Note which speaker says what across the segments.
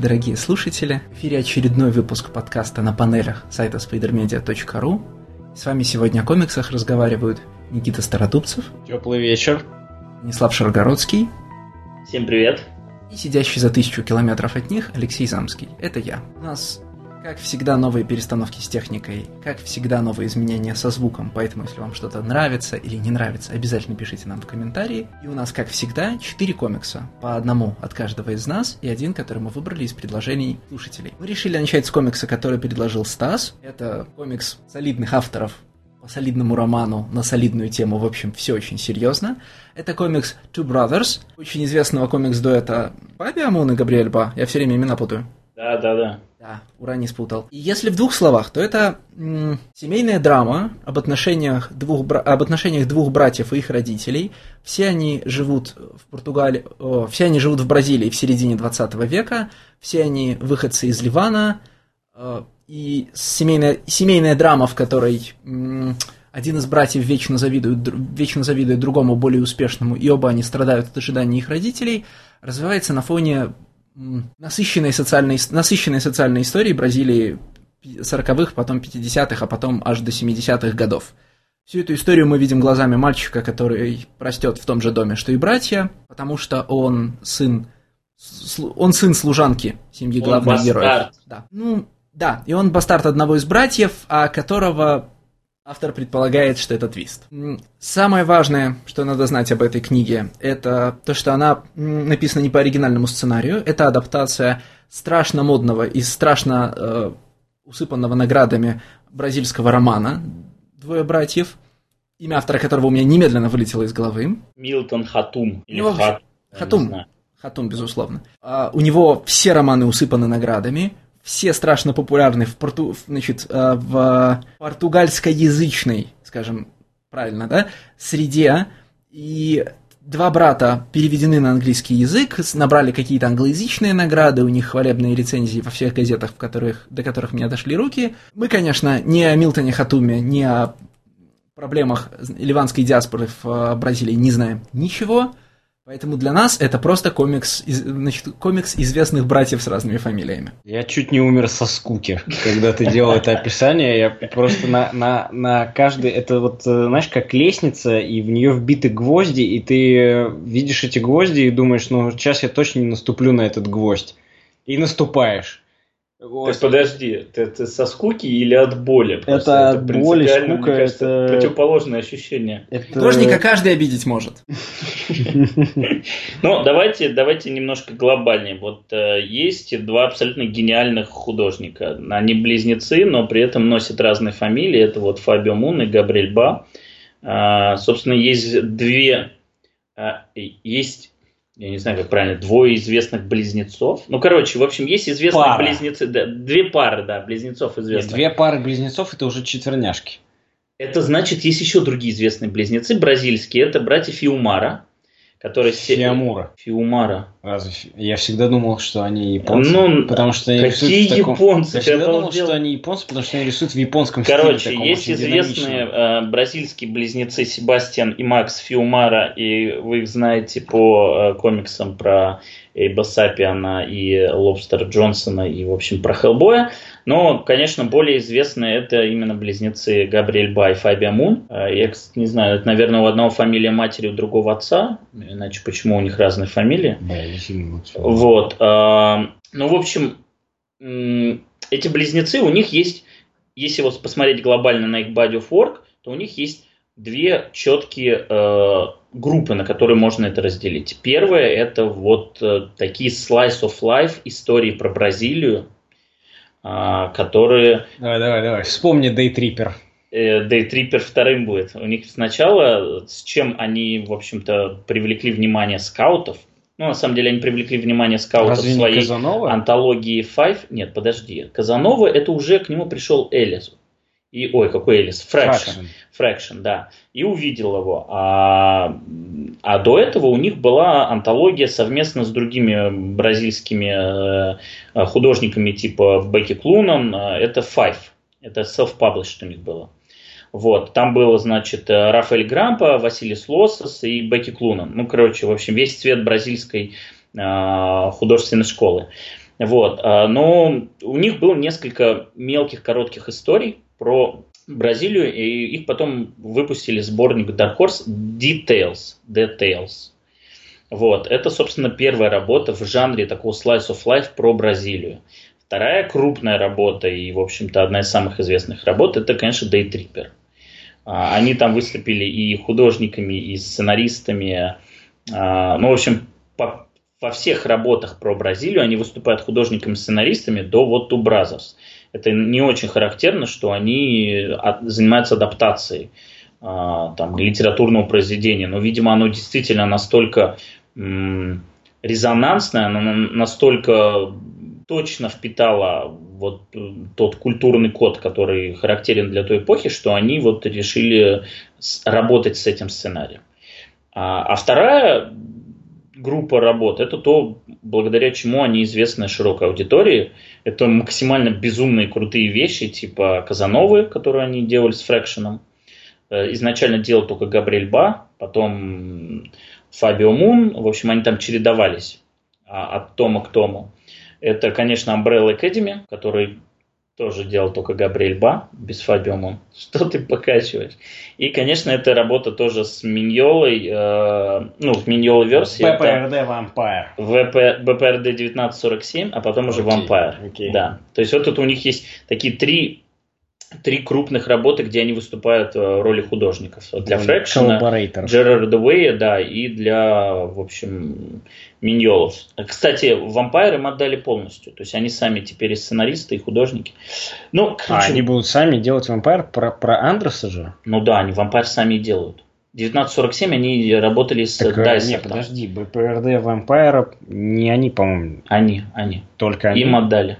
Speaker 1: Дорогие слушатели! В эфире очередной выпуск подкаста на панелях сайта spidermedia.ru. С вами сегодня о комиксах разговаривают Никита Стародубцев.
Speaker 2: Теплый вечер.
Speaker 1: Станислав Шаргородский.
Speaker 3: Всем привет.
Speaker 1: И сидящий за тысячу километров от них Алексей Замский. Это я. У нас как всегда, новые перестановки с техникой, как всегда, новые изменения со звуком, поэтому, если вам что-то нравится или не нравится, обязательно пишите нам в комментарии. И у нас, как всегда, четыре комикса, по одному от каждого из нас, и один, который мы выбрали из предложений слушателей. Мы решили начать с комикса, который предложил Стас. Это комикс солидных авторов по солидному роману на солидную тему, в общем, все очень серьезно. Это комикс Two Brothers, очень известного комикс-дуэта Баби Амун и Габриэль Ба. Я все время имена путаю.
Speaker 3: Да, да, да.
Speaker 1: Да, ура, не спутал. И если в двух словах, то это м- семейная драма об отношениях, двух бра- об отношениях двух братьев и их родителей. Все они живут в Португалии, все они живут в Бразилии в середине 20 века, все они выходцы из Ливана, э, и семейная, семейная драма, в которой м- один из братьев вечно завидует, вечно завидует другому более успешному, и оба они страдают от ожиданий их родителей, развивается на фоне насыщенной социальной, насыщенной социальной истории Бразилии 40-х, потом 50-х, а потом аж до 70-х годов. Всю эту историю мы видим глазами мальчика, который растет в том же доме, что и братья, потому что он сын, он сын служанки семьи главных героев. Да. Ну, да, и он бастард одного из братьев, а которого Автор предполагает, что это твист. Самое важное, что надо знать об этой книге, это то, что она написана не по оригинальному сценарию. Это адаптация страшно модного и страшно э, усыпанного наградами бразильского романа «Двое братьев», имя автора которого у меня немедленно вылетело из головы.
Speaker 3: Милтон Хатум.
Speaker 1: Или Хат, Хатум. Хатум, безусловно. А, у него все романы усыпаны наградами все страшно популярны в, порту, значит, э, в португальскоязычной, скажем правильно, да, среде. И два брата переведены на английский язык, набрали какие-то англоязычные награды, у них хвалебные рецензии во всех газетах, в которых, до которых мне дошли руки. Мы, конечно, не о Милтоне Хатуме, не о проблемах ливанской диаспоры в э, Бразилии не знаем ничего. Поэтому для нас это просто комикс, значит, комикс известных братьев с разными фамилиями.
Speaker 2: Я чуть не умер со скуки, когда ты делал это описание. Я просто на, на, на каждый... Это вот, э, знаешь, как лестница, и в нее вбиты гвозди, и ты видишь эти гвозди и думаешь, ну, сейчас я точно не наступлю на этот гвоздь. И наступаешь.
Speaker 3: Вот. Так подожди, это, это со скуки или от боли?
Speaker 2: это от боли, скука, кажется,
Speaker 3: это... противоположное ощущение.
Speaker 1: Это... Художника каждый обидеть может.
Speaker 3: Ну, давайте, давайте немножко глобальнее. Вот э, есть два абсолютно гениальных художника. Они близнецы, но при этом носят разные фамилии. Это вот Фабио Мун и Габриэль Ба. А, собственно, есть две... А, есть я не знаю, как правильно, двое известных близнецов. Ну, короче, в общем, есть известные Пара. близнецы, да, две пары, да, близнецов известных.
Speaker 2: Нет, две пары близнецов это уже четверняшки.
Speaker 3: Это значит, есть еще другие известные близнецы бразильские. Это братья Фиумара который...
Speaker 2: Фиамура.
Speaker 3: Фиумара.
Speaker 2: Разве? Я всегда думал, что они японцы.
Speaker 3: Ну, потому что они какие рисуют таком... японцы?
Speaker 2: Я всегда думал, что они японцы, потому что они рисуют в японском
Speaker 3: Короче,
Speaker 2: стиле.
Speaker 3: Короче, есть известные э, бразильские близнецы Себастьян и Макс Фиумара, и вы их знаете по э, комиксам про Эйба Сапиана и Лобстер Джонсона и, в общем, про Хеллбоя. Но, конечно, более известные это именно близнецы Габриэль Ба и Фабиа Мун. А, я, кстати, не знаю, это, наверное, у одного фамилия матери, у другого отца. Иначе почему у них разные фамилии?
Speaker 2: Да, я сильно
Speaker 3: Вот. А, ну, в общем, эти близнецы, у них есть, если вот посмотреть глобально на их body of work, то у них есть две четкие э, группы, на которые можно это разделить. Первое это вот э, такие slice of life истории про Бразилию, которые...
Speaker 2: Давай, давай, давай. Вспомни Day Tripper.
Speaker 3: Э, вторым будет. У них сначала, с чем они, в общем-то, привлекли внимание скаутов, ну, на самом деле, они привлекли внимание скаутов Разве своей
Speaker 2: Казанова?
Speaker 3: антологии Five. Нет, подожди. Казанова, это уже к нему пришел Элис и, ой, какой Элис, Фрэкшн, Фрэкшн, да, и увидел его. А, а до этого у них была антология совместно с другими бразильскими э, художниками типа Бекки Клунан, это Five, это self-published у них было. Вот, там было, значит, Рафаэль Грампа, Василий Лосос и Бекки Клунан. Ну, короче, в общем, весь цвет бразильской э, художественной школы. Вот. А, но у них было несколько мелких коротких историй про Бразилию, и их потом выпустили сборник Dark Horse Details. Details. Вот. Это, собственно, первая работа в жанре такого slice of life про Бразилию. Вторая крупная работа и, в общем-то, одна из самых известных работ, это, конечно, Day Tripper. А, они там выступили и художниками, и сценаристами. А, ну, в общем, по, во всех работах про Бразилию они выступают художниками-сценаристами до вот Two Brothers. Это не очень характерно, что они занимаются адаптацией а, там, литературного произведения. Но, видимо, оно действительно настолько резонансное, оно настолько точно впитало вот тот культурный код, который характерен для той эпохи, что они вот решили работать с этим сценарием. А, а вторая группа работ, это то, благодаря чему они известны широкой аудитории. Это максимально безумные крутые вещи, типа Казановы, которые они делали с Фрэкшеном. Э, изначально делал только Габриэль Ба, потом Фабио Мун. В общем, они там чередовались а, от тома к тому. Это, конечно, Umbrella Academy, который тоже делал только Габриэль Ба, без Фабио Мун. Что ты покачиваешь? И, конечно, это работа тоже с Миньолой, э, ну, в Миньолой версии.
Speaker 2: БПРД Vampire.
Speaker 3: ВП, БПРД 1947, а потом уже okay. Vampire. Okay. Да. То есть вот тут у них есть такие три три крупных работы, где они выступают в роли художников. Для Фрэкшена, Джерарда Уэя, да, и для, в общем, Миньолов. Кстати, вампиры им отдали полностью. То есть они сами теперь и сценаристы, и художники.
Speaker 2: Ну, а они будут сами делать вампир про, про Андерса же?
Speaker 3: Ну да, они вампир сами делают. 1947 они работали с так,
Speaker 2: Дайсом. Не, подожди, БПРД вампира не они, по-моему.
Speaker 3: Они, они.
Speaker 2: Только они.
Speaker 3: Им отдали.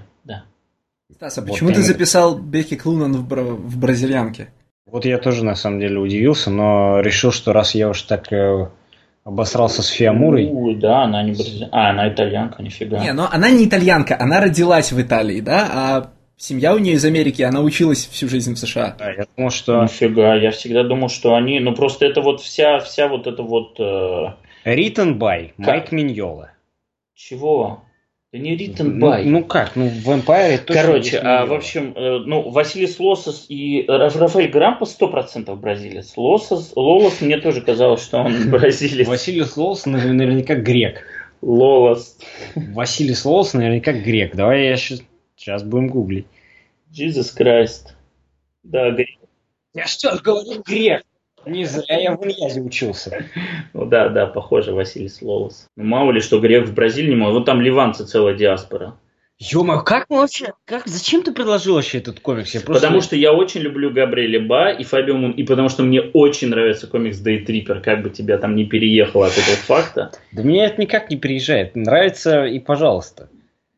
Speaker 1: Стас, а почему вот ты записал Бекки Клунан в, бра- в бразильянке?
Speaker 2: Вот я тоже на самом деле удивился, но решил, что раз я уж так э, обосрался с Фиамурой.
Speaker 3: Ну, да, она не бразильянка. А, она итальянка, нифига.
Speaker 1: Не, но она не итальянка, она родилась в Италии, да, а семья у нее из Америки, она училась всю жизнь в США.
Speaker 2: Да, я думал, что...
Speaker 3: Нифига, я всегда думал, что они, ну просто это вот вся, вся вот эта вот... Э...
Speaker 2: Written by Майк Миньола.
Speaker 3: Чего? Да не Ритен Бай.
Speaker 2: Ну, ну как, ну в Empire
Speaker 3: точно Короче, а, в общем, э, ну, Василис Лосос и Рафаэль Грампа 100% бразилец. Лосос, Лолос мне тоже казалось, что он бразилец.
Speaker 2: Василис Лолос наверняка грек.
Speaker 3: Лолос.
Speaker 2: Василис Лолос наверняка грек. Давай я сейчас, сейчас будем гуглить.
Speaker 3: Jesus Christ. Да, грек.
Speaker 2: Я что, говорю грек? Не зря я в Ильязе учился.
Speaker 3: Ну да, да, похоже, Василий Слолос. Ну, мало ли, что грек в Бразилии не мог. Вот там ливанцы целая диаспора.
Speaker 2: ё как вообще, как, зачем ты предложил вообще этот комикс?
Speaker 3: Я просто... Потому что я очень люблю Габриэля Ба и Фабио Мун, и потому что мне очень нравится комикс Дейтрипер, как бы тебя там не переехало от этого факта.
Speaker 2: Да мне это никак не переезжает, нравится и пожалуйста.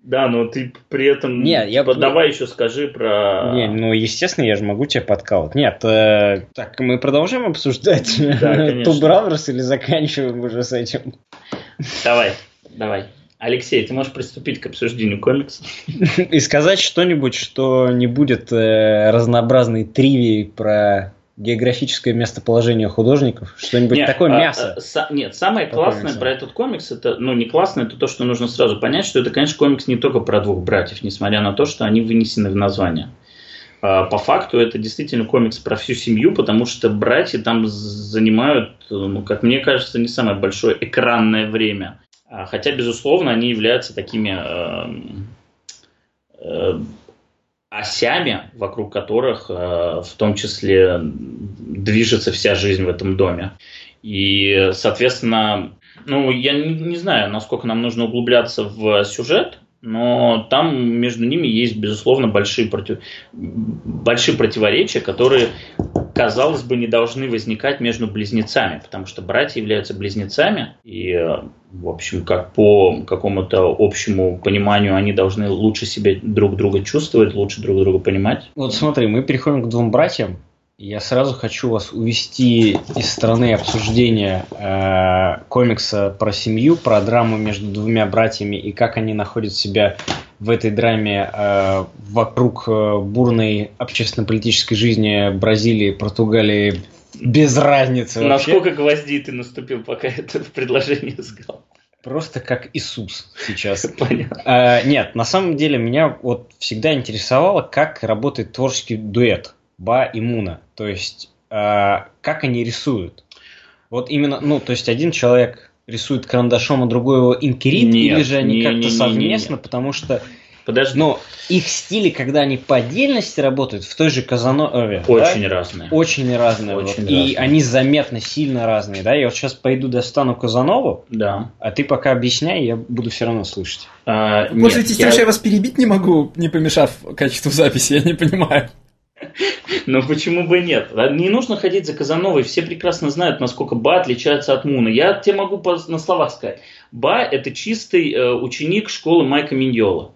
Speaker 3: Да, но ты при этом...
Speaker 2: Нет, я...
Speaker 3: Давай еще скажи про...
Speaker 2: Не, ну, естественно, я же могу тебя подкалывать. Нет, э, так, мы продолжаем обсуждать да, Brothers или заканчиваем уже с этим?
Speaker 3: Давай, давай. Алексей, ты можешь приступить к обсуждению комикса.
Speaker 2: И сказать что-нибудь, что не будет э, разнообразной тривии про географическое местоположение художников, что-нибудь нет, такое а, мясо.
Speaker 3: А, са, нет, самое классное про этот комикс, это, ну не классное, это то, что нужно сразу понять, что это, конечно, комикс не только про двух братьев, несмотря на то, что они вынесены в название. А, по факту это действительно комикс про всю семью, потому что братья там занимают, ну, как мне кажется, не самое большое экранное время. А, хотя, безусловно, они являются такими э, э, осями, вокруг которых э, в том числе движется вся жизнь в этом доме. И, соответственно, ну, я не, не знаю, насколько нам нужно углубляться в сюжет, но там между ними есть, безусловно, большие, против... большие противоречия, которые, казалось бы, не должны возникать между близнецами, потому что братья являются близнецами, и, в общем, как по какому-то общему пониманию они должны лучше себе друг друга чувствовать, лучше друг друга понимать.
Speaker 2: Вот смотри, мы переходим к двум братьям, я сразу хочу вас увести из страны обсуждения э, комикса про семью, про драму между двумя братьями и как они находят себя в этой драме э, вокруг э, бурной общественно-политической жизни Бразилии, Португалии, без разницы
Speaker 3: вообще. Насколько гвоздей ты наступил, пока это предложение сказал?
Speaker 2: просто как Иисус сейчас. А, нет, на самом деле меня вот всегда интересовало, как работает творческий дуэт Ба и Муна. То есть, а, как они рисуют. Вот именно, ну, то есть один человек рисует карандашом, а другой его инкерит, или же они как-то совместно, потому что
Speaker 3: Подожди.
Speaker 2: Но их стили, когда они по отдельности работают, в той же Казанове,
Speaker 3: очень
Speaker 2: да,
Speaker 3: разные.
Speaker 2: Очень разные.
Speaker 3: Очень
Speaker 2: вот.
Speaker 3: разные.
Speaker 2: И они заметно сильно разные. Да? Я вот сейчас пойду достану Казанову,
Speaker 3: Да.
Speaker 2: а ты пока объясняй, я буду все равно слышать.
Speaker 3: А, нет,
Speaker 1: Пользуйтесь
Speaker 3: я-
Speaker 1: тем, что я вас перебить не могу, не помешав качеству записи, я не понимаю.
Speaker 3: Ну почему бы нет? А Не нужно ходить за Казановой. Все прекрасно знают, насколько Ба отличается от Муна. Я тебе могу на словах сказать. Ба – это чистый э, ученик школы Майка Миньола.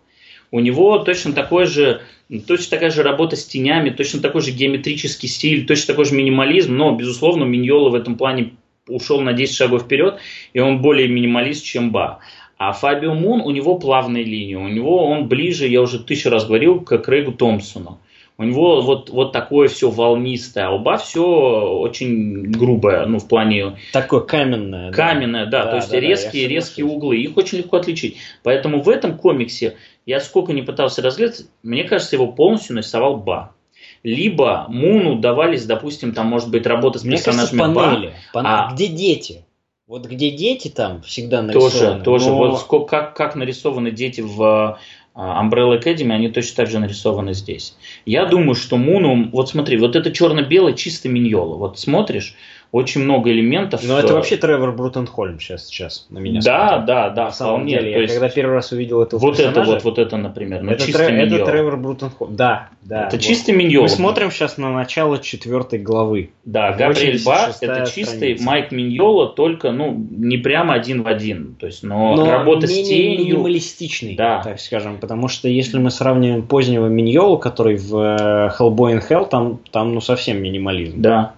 Speaker 3: У него точно такой же, точно такая же работа с тенями, точно такой же геометрический стиль, точно такой же минимализм. Но, безусловно, Миньола в этом плане ушел на 10 шагов вперед, и он более минималист, чем Ба. А Фабио Мун, у него плавная линия, у него он ближе, я уже тысячу раз говорил, к Крейгу Томпсону. У него вот, вот такое все волнистое, а у Ба все очень грубое, ну, в плане
Speaker 2: Такое каменное. да.
Speaker 3: каменное, да,
Speaker 2: Да,
Speaker 3: то есть
Speaker 2: да, да,
Speaker 3: резкие,
Speaker 2: я
Speaker 3: резкие углы, их очень легко отличить. Поэтому в этом комиксе я сколько не пытался разглядеть, мне кажется, его полностью нарисовал Ба. Либо Муну давались, допустим, там может быть работа с
Speaker 2: Мне кажется,
Speaker 3: персонажами Ба,
Speaker 2: панели. Пан-
Speaker 3: А.
Speaker 2: Где дети? Вот где дети там всегда
Speaker 3: Тоже,
Speaker 2: нарисованы.
Speaker 3: тоже.
Speaker 2: но-
Speaker 3: Вот сколько, как, как нарисованы дети в Umbrella Academy, они точно так же нарисованы здесь. Я думаю, что Муну, вот смотри, вот это черно-белое чисто миньола. Вот смотришь, очень много элементов.
Speaker 2: Но это
Speaker 3: э,
Speaker 2: вообще Тревор Брутенхольм сейчас, сейчас на меня
Speaker 3: Да,
Speaker 2: смотрит.
Speaker 3: да, да,
Speaker 2: На самом
Speaker 3: вполне.
Speaker 2: деле, я
Speaker 3: есть
Speaker 2: когда первый раз увидел этого
Speaker 3: вот это
Speaker 2: персонажа,
Speaker 3: вот, вот это, например, ну
Speaker 2: это,
Speaker 3: чисто
Speaker 2: Тре- это
Speaker 3: миньола.
Speaker 2: Тревор Брутенхольм. Да, да.
Speaker 3: это
Speaker 2: вот.
Speaker 3: чисто миньола.
Speaker 2: Мы смотрим сейчас на начало четвертой главы.
Speaker 3: Да, Габриэль Ба
Speaker 2: 86-я
Speaker 3: это чистый
Speaker 2: страница.
Speaker 3: Майк Миньола, только, ну, не прямо один в один. То есть, но,
Speaker 2: Но
Speaker 3: работа с
Speaker 2: менее
Speaker 3: тенью.
Speaker 2: минималистичный,
Speaker 3: Да.
Speaker 2: так скажем, потому что если мы сравниваем позднего Миньолу, который в э, Hellboy and Hell, там, там ну совсем минимализм.
Speaker 3: Да.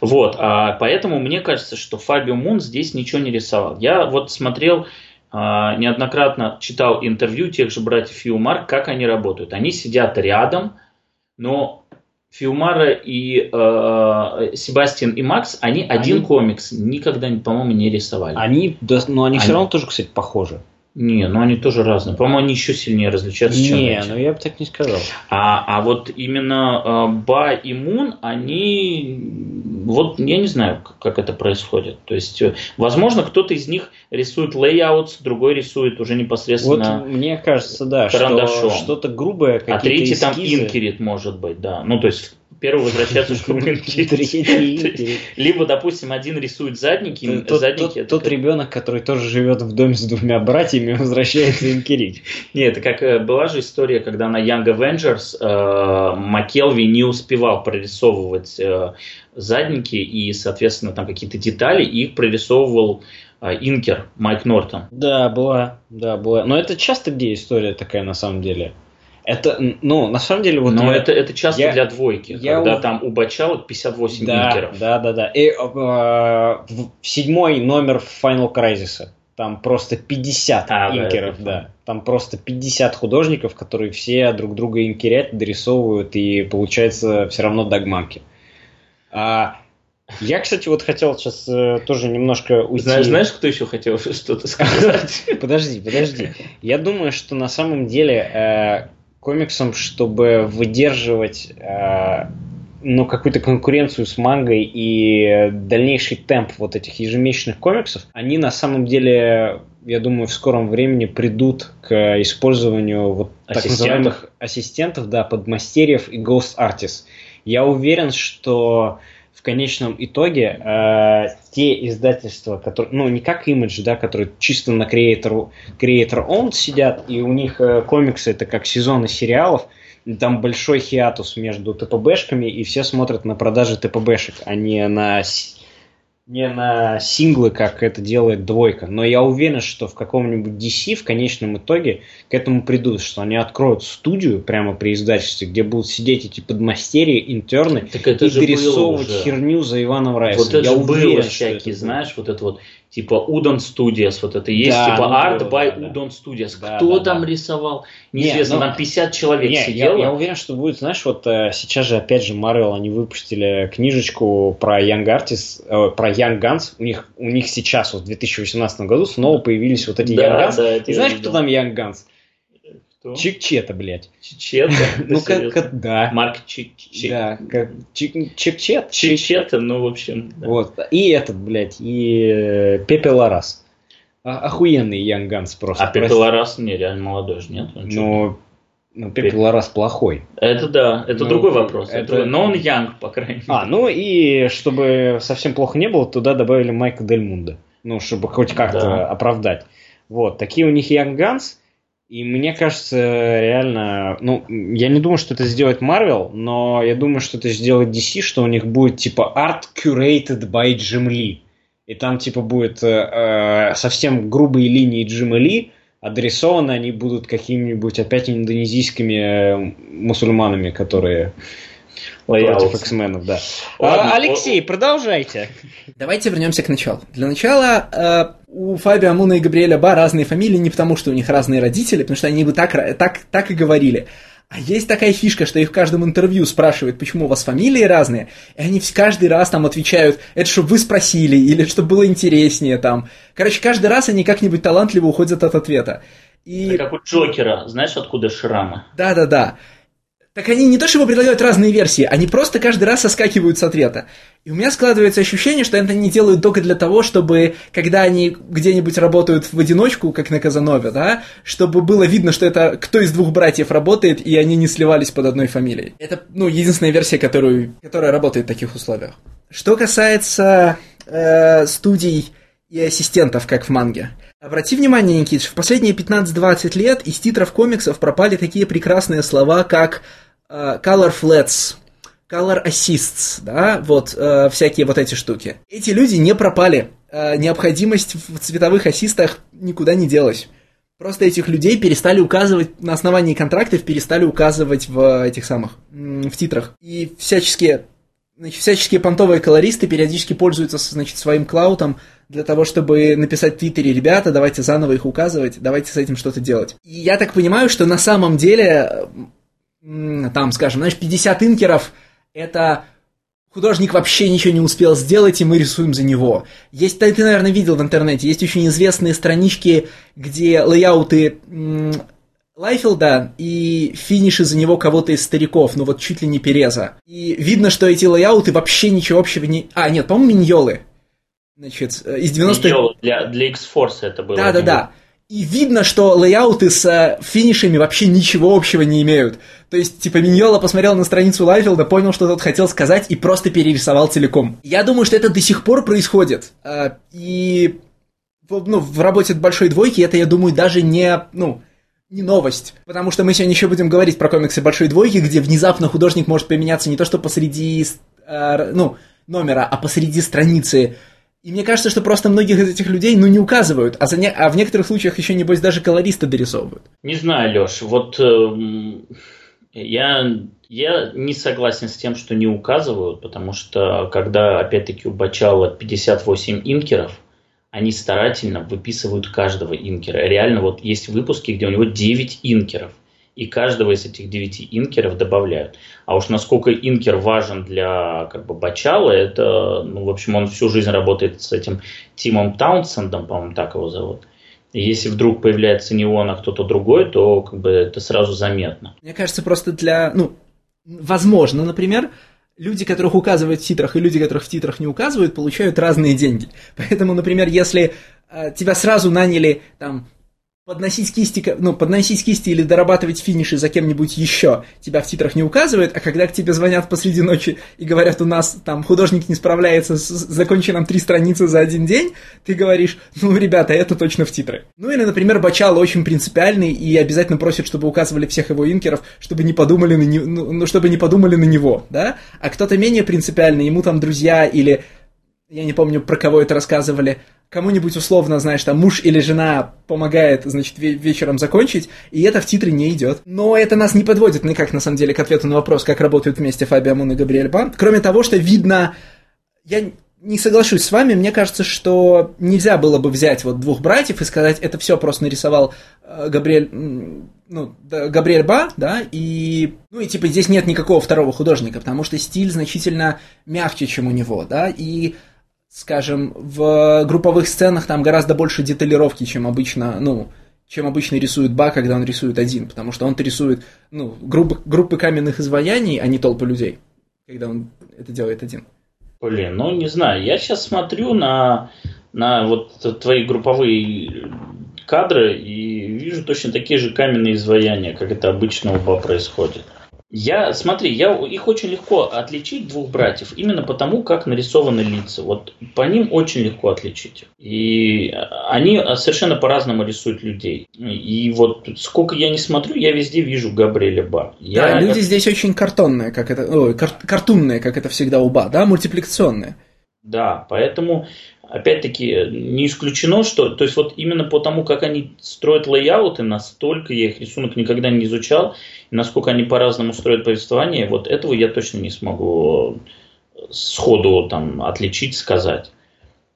Speaker 3: Вот, а поэтому мне кажется, что Фабио Мун здесь ничего не рисовал. Я вот смотрел, а, неоднократно читал интервью тех же братьев Фиумар, как они работают. Они сидят рядом, но Фиумара и э, Себастьян и Макс, они, один комикс никогда, по-моему, не рисовали.
Speaker 2: Они, да, но они, все
Speaker 3: Они-
Speaker 2: равно тоже, кстати, похожи.
Speaker 3: Не, ну они тоже разные. По-моему, они еще сильнее различаются, чем
Speaker 2: Не,
Speaker 3: эти.
Speaker 2: ну я бы так не сказал.
Speaker 3: А, а вот именно э, Ба и Мун, они, вот я не знаю, как, как это происходит. То есть, э, возможно, кто-то из них рисует layout, другой рисует уже
Speaker 2: Вот
Speaker 3: непосредственно,
Speaker 2: мне кажется, да, что
Speaker 3: карандашом.
Speaker 2: что-то грубое,
Speaker 3: а
Speaker 2: какие-то
Speaker 3: третий там
Speaker 2: эскизы.
Speaker 3: инкерит может быть, да. Ну, то есть, первый возвращается, инкерит.
Speaker 2: Третий.
Speaker 3: Либо, допустим, один рисует задники,
Speaker 2: Тот,
Speaker 3: задники
Speaker 2: тот- ребенок, который тоже живет в доме с двумя братьями, возвращается инкерить.
Speaker 3: Нет, это как э, была же история, когда на Young Avengers э, Маккелви не успевал прорисовывать э, задники и, соответственно, там какие-то детали, и их прорисовывал э, Инкер Майк Нортон.
Speaker 2: Да, была, да, была. Но это часто где история такая на самом деле. Это, ну, на самом деле, вот
Speaker 3: Но
Speaker 2: я-
Speaker 3: это, это часто
Speaker 2: я-
Speaker 3: для двойки,
Speaker 2: я
Speaker 3: когда
Speaker 2: у-
Speaker 3: там у бочалок 58
Speaker 2: да,
Speaker 3: инкеров.
Speaker 2: да, да, да. И э, седьмой номер Final Crisis. Там просто 50
Speaker 3: А, да,
Speaker 2: инкеров,
Speaker 3: это
Speaker 2: да. Там просто 50 художников, которые все друг друга инкерят, дорисовывают, и получается все равно догманки. А, я, кстати, вот хотел сейчас э, тоже немножко уйти.
Speaker 3: Знаешь, знаешь, кто еще хотел что-то сказать?
Speaker 2: Подожди, подожди. Я думаю, что на самом деле э, комиксам, чтобы выдерживать э, ну, какую-то конкуренцию с мангой и дальнейший темп вот этих ежемесячных комиксов, они на самом деле, я думаю, в скором времени придут к использованию вот так
Speaker 3: Ассистентов.
Speaker 2: называемых ассистентов, да, подмастерьев и ghost artists. Я уверен, что конечном итоге э, те издательства, которые, ну, не как Image, да, которые чисто на creator, creator owned сидят, и у них э, комиксы это как сезоны сериалов, там большой хиатус между ТПБшками, и все смотрят на продажи ТПБшек, а не на, не на синглы, как это делает двойка. Но я уверен, что в каком-нибудь DC в конечном итоге к этому придут, что они откроют студию прямо при издательстве, где будут сидеть эти подмастерья, интерны,
Speaker 3: Так это
Speaker 2: и
Speaker 3: уже.
Speaker 2: херню за Иваном Райсом.
Speaker 3: Вот это
Speaker 2: я
Speaker 3: же
Speaker 2: уверен,
Speaker 3: было
Speaker 2: что
Speaker 3: всякие,
Speaker 2: это
Speaker 3: знаешь, вот это вот типа Udon Studios, вот это есть,
Speaker 2: Да,
Speaker 3: типа
Speaker 2: ну,
Speaker 3: Art
Speaker 2: да,
Speaker 3: by
Speaker 2: да.
Speaker 3: Udon Studios.
Speaker 2: Да,
Speaker 3: Кто
Speaker 2: да,
Speaker 3: там
Speaker 2: да.
Speaker 3: рисовал?
Speaker 2: Не,
Speaker 3: Неизвестно,
Speaker 2: ну,
Speaker 3: там 50 человек
Speaker 2: Не, я,
Speaker 3: сидело.
Speaker 2: я уверен, что будет, знаешь, вот э, сейчас же опять же Marvel, они выпустили книжечку про Young Artists, э, про Young Guns. У них, у них сейчас, вот в 2018 году, снова появились вот эти
Speaker 3: Да,
Speaker 2: Young Guns.
Speaker 3: да,
Speaker 2: И
Speaker 3: я
Speaker 2: знаешь, кто там Young Guns?
Speaker 3: Кто?
Speaker 2: Чик-чета, блядь.
Speaker 3: Чечета?
Speaker 2: Ну, как, да.
Speaker 3: Марк Чик- Чик-
Speaker 2: Да, Чик-чет.
Speaker 3: Чечета, ну, в общем.
Speaker 2: Вот. И этот, блядь, и э, Пепе Ларас. А- охуенный Young Guns просто.
Speaker 3: А Пепе. Ларас не реально молодой же, нет?
Speaker 2: Ну, ну, Пепе. Ларас плохой.
Speaker 3: Это да, это
Speaker 2: Ну,
Speaker 3: другой вопрос.
Speaker 2: это-
Speaker 3: Это. Но он янг, по крайней мере.
Speaker 2: А, ну и чтобы совсем плохо не было, туда добавили Майка Дель Мунда. Ну, чтобы хоть как-то
Speaker 3: Да.
Speaker 2: оправдать. Вот, такие у них Young Guns. И мне кажется, реально, ну, я не думаю, что это сделает Marvel, но я думаю, что это сделает DC, что у них будет типа Art Curated by Jim Lee. И там типа будет э, э, совсем грубые линии Джима Ли, адресованы они будут какими-нибудь опять индонезийскими э, мусульманами, которые
Speaker 3: Лоялс.
Speaker 2: против X-менов, да.
Speaker 3: Ладно,
Speaker 2: А, Алексей, продолжайте.
Speaker 1: Давайте вернемся к началу. Для начала э, у Фабио Амуна и Габриэля Ба разные фамилии не потому, что у них разные родители, потому что они бы так, так, так и говорили. А есть такая фишка, что их в каждом интервью спрашивают, почему у вас фамилии разные, и они каждый раз там отвечают, это чтобы вы спросили, или чтобы было интереснее там. Короче, каждый раз они как-нибудь талантливо уходят от ответа. И...
Speaker 3: Это как у Джокера. Знаешь, откуда шрамы?
Speaker 1: Да-да-да. Так они не то чтобы предлагают разные версии, они просто каждый раз соскакивают с ответа. И у меня складывается ощущение, что это они делают только для того, чтобы, когда они где-нибудь работают в одиночку, как на Казанове, да, чтобы было видно, что это кто из двух братьев работает, и они не сливались под одной фамилией. Это, ну, единственная версия, которую, которая работает в таких условиях. Что касается э, студий и ассистентов, как в манге. Обрати внимание, Никитич, в последние 15-20 лет из титров комиксов пропали такие прекрасные слова, как color flats, color assists, да, вот э, всякие вот эти штуки. Эти люди не пропали. Э, необходимость в цветовых ассистах никуда не делась. Просто этих людей перестали указывать, на основании контрактов перестали указывать в этих самых, в титрах. И всяческие, значит, всяческие понтовые колористы периодически пользуются, значит, своим клаутом для того, чтобы написать в Твиттере, ребята, давайте заново их указывать, давайте с этим что-то делать. И я так понимаю, что на самом деле, там, скажем, знаешь, 50 инкеров это художник вообще ничего не успел сделать, и мы рисуем за него. Есть, ты, ты, наверное, видел в интернете, есть очень известные странички, где лейауты Лайфилда и финиши за него кого-то из стариков, ну вот чуть ли не Переза. И видно, что эти лейауты вообще ничего общего не... А, нет, по-моему, Миньолы. Значит, э, из 90-х...
Speaker 3: Дело Для, для X-Force это было.
Speaker 1: Да, да, да. И видно, что лейауты с э, финишами вообще ничего общего не имеют. То есть, типа, Миньола посмотрел на страницу Лайфилда, понял, что тот хотел сказать, и просто перерисовал целиком. Я думаю, что это до сих пор происходит. Э, И ну, в работе большой двойки это, я думаю, даже не, ну, не новость. Потому что мы сегодня еще будем говорить про комиксы большой двойки, где внезапно художник может поменяться не то что посреди, э, ну, номера, а посреди страницы. И мне кажется, что просто многих из этих людей, ну, не указывают, а, за не... а в некоторых случаях еще, небось, даже колористы дорисовывают.
Speaker 3: Не знаю, Леш, вот эм, я, я не согласен с тем, что не указывают, потому что когда, опять-таки, у Бачала 58 инкеров, они старательно выписывают каждого инкера. Реально, вот есть выпуски, где у него 9 инкеров, и каждого из этих 9 инкеров добавляют. А уж насколько инкер важен для как бы, Бачала, это, ну, в общем, он всю жизнь работает с этим Тимом Таунсендом, по-моему, так его зовут. Если вдруг появляется не он, а кто-то другой, то как бы это сразу заметно.
Speaker 1: Мне кажется, просто для, ну, возможно, например, люди, которых указывают в титрах, и люди, которых в титрах не указывают, получают разные деньги. Поэтому, например, если э, тебя сразу наняли там подносить кисти, ну, подносить кисти или дорабатывать финиши за кем-нибудь еще, тебя в титрах не указывают, а когда к тебе звонят посреди ночи и говорят, у нас там художник не справляется, с, закончи нам три страницы за один день, ты говоришь, ну, ребята, это точно в титры. Ну, или, например, Бачало очень принципиальный и обязательно просит, чтобы указывали всех его инкеров, чтобы не подумали на, не- ну, ну, чтобы не подумали на него, да? А кто-то менее принципиальный, ему там друзья или я не помню, про кого это рассказывали, кому-нибудь условно, знаешь, там муж или жена помогает, значит, ве- вечером закончить, и это в титры не идет. Но это нас не подводит никак, на самом деле, к ответу на вопрос, как работают вместе Фабио Мун и Габриэль Бан. Кроме того, что видно, я не соглашусь с вами, мне кажется, что нельзя было бы взять вот двух братьев и сказать, это все просто нарисовал э, Габриэль, ну, Габриэль Ба, да, и, ну, и типа здесь нет никакого второго художника, потому что стиль значительно мягче, чем у него, да, и, скажем, в групповых сценах там гораздо больше деталировки, чем обычно, ну, чем обычно рисует Ба, когда он рисует один, потому что он рисует, ну, группы, группы каменных изваяний, а не толпы людей, когда он это делает один.
Speaker 3: Блин, ну не знаю, я сейчас смотрю на, на вот твои групповые кадры и вижу точно такие же каменные изваяния, как это обычно у Ба происходит. Я, смотри, я, их очень легко отличить, двух братьев, именно потому, как нарисованы лица. Вот по ним очень легко отличить. И они совершенно по-разному рисуют людей. И вот сколько я не смотрю, я везде вижу Габриэля Ба. Я...
Speaker 1: Да, люди здесь очень картонные, как это, ой, кар- картунные, как это всегда у Ба, да, мультипликационные.
Speaker 3: Да, поэтому опять-таки, не исключено, что, то есть вот именно по тому, как они строят лейауты, настолько я их рисунок никогда не изучал, насколько они по-разному строят повествование, вот этого я точно не смогу сходу там отличить, сказать.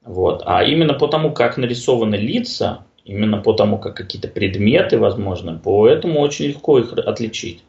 Speaker 3: Вот. А именно по тому, как нарисованы лица, именно по тому, как какие-то предметы, возможно, по этому очень легко их отличить.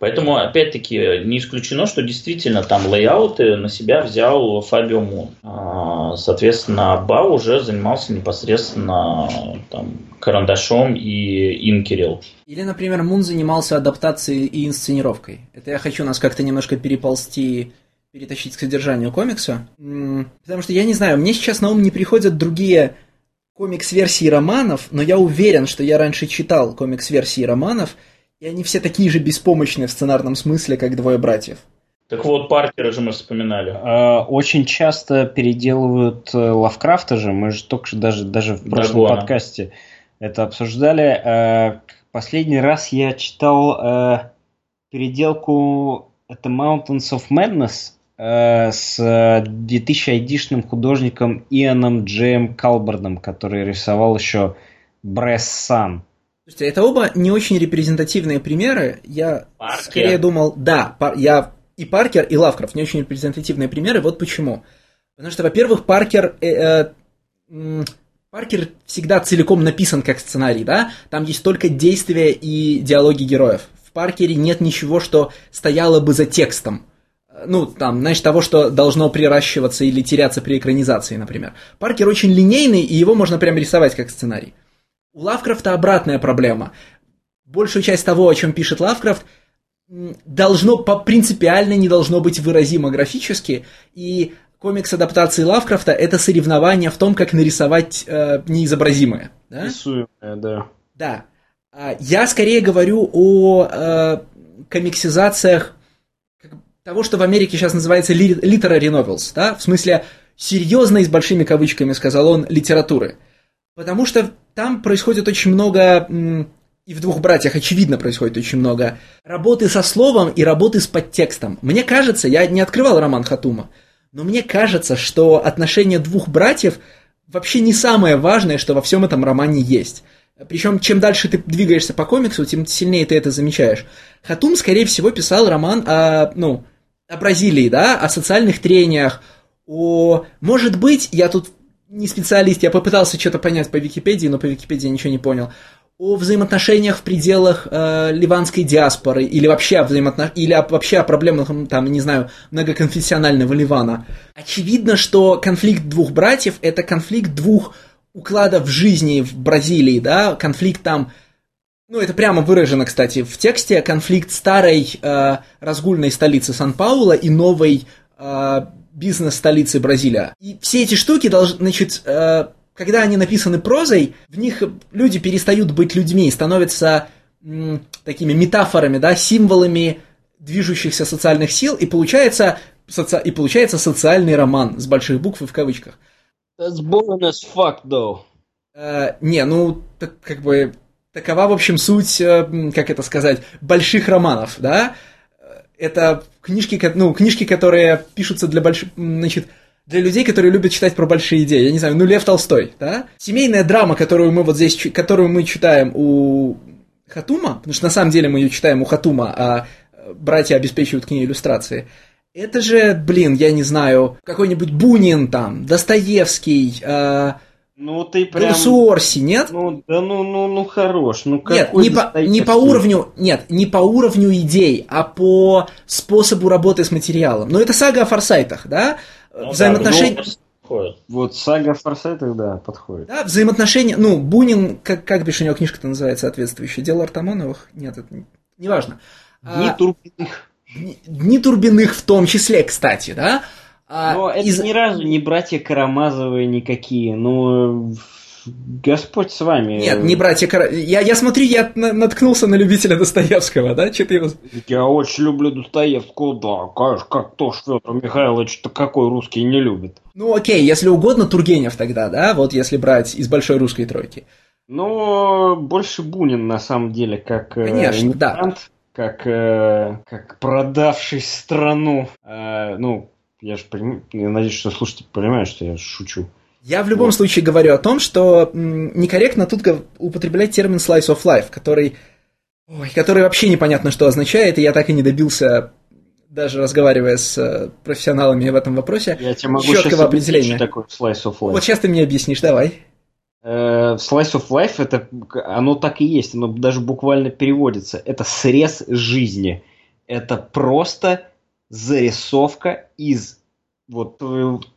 Speaker 3: Поэтому, опять-таки, не исключено, что действительно там лейауты на себя взял Фабио Мун. А, соответственно, Ба уже занимался непосредственно там, карандашом и инкерил.
Speaker 1: Или, например, Мун занимался адаптацией и инсценировкой. Это я хочу нас как-то немножко переползти перетащить к содержанию комикса. Потому что я не знаю, мне сейчас на ум не приходят другие комикс-версии романов, но я уверен, что я раньше читал комикс-версии романов, и они все такие же беспомощные в сценарном смысле, как двое братьев.
Speaker 3: Так вот, Паркера же мы вспоминали.
Speaker 2: А, очень часто переделывают э, Лавкрафта же. Мы же только что даже, даже в прошлом Дагона. подкасте это обсуждали. А, последний раз я читал э, переделку это Mountains of Madness э, с 2000 AD шным художником Ианом Джеем Калбердом, который рисовал еще Brass Sun.
Speaker 1: Слушайте, это оба не очень репрезентативные примеры. Я Паркер. скорее думал, да, я и Паркер, и Лавкрафт не очень репрезентативные примеры. Вот почему. Потому что, во-первых, Паркер э, э, Паркер всегда целиком написан как сценарий, да? Там есть только действия и диалоги героев. В Паркере нет ничего, что стояло бы за текстом. Ну, там, знаешь, того, что должно приращиваться или теряться при экранизации, например. Паркер очень линейный, и его можно прям рисовать как сценарий. У Лавкрафта обратная проблема. Большую часть того, о чем пишет Лавкрафт, должно по принципиально не должно быть выразимо графически, и комикс адаптации Лавкрафта это соревнование в том, как нарисовать э, неизобразимое.
Speaker 2: Да? Рисуемое, да.
Speaker 1: Да. А, я скорее говорю о э, комиксизациях того, что в Америке сейчас называется literary novels, да, в смысле серьезной, с большими кавычками, сказал он, литературы. Потому что там происходит очень много, и в «Двух братьях» очевидно происходит очень много, работы со словом и работы с подтекстом. Мне кажется, я не открывал роман Хатума, но мне кажется, что отношения двух братьев вообще не самое важное, что во всем этом романе есть. Причем, чем дальше ты двигаешься по комиксу, тем сильнее ты это замечаешь. Хатум, скорее всего, писал роман о, ну, о Бразилии, да, о социальных трениях, о... Может быть, я тут не специалист, я попытался что-то понять по Википедии, но по Википедии ничего не понял. О взаимоотношениях в пределах э, ливанской диаспоры или вообще о взаимоотнош... или о, вообще о проблемах, там, не знаю, многоконфессионального Ливана. Очевидно, что конфликт двух братьев – это конфликт двух укладов жизни в Бразилии, да, конфликт там ну, это прямо выражено, кстати, в тексте конфликт старой э, разгульной столицы Сан-Паула и новой э, бизнес-столицы Бразилия. И все эти штуки должны, значит, э, когда они написаны прозой, в них люди перестают быть людьми, становятся м, такими метафорами, да, символами движущихся социальных сил, и получается, соци... и получается социальный роман с больших букв и в кавычках.
Speaker 2: That's boring as fuck, though.
Speaker 1: Э, не, ну, так, как бы, такова, в общем, суть, э, как это сказать, больших романов, да? Это книжки, ну, книжки, которые пишутся для больших, значит, для людей, которые любят читать про большие идеи. Я не знаю, ну, Лев Толстой, да? Семейная драма, которую мы вот здесь, которую мы читаем у Хатума, потому что на самом деле мы ее читаем у Хатума, а братья обеспечивают к ней иллюстрации, Это же, блин, я не знаю, какой-нибудь Бунин там, Достоевский, э,
Speaker 2: ну, ты прям...
Speaker 1: Суорси, нет?
Speaker 2: Ну, да ну, ну, ну, хорош. Ну,
Speaker 1: нет, не по, не по уровню, нет, не по уровню идей, а по способу работы с материалом. Но это сага о форсайтах, да? Ну, Взаимоотношения... Да,
Speaker 2: ну, вот сага о форсайтах, да, подходит.
Speaker 1: Да, взаимоотношения, ну, Бунин, как, как бишь у него книжка-то называется соответствующая? Дело Артамоновых? Нет, это не, неважно.
Speaker 2: Дни а, Турбиных.
Speaker 1: Дни, дни Турбиных в том числе, кстати, да?
Speaker 2: А, Но это из... ни разу не братья Карамазовые никакие. Ну, Господь с вами.
Speaker 1: Нет, не братья Карамазовые. Я, я смотрю, я наткнулся на любителя Достоевского, да? Что ты его...
Speaker 2: Я очень люблю Достоевского, да. Конечно, как то, что Михайлович-то какой русский не любит.
Speaker 1: Ну, окей, если угодно, Тургенев тогда, да? Вот если брать из большой русской тройки.
Speaker 2: Но больше Бунин, на самом деле, как
Speaker 1: э, Конечно, да.
Speaker 2: как, э, как продавший страну. Э, ну, я же понимаю, я надеюсь, что слушайте понимают, что я шучу.
Speaker 1: Я в любом вот. случае говорю о том, что некорректно тут употреблять термин slice of life, который, ой, который вообще непонятно, что означает, и я так и не добился, даже разговаривая с э, профессионалами в этом вопросе,
Speaker 2: я тебе могу четкого определения. Что такое slice of life.
Speaker 1: Вот сейчас ты мне объяснишь, давай.
Speaker 2: Э, slice of life это оно так и есть, оно даже буквально переводится. Это срез жизни. Это просто зарисовка из вот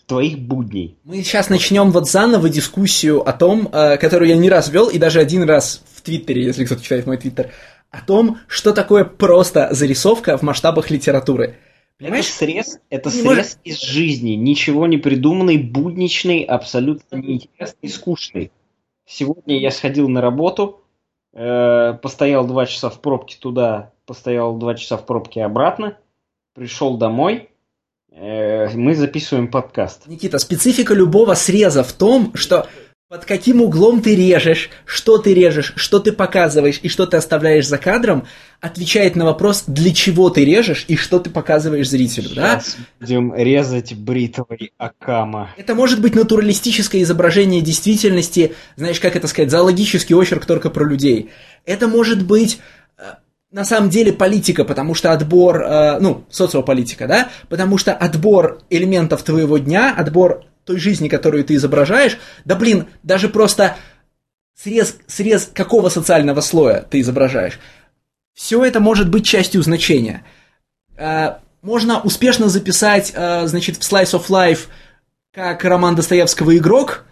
Speaker 2: твоих будней.
Speaker 1: Мы сейчас начнем вот заново дискуссию о том, э, которую я не раз вел, и даже один раз в Твиттере, если кто-то читает мой Твиттер, о том, что такое просто зарисовка в масштабах литературы.
Speaker 2: Понимаешь? Это срез, это срез можешь... из жизни, ничего не придуманный, будничный, абсолютно неинтересный, скучный. Сегодня я сходил на работу, э, постоял два часа в пробке туда, постоял два часа в пробке обратно, пришел домой, э, мы записываем подкаст.
Speaker 1: Никита, специфика любого среза в том, что под каким углом ты режешь, что ты режешь, что ты показываешь и что ты оставляешь за кадром, отвечает на вопрос, для чего ты режешь и что ты показываешь зрителю. Сейчас
Speaker 2: да? будем резать бритвой Акама.
Speaker 1: Это может быть натуралистическое изображение действительности, знаешь, как это сказать, зоологический очерк только про людей. Это может быть на самом деле политика, потому что отбор, э, ну, социополитика, да, потому что отбор элементов твоего дня, отбор той жизни, которую ты изображаешь, да блин, даже просто срез, срез какого социального слоя ты изображаешь, все это может быть частью значения. Э, можно успешно записать, э, значит, в Slice of Life как роман Достоевского «Игрок»,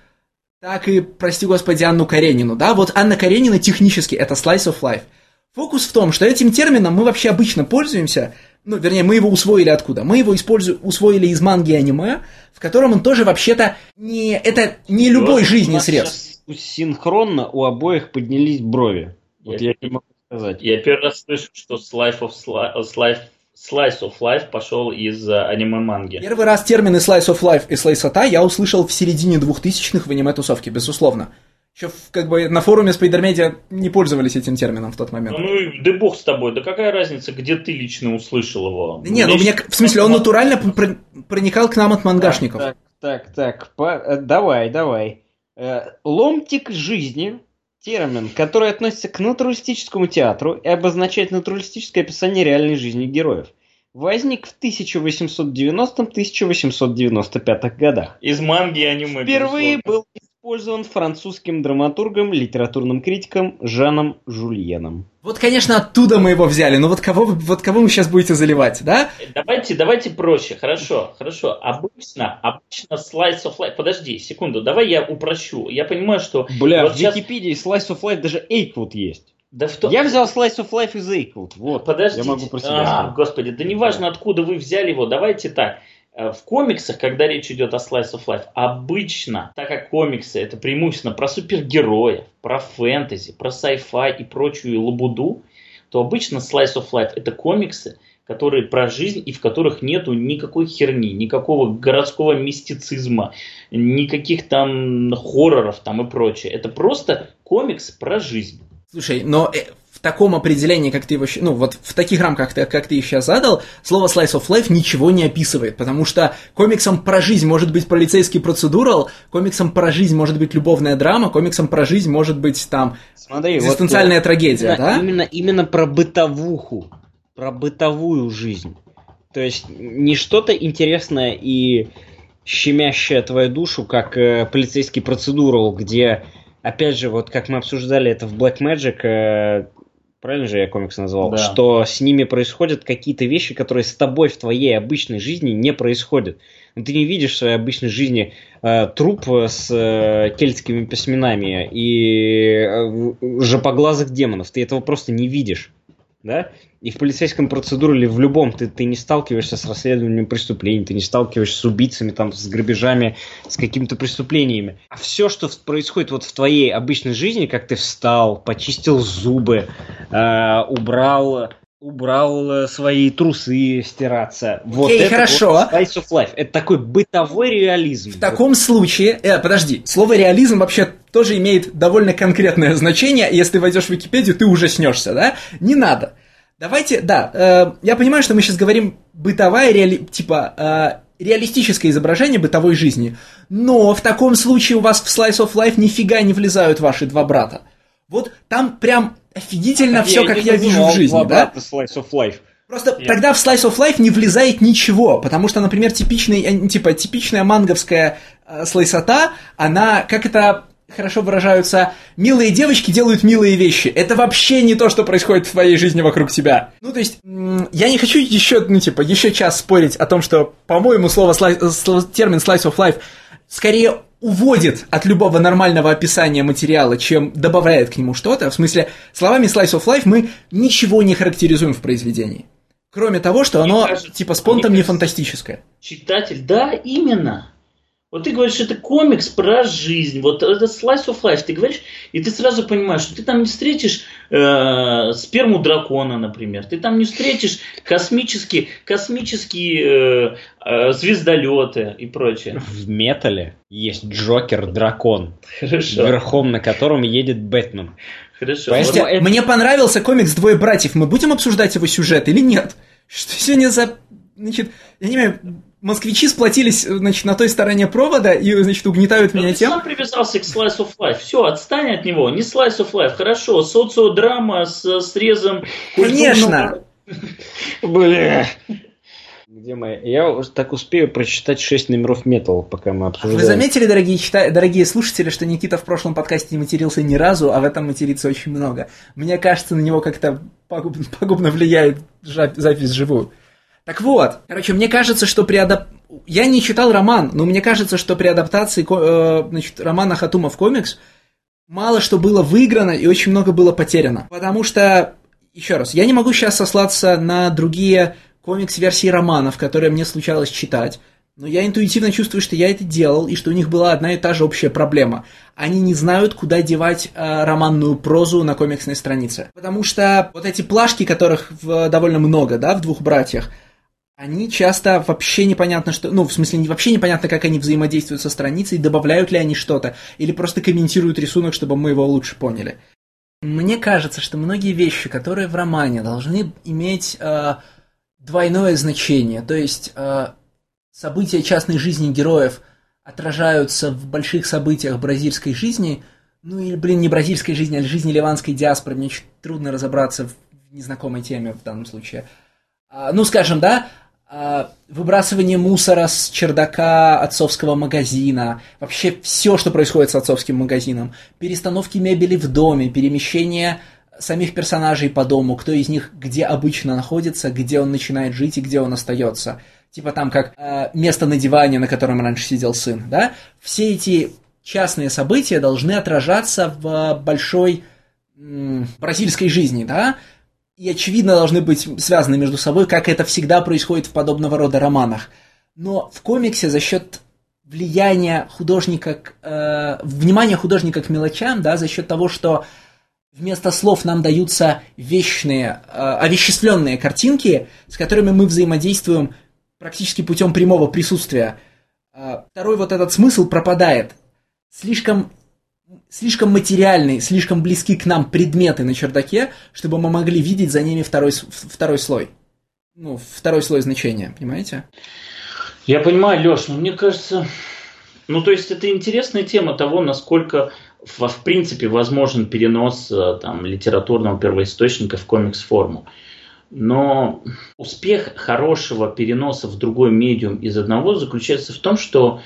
Speaker 1: так и, прости господи, Анну Каренину, да, вот Анна Каренина технически это Slice of Life – Фокус в том, что этим термином мы вообще обычно пользуемся, ну, вернее, мы его усвоили откуда? Мы его используем, усвоили из манги и аниме, в котором он тоже вообще-то не... Это не любой жизни срез.
Speaker 2: Синхронно у обоих поднялись брови. Вот я, я не могу
Speaker 3: сказать. Я первый раз слышу, что Slice of, Slice, Slice of Life пошел из uh, аниме-манги.
Speaker 1: Первый раз термины Slice of Life и Slice of я услышал в середине двухтысячных в аниме-тусовке, безусловно. Еще как бы на форуме Спайдермедиа не пользовались этим термином в тот момент.
Speaker 3: Ну, ну да бог с тобой, да какая разница, где ты лично услышал его?
Speaker 1: Не, ну мне, в смысле, он натурально проникал к нам от мангашников.
Speaker 2: Так, так, так, по, э, давай, давай. Э, ломтик жизни, термин, который относится к натуралистическому театру и обозначает натуралистическое описание реальной жизни героев возник в 1890-1895 годах.
Speaker 3: Из манги и аниме.
Speaker 2: Впервые был использован французским драматургом, литературным критиком Жаном Жульеном.
Speaker 1: Вот, конечно, оттуда мы его взяли, но вот кого, вот кого вы сейчас будете заливать, да?
Speaker 3: Давайте, давайте проще, хорошо, хорошо. Обычно, обычно slice of life... Подожди, секунду, давай я упрощу. Я понимаю, что...
Speaker 2: Бля, вот в сейчас... Википедии slice of life даже Эйквуд есть. Да в то... Я взял Slice of Life из Equal. Вот.
Speaker 3: Подождите. Я могу про себя а, Господи, да неважно, откуда вы взяли его. Давайте так. Э, в комиксах, когда речь идет о Slice of Life, обычно, так как комиксы это преимущественно про супергероев, про фэнтези, про sci-fi и прочую лабуду, то обычно Slice of Life это комиксы, которые про жизнь и в которых нету никакой херни, никакого городского мистицизма, никаких там хорроров там и прочее. Это просто комикс про жизнь.
Speaker 1: Слушай, но э, таком определении, как ты его, ну вот в таких рамках, как ты их сейчас задал, слово slice of life ничего не описывает, потому что комиксом про жизнь может быть полицейский процедурал, комиксом про жизнь может быть любовная драма, комиксом про жизнь может быть там Смотри, экзистенциальная вот, трагедия,
Speaker 2: именно,
Speaker 1: да?
Speaker 2: Именно, именно про бытовуху, про бытовую жизнь. То есть не что-то интересное и щемящее твою душу, как э, полицейский процедурал, где, опять же, вот как мы обсуждали это в Black Magic, э, правильно же я комикс назвал, да. что с ними происходят какие-то вещи, которые с тобой в твоей обычной жизни не происходят. Но ты не видишь в своей обычной жизни э, труп с э, кельтскими письменами и э, жопоглазых демонов. Ты этого просто не видишь да, и в полицейском процедуре или в любом ты, ты не сталкиваешься с расследованием преступлений, ты не сталкиваешься с убийцами, там, с грабежами, с какими-то преступлениями. А все, что происходит вот в твоей обычной жизни, как ты встал, почистил зубы, э, убрал убрал э, свои трусы стираться. Вот
Speaker 1: Окей,
Speaker 2: это
Speaker 1: хорошо.
Speaker 2: Вот slice of life. Это такой бытовой реализм.
Speaker 1: В таком случае, э, подожди, слово реализм вообще тоже имеет довольно конкретное значение. Если войдешь в Википедию, ты уже снешься, да? Не надо. Давайте, да, э, я понимаю, что мы сейчас говорим бытовая, реали, типа, э, реалистическое изображение бытовой жизни. Но в таком случае у вас в Slice of Life нифига не влезают ваши два брата. Вот там прям офигительно я все, как я вижу в жизни, да?
Speaker 2: Slice of Life.
Speaker 1: Просто yeah. тогда в Slice of Life не влезает ничего, потому что, например, типичный, э, типа, типичная манговская э, слайсота, она, как это хорошо выражаются, милые девочки делают милые вещи. Это вообще не то, что происходит в твоей жизни вокруг тебя. Ну, то есть, я не хочу еще, ну, типа, еще час спорить о том, что, по-моему, слово, слово термин slice of life скорее уводит от любого нормального описания материала, чем добавляет к нему что-то. В смысле, словами slice of life мы ничего не характеризуем в произведении. Кроме того, что оно, кажется, типа, спонтом не фантастическое.
Speaker 3: Читатель, да, именно. Вот ты говоришь, это комикс про жизнь, вот это slice of life, ты говоришь, и ты сразу понимаешь, что ты там не встретишь э, сперму дракона, например, ты там не встретишь космические, космические э, э, звездолеты и прочее.
Speaker 2: В металле есть Джокер-дракон, верхом на котором едет Бэтмен.
Speaker 1: Хорошо. Поэтому это... Мне понравился комикс «Двое братьев», мы будем обсуждать его сюжет или нет? Что сегодня за... Значит, я не знаю, москвичи сплотились, значит, на той стороне провода и, значит, угнетают меня тем...
Speaker 3: Ты сам привязался к Slice of Life. Все, отстань от него. Не Slice of Life. Хорошо, социодрама с срезом...
Speaker 1: Конечно!
Speaker 2: Бля. Где моя? Я так успею прочитать 6 номеров металл, пока мы обсуждаем.
Speaker 1: Вы заметили, дорогие, чита... дорогие слушатели, что Никита в прошлом подкасте не матерился ни разу, а в этом матерится очень много. Мне кажется, на него как-то пагубно, пагубно влияет запись живую. Так вот, короче, мне кажется, что при адап... Я не читал роман, но мне кажется, что при адаптации э, значит, романа Хатума в комикс мало что было выиграно и очень много было потеряно. Потому что, еще раз, я не могу сейчас сослаться на другие комикс-версии романов, которые мне случалось читать. Но я интуитивно чувствую, что я это делал, и что у них была одна и та же общая проблема. Они не знают, куда девать э, романную прозу на комиксной странице. Потому что вот эти плашки, которых в, довольно много, да, в двух братьях, они часто вообще непонятно, что... Ну, в смысле, вообще непонятно, как они взаимодействуют со страницей, добавляют ли они что-то, или просто комментируют рисунок, чтобы мы его лучше поняли. Мне кажется, что многие вещи, которые в романе должны иметь э, двойное значение, то есть э, события частной жизни героев отражаются в больших событиях бразильской жизни, ну или, блин, не бразильской жизни, а жизни ливанской диаспоры, мне трудно разобраться в незнакомой теме в данном случае. А, ну, скажем, да, выбрасывание мусора с чердака отцовского магазина, вообще все, что происходит с отцовским магазином, перестановки мебели в доме, перемещение самих персонажей по дому, кто из них где обычно находится, где он начинает жить и где он остается. Типа там как э, место на диване, на котором раньше сидел сын, да? Все эти частные события должны отражаться в большой бразильской жизни, да? И, очевидно, должны быть связаны между собой, как это всегда происходит в подобного рода романах. Но в комиксе за счет влияния художника, к, э, внимания художника к мелочам, да, за счет того, что вместо слов нам даются вечные, э, овеществленные картинки, с которыми мы взаимодействуем практически путем прямого присутствия. Э, второй вот этот смысл пропадает. Слишком слишком материальные, слишком близки к нам предметы на чердаке, чтобы мы могли видеть за ними второй, второй слой. Ну, второй слой значения, понимаете?
Speaker 3: Я понимаю, Леш, но мне кажется... Ну, то есть, это интересная тема того, насколько в, в принципе возможен перенос э, там, литературного первоисточника в комикс-форму. Но успех хорошего переноса в другой медиум из одного заключается в том, что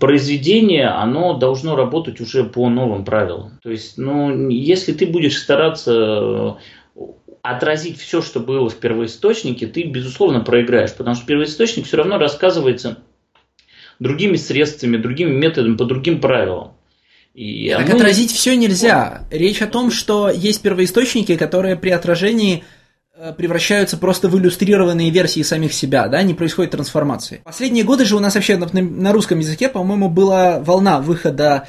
Speaker 3: произведение, оно должно работать уже по новым правилам. То есть, ну, если ты будешь стараться э, отразить все, что было в первоисточнике, ты, безусловно, проиграешь, потому что первоисточник все равно рассказывается другими средствами, другими методами, по другим правилам.
Speaker 1: И так мы... отразить все нельзя. Речь о том, что есть первоисточники, которые при отражении превращаются просто в иллюстрированные версии самих себя, да, не происходит трансформации. Последние годы же у нас вообще на, на русском языке, по-моему, была волна выхода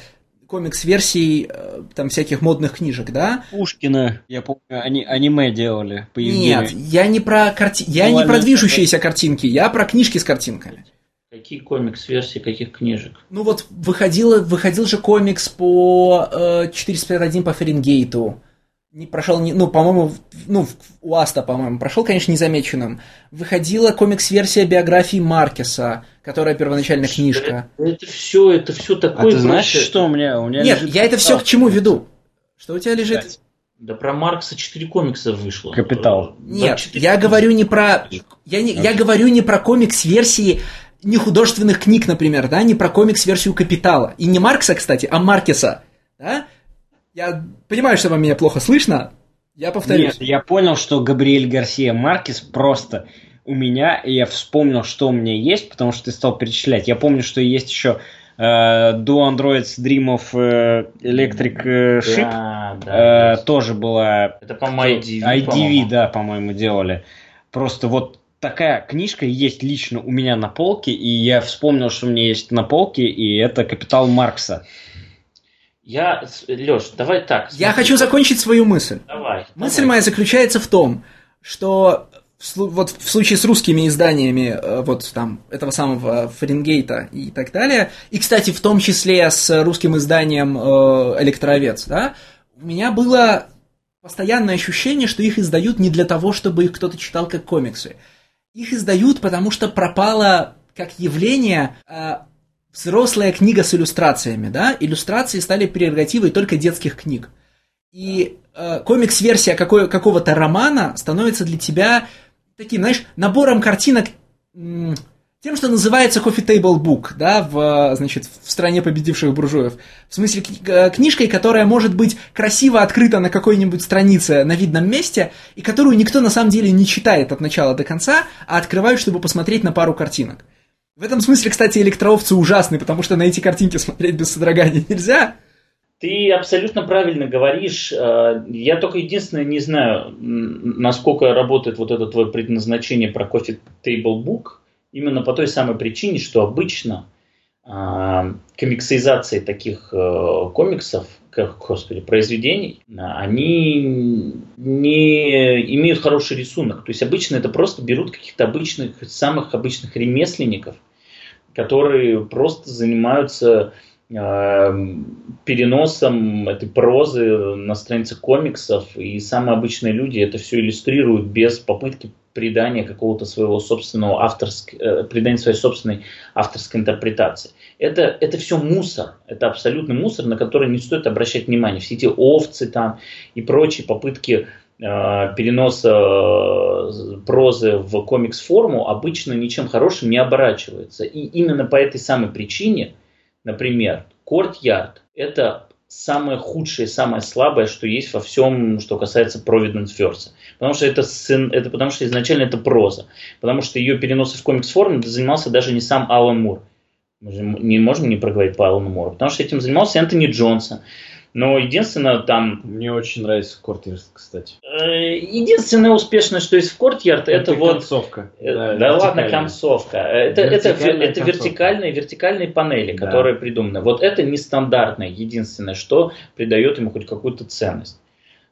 Speaker 1: комикс-версий э, там всяких модных книжек, да?
Speaker 2: Пушкина, я помню, они аниме делали
Speaker 1: по Нет, я не про карти... я не про движущиеся картинки, я про книжки с картинками.
Speaker 3: Какие комикс-версии каких книжек?
Speaker 1: Ну вот выходил, выходил же комикс по э, 451 по Фаренгейту. Не прошел, не, ну, по-моему, ну, у Аста, по-моему, прошел, конечно, незамеченным. Выходила комикс-версия биографии Маркеса, которая первоначальная книжка.
Speaker 3: Это, это все, это все такое.
Speaker 2: А ты знаешь, что у меня, у меня
Speaker 1: Нет, я это все к чему веду? Что у тебя лежит?
Speaker 3: Да про Маркса 4 комикса вышло.
Speaker 2: Капитал.
Speaker 1: Нет, я говорю не про... Я, не, я говорю не про комикс-версии не художественных книг, например, да, не про комикс-версию Капитала. И не Маркса, кстати, а Маркеса. Да? Я понимаю, что вам меня плохо слышно. Я повторюсь.
Speaker 2: Нет, я понял, что Габриэль Гарсия Маркес просто у меня, и я вспомнил, что у меня есть, потому что ты стал перечислять. Я помню, что есть еще э, Do Androids Dream of э, Electric э, Ship. Да, да, э, тоже была...
Speaker 3: Это, по-моему,
Speaker 2: IDV, IDV по да, по-моему, делали. Просто вот такая книжка есть лично у меня на полке, и я вспомнил, что у меня есть на полке, и это «Капитал Маркса».
Speaker 3: Я, Леш, давай так.
Speaker 1: Смотри. Я хочу закончить свою мысль.
Speaker 3: Давай.
Speaker 1: Мысль
Speaker 3: давай.
Speaker 1: моя заключается в том, что вот в случае с русскими изданиями э, вот там этого самого Фаренгейта и так далее, и, кстати, в том числе с русским изданием э, Электроовец, да, у меня было постоянное ощущение, что их издают не для того, чтобы их кто-то читал как комиксы. Их издают, потому что пропало как явление э, взрослая книга с иллюстрациями, да? Иллюстрации стали прерогативой только детских книг. И э, комикс-версия какого-то романа становится для тебя таким, знаешь, набором картинок, тем, что называется Coffee Table Book, да, в, значит, в стране победивших буржуев. В смысле, э, книжкой, которая может быть красиво открыта на какой-нибудь странице на видном месте, и которую никто на самом деле не читает от начала до конца, а открывают, чтобы посмотреть на пару картинок. В этом смысле, кстати, электроовцы ужасны, потому что на эти картинки смотреть без содрогания нельзя.
Speaker 3: Ты абсолютно правильно говоришь. Э, я только единственное не знаю, насколько работает вот это твое предназначение про Coffee Table Book – Именно по той самой причине, что обычно э, комиксизации таких э, комиксов, как, господи, произведений, они не имеют хороший рисунок. То есть обычно это просто берут каких-то обычных, самых обычных ремесленников, которые просто занимаются э, переносом этой прозы на странице комиксов, и самые обычные люди это все иллюстрируют без попытки придание какого-то своего собственного авторского, э, придание своей собственной авторской интерпретации. Это, это все мусор, это абсолютный мусор, на который не стоит обращать внимание. Все эти овцы там и прочие попытки э, переноса э, прозы в комикс-форму обычно ничем хорошим не оборачиваются. И именно по этой самой причине, например, Courtyard – это самое худшее, самое слабое, что есть во всем, что касается Providence Verse. Потому что это, сын, это потому что изначально это проза. Потому что ее переносы в комикс-форму занимался даже не сам Алан Мур. Мы же не можем не проговорить по Алану Муру. Потому что этим занимался Энтони Джонсон. Но единственное там...
Speaker 2: Мне очень нравится Courtyard, кстати.
Speaker 3: Э, единственное успешное, что есть в Courtyard, это, это вот...
Speaker 2: концовка.
Speaker 3: Э, да, да ладно, концовка. Это, это, это вертикальные, вертикальные панели, да. которые придуманы. Вот это нестандартное, единственное, что придает ему хоть какую-то ценность.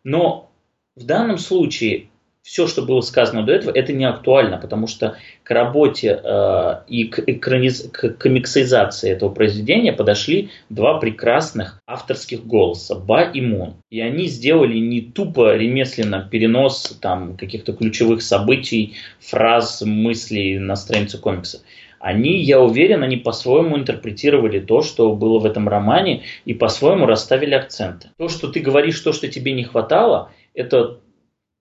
Speaker 3: Но в данном случае все, что было сказано до этого, это не актуально, потому что к работе э, и к, экраниз... к комиксизации этого произведения подошли два прекрасных авторских голоса, Ба и Мун. И они сделали не тупо ремесленно перенос там, каких-то ключевых событий, фраз, мыслей на странице комикса. Они, я уверен, они по-своему интерпретировали то, что было в этом романе, и по-своему расставили акценты. То, что ты говоришь, то, что тебе не хватало, это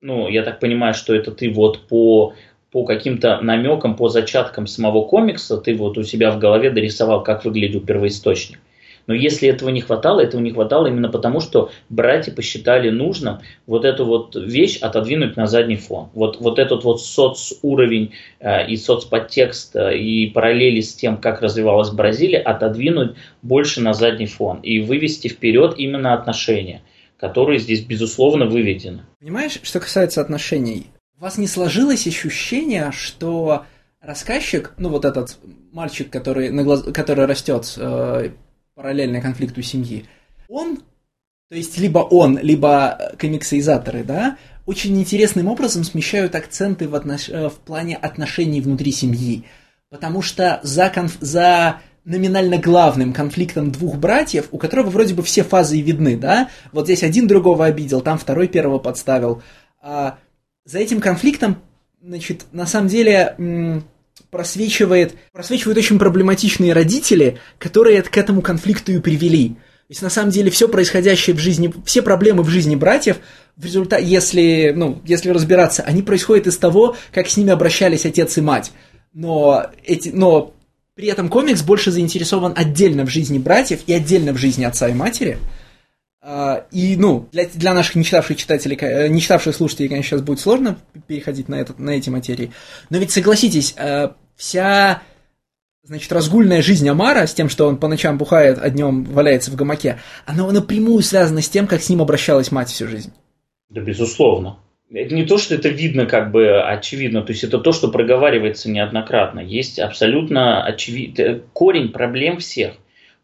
Speaker 3: ну, я так понимаю, что это ты вот по, по каким-то намекам, по зачаткам самого комикса, ты вот у себя в голове дорисовал, как выглядел первоисточник. Но если этого не хватало, этого не хватало именно потому, что братья посчитали нужным вот эту вот вещь отодвинуть на задний фон. Вот, вот этот вот соцуровень э, и соцподтекст э, и параллели с тем, как развивалась Бразилия, отодвинуть больше на задний фон и вывести вперед именно отношения, которые здесь, безусловно, выведены.
Speaker 1: Понимаешь, что касается отношений, у вас не сложилось ощущение, что рассказчик, ну вот этот мальчик, который, на глаз... который растет э, параллельно конфликту семьи, он, то есть либо он, либо комиксоизаторы, да, очень интересным образом смещают акценты в, отнош... Э, в плане отношений внутри семьи. Потому что за, конф... за номинально главным конфликтом двух братьев, у которого вроде бы все фазы видны, да, вот здесь один другого обидел, там второй первого подставил. А за этим конфликтом, значит, на самом деле просвечивает, просвечивают очень проблематичные родители, которые к этому конфликту и привели. То есть, на самом деле, все происходящее в жизни, все проблемы в жизни братьев, в результате, если, ну, если разбираться, они происходят из того, как с ними обращались отец и мать. Но, эти, но при этом комикс больше заинтересован отдельно в жизни братьев и отдельно в жизни отца и матери. А, и, ну, для, для наших нечитавших читателей, э, не читавших слушателей, конечно, сейчас будет сложно переходить на, этот, на эти материи. Но ведь согласитесь, э, вся, значит, разгульная жизнь Амара с тем, что он по ночам бухает, а днем валяется в гамаке, она напрямую связана с тем, как с ним обращалась мать всю жизнь.
Speaker 3: Да, безусловно. Это не то, что это видно как бы очевидно, то есть это то, что проговаривается неоднократно. Есть абсолютно очевидно корень проблем всех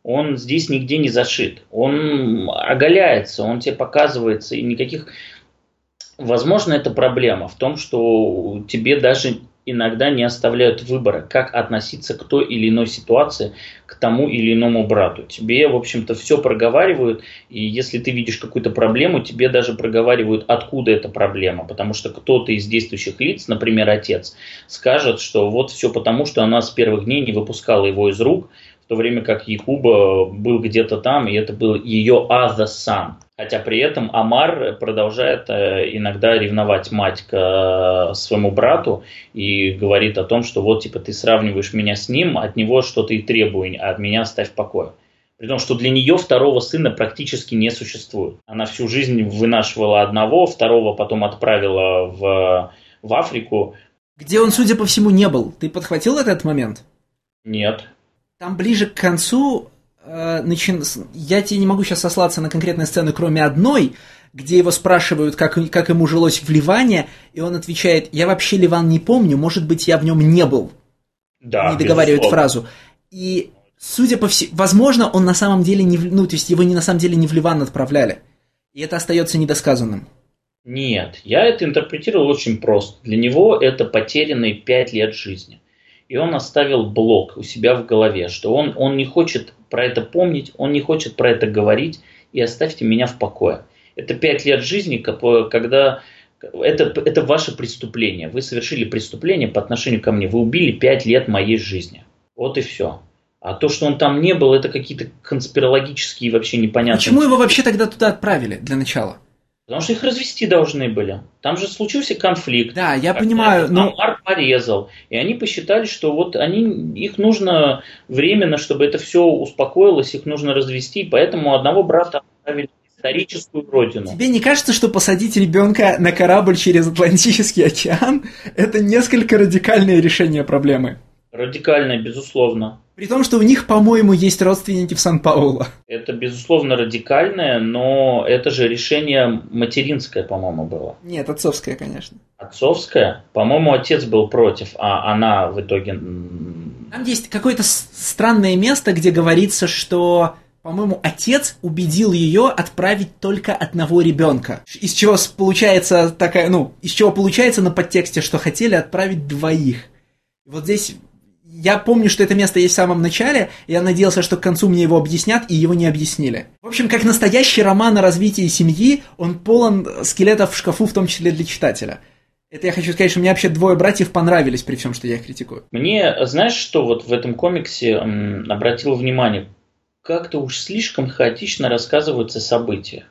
Speaker 3: он здесь нигде не зашит. Он оголяется, он тебе показывается, и никаких... Возможно, это проблема в том, что тебе даже иногда не оставляют выбора, как относиться к той или иной ситуации, к тому или иному брату. Тебе, в общем-то, все проговаривают, и если ты видишь какую-то проблему, тебе даже проговаривают, откуда эта проблема, потому что кто-то из действующих лиц, например, отец, скажет, что вот все потому, что она с первых дней не выпускала его из рук, то время как Якуба был где-то там, и это был ее other son. Хотя при этом Амар продолжает э, иногда ревновать мать к э, своему брату и говорит о том, что вот типа ты сравниваешь меня с ним, от него что-то и требуй, а от меня оставь в покое. При том, что для нее второго сына практически не существует. Она всю жизнь вынашивала одного, второго потом отправила в, в Африку.
Speaker 1: Где он, судя по всему, не был. Ты подхватил этот момент?
Speaker 3: Нет.
Speaker 1: Там ближе к концу э, начин... я тебе не могу сейчас сослаться на конкретные сцены, кроме одной, где его спрашивают, как, как ему жилось в Ливане, и он отвечает, я вообще Ливан не помню, может быть, я в нем не был.
Speaker 3: Да,
Speaker 1: не договаривает безусловно. фразу. И, судя по всему, возможно, он на самом деле не, ну, то есть его не на самом деле не в Ливан отправляли. И это остается недосказанным.
Speaker 3: Нет, я это интерпретировал очень просто. Для него это потерянные пять лет жизни и он оставил блок у себя в голове, что он, он не хочет про это помнить, он не хочет про это говорить, и оставьте меня в покое. Это пять лет жизни, когда это, это ваше преступление. Вы совершили преступление по отношению ко мне. Вы убили пять лет моей жизни. Вот и все. А то, что он там не был, это какие-то конспирологические вообще непонятные...
Speaker 1: Почему его вообще тогда туда отправили для начала?
Speaker 3: Потому что их развести должны были. Там же случился конфликт.
Speaker 1: Да, я понимаю, но...
Speaker 3: Амар порезал. И они посчитали, что вот они, их нужно временно, чтобы это все успокоилось, их нужно развести. Поэтому одного брата оставили историческую родину.
Speaker 1: Тебе не кажется, что посадить ребенка на корабль через Атлантический океан – это несколько радикальное решение проблемы?
Speaker 3: Радикальное, безусловно.
Speaker 1: При том, что у них, по-моему, есть родственники в Сан-Пауло.
Speaker 3: Это, безусловно, радикальное, но это же решение материнское, по-моему, было.
Speaker 1: Нет, отцовское, конечно.
Speaker 3: Отцовское? По-моему, отец был против, а она в итоге...
Speaker 1: Там есть какое-то странное место, где говорится, что по-моему, отец убедил ее отправить только одного ребенка. Из чего получается такая, ну, из чего получается на подтексте, что хотели отправить двоих. Вот здесь я помню, что это место есть в самом начале, я надеялся, что к концу мне его объяснят, и его не объяснили. В общем, как настоящий роман о развитии семьи, он полон скелетов в шкафу, в том числе для читателя. Это я хочу сказать, что мне вообще двое братьев понравились при всем, что я их критикую.
Speaker 3: Мне, знаешь, что вот в этом комиксе м, обратил внимание? Как-то уж слишком хаотично рассказываются события.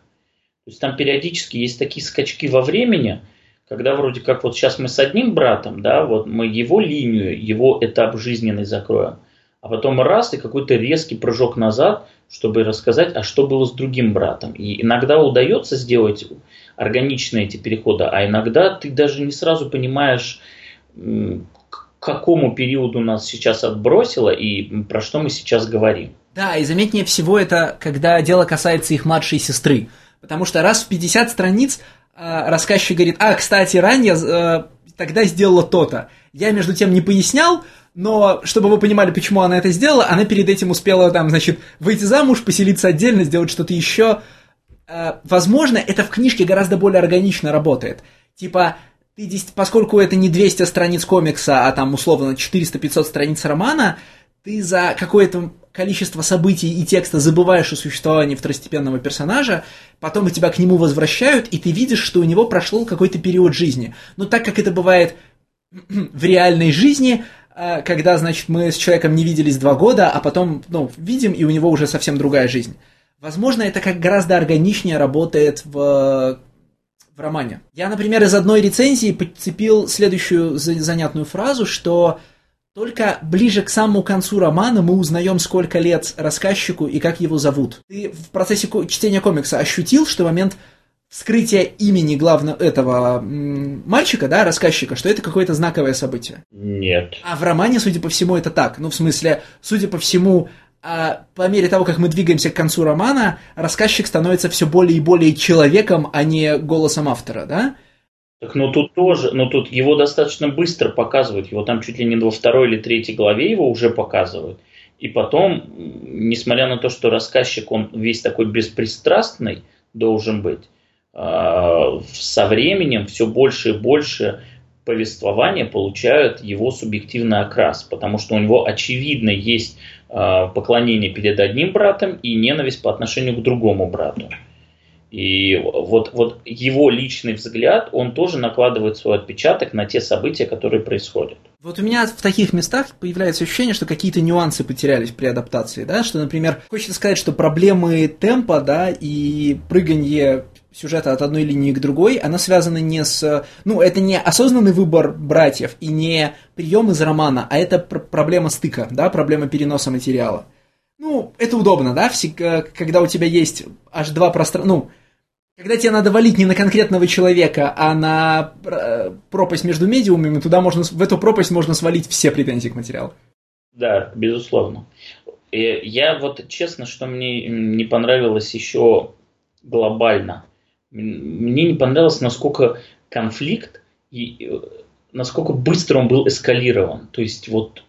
Speaker 3: То есть там периодически есть такие скачки во времени, когда вроде как вот сейчас мы с одним братом, да, вот мы его линию, его этап жизненный закроем, а потом раз и какой-то резкий прыжок назад, чтобы рассказать, а что было с другим братом. И иногда удается сделать органичные эти переходы, а иногда ты даже не сразу понимаешь, к какому периоду нас сейчас отбросило и про что мы сейчас говорим.
Speaker 1: Да, и заметнее всего это, когда дело касается их младшей сестры. Потому что раз в 50 страниц э, рассказчик говорит, а, кстати, ранее э, тогда сделала то-то. Я, между тем, не пояснял, но чтобы вы понимали, почему она это сделала, она перед этим успела там, значит, выйти замуж, поселиться отдельно, сделать что-то еще. Э, возможно, это в книжке гораздо более органично работает. Типа, ты, поскольку это не 200 страниц комикса, а там условно 400-500 страниц романа, ты за какое-то количество событий и текста забываешь о существовании второстепенного персонажа, потом тебя к нему возвращают, и ты видишь, что у него прошел какой-то период жизни. Но так как это бывает в реальной жизни, а, когда, значит, мы с человеком не виделись два года, а потом, ну, видим, и у него уже совсем другая жизнь. Возможно, это как гораздо органичнее работает в, в романе. Я, например, из одной рецензии подцепил следующую занятную фразу, что только ближе к самому концу романа мы узнаем, сколько лет рассказчику и как его зовут. Ты в процессе чтения комикса ощутил, что момент вскрытия имени главного этого мальчика, да, рассказчика, что это какое-то знаковое событие?
Speaker 3: Нет.
Speaker 1: А в романе, судя по всему, это так. Ну, в смысле, судя по всему, а по мере того, как мы двигаемся к концу романа, рассказчик становится все более и более человеком, а не голосом автора, да?
Speaker 3: Так, ну тут тоже, но тут его достаточно быстро показывают, его там чуть ли не во второй или третьей главе его уже показывают. И потом, несмотря на то, что рассказчик, он весь такой беспристрастный должен быть, а, со временем все больше и больше повествования получают его субъективный окрас, потому что у него очевидно есть а, поклонение перед одним братом и ненависть по отношению к другому брату. И вот, вот его личный взгляд, он тоже накладывает свой отпечаток на те события, которые происходят.
Speaker 1: Вот у меня в таких местах появляется ощущение, что какие-то нюансы потерялись при адаптации, да, что, например, хочется сказать, что проблемы темпа, да, и прыганье сюжета от одной линии к другой, она связана не с... Ну, это не осознанный выбор братьев и не прием из романа, а это пр- проблема стыка, да, проблема переноса материала. Ну, это удобно, да, когда у тебя есть аж два пространства, ну, когда тебе надо валить не на конкретного человека, а на э, пропасть между медиумами, туда можно, в эту пропасть можно свалить все претензии к материалу.
Speaker 3: Да, безусловно. Я вот честно, что мне не понравилось еще глобально. Мне не понравилось, насколько конфликт и э, насколько быстро он был эскалирован. То есть вот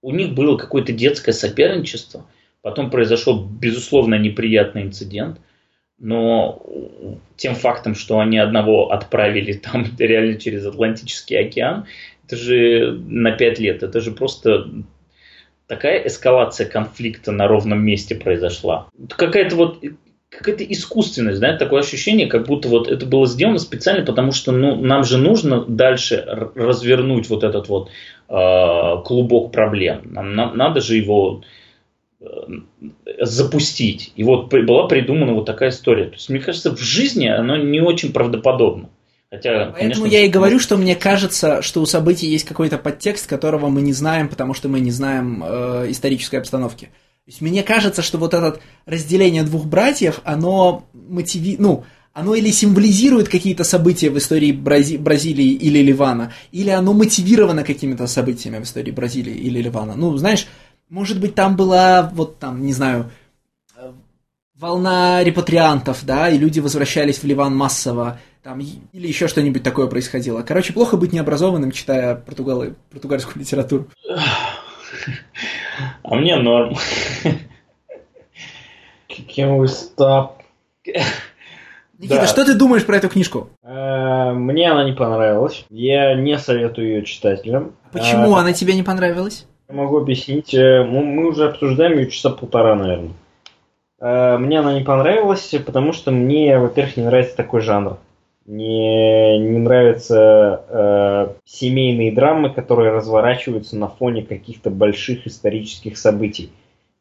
Speaker 3: у них было какое-то детское соперничество, потом произошел безусловно неприятный инцидент – но тем фактом, что они одного отправили там реально через Атлантический океан, это же на пять лет, это же просто такая эскалация конфликта на ровном месте произошла. Какая-то вот какая-то искусственность, да, такое ощущение, как будто вот это было сделано специально, потому что ну, нам же нужно дальше развернуть вот этот вот э, клубок проблем. Нам, нам надо же его запустить. И вот была придумана вот такая история. То есть, мне кажется, в жизни оно не очень правдоподобно. Хотя,
Speaker 1: Поэтому конечно, я и говорю, что мне кажется, что у событий есть какой-то подтекст, которого мы не знаем, потому что мы не знаем э, исторической обстановки. То есть мне кажется, что вот это разделение двух братьев, оно мотиви... ну, оно или символизирует какие-то события в истории Брази... Бразилии или Ливана, или оно мотивировано какими-то событиями в истории Бразилии или Ливана. Ну, знаешь, может быть, там была, вот там, не знаю, э, волна репатриантов, да, и люди возвращались в Ливан массово, там, или еще что-нибудь такое происходило. Короче, плохо быть необразованным, читая португалы, португальскую литературу.
Speaker 3: А мне норм.
Speaker 2: Can we stop?
Speaker 1: Никита, да. что ты думаешь про эту книжку?
Speaker 2: Э, мне она не понравилась. Я не советую ее читателям.
Speaker 1: Почему а, она тебе не понравилась?
Speaker 2: Могу объяснить. Э, мы уже обсуждаем ее часа полтора, наверное. Э, мне она не понравилась, потому что мне, во-первых, не нравится такой жанр. Мне не нравятся э, семейные драмы, которые разворачиваются на фоне каких-то больших исторических событий.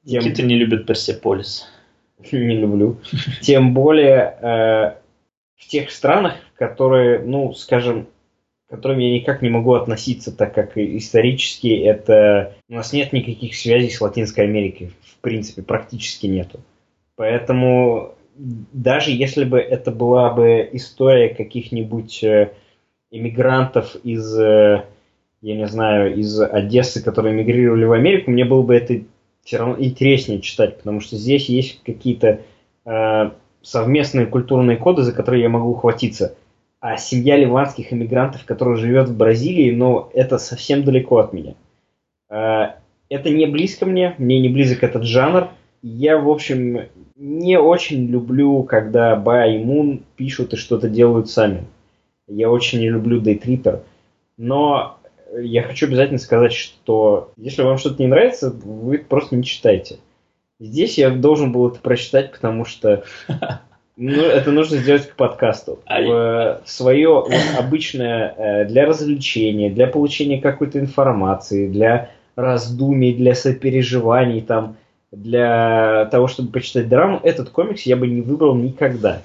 Speaker 3: Тем... Никита не любит Персеполис.
Speaker 2: Не люблю. Тем более, э, в тех странах, которые, ну, скажем, к которым я никак не могу относиться, так как исторически это у нас нет никаких связей с Латинской Америкой, в принципе, практически нету. Поэтому даже если бы это была бы история каких-нибудь э, иммигрантов из, э, я не знаю, из Одессы, которые эмигрировали в Америку, мне было бы это все равно интереснее читать, потому что здесь есть какие-то э, совместные культурные коды, за которые я могу ухватиться. А семья ливанских иммигрантов, которая живет в Бразилии, ну, это совсем далеко от меня. Э, это не близко мне, мне не близок этот жанр. Я, в общем, не очень люблю, когда Ба и Мун пишут и что-то делают сами. Я очень не люблю Дейтрипер. Но я хочу обязательно сказать, что если вам что-то не нравится, вы просто не читайте. Здесь я должен был это прочитать, потому что ну, это нужно сделать к подкасту. А в, в свое вот, обычное э, для развлечения, для получения какой-то информации, для раздумий, для сопереживаний, там, для того, чтобы почитать драму, этот комикс я бы не выбрал никогда.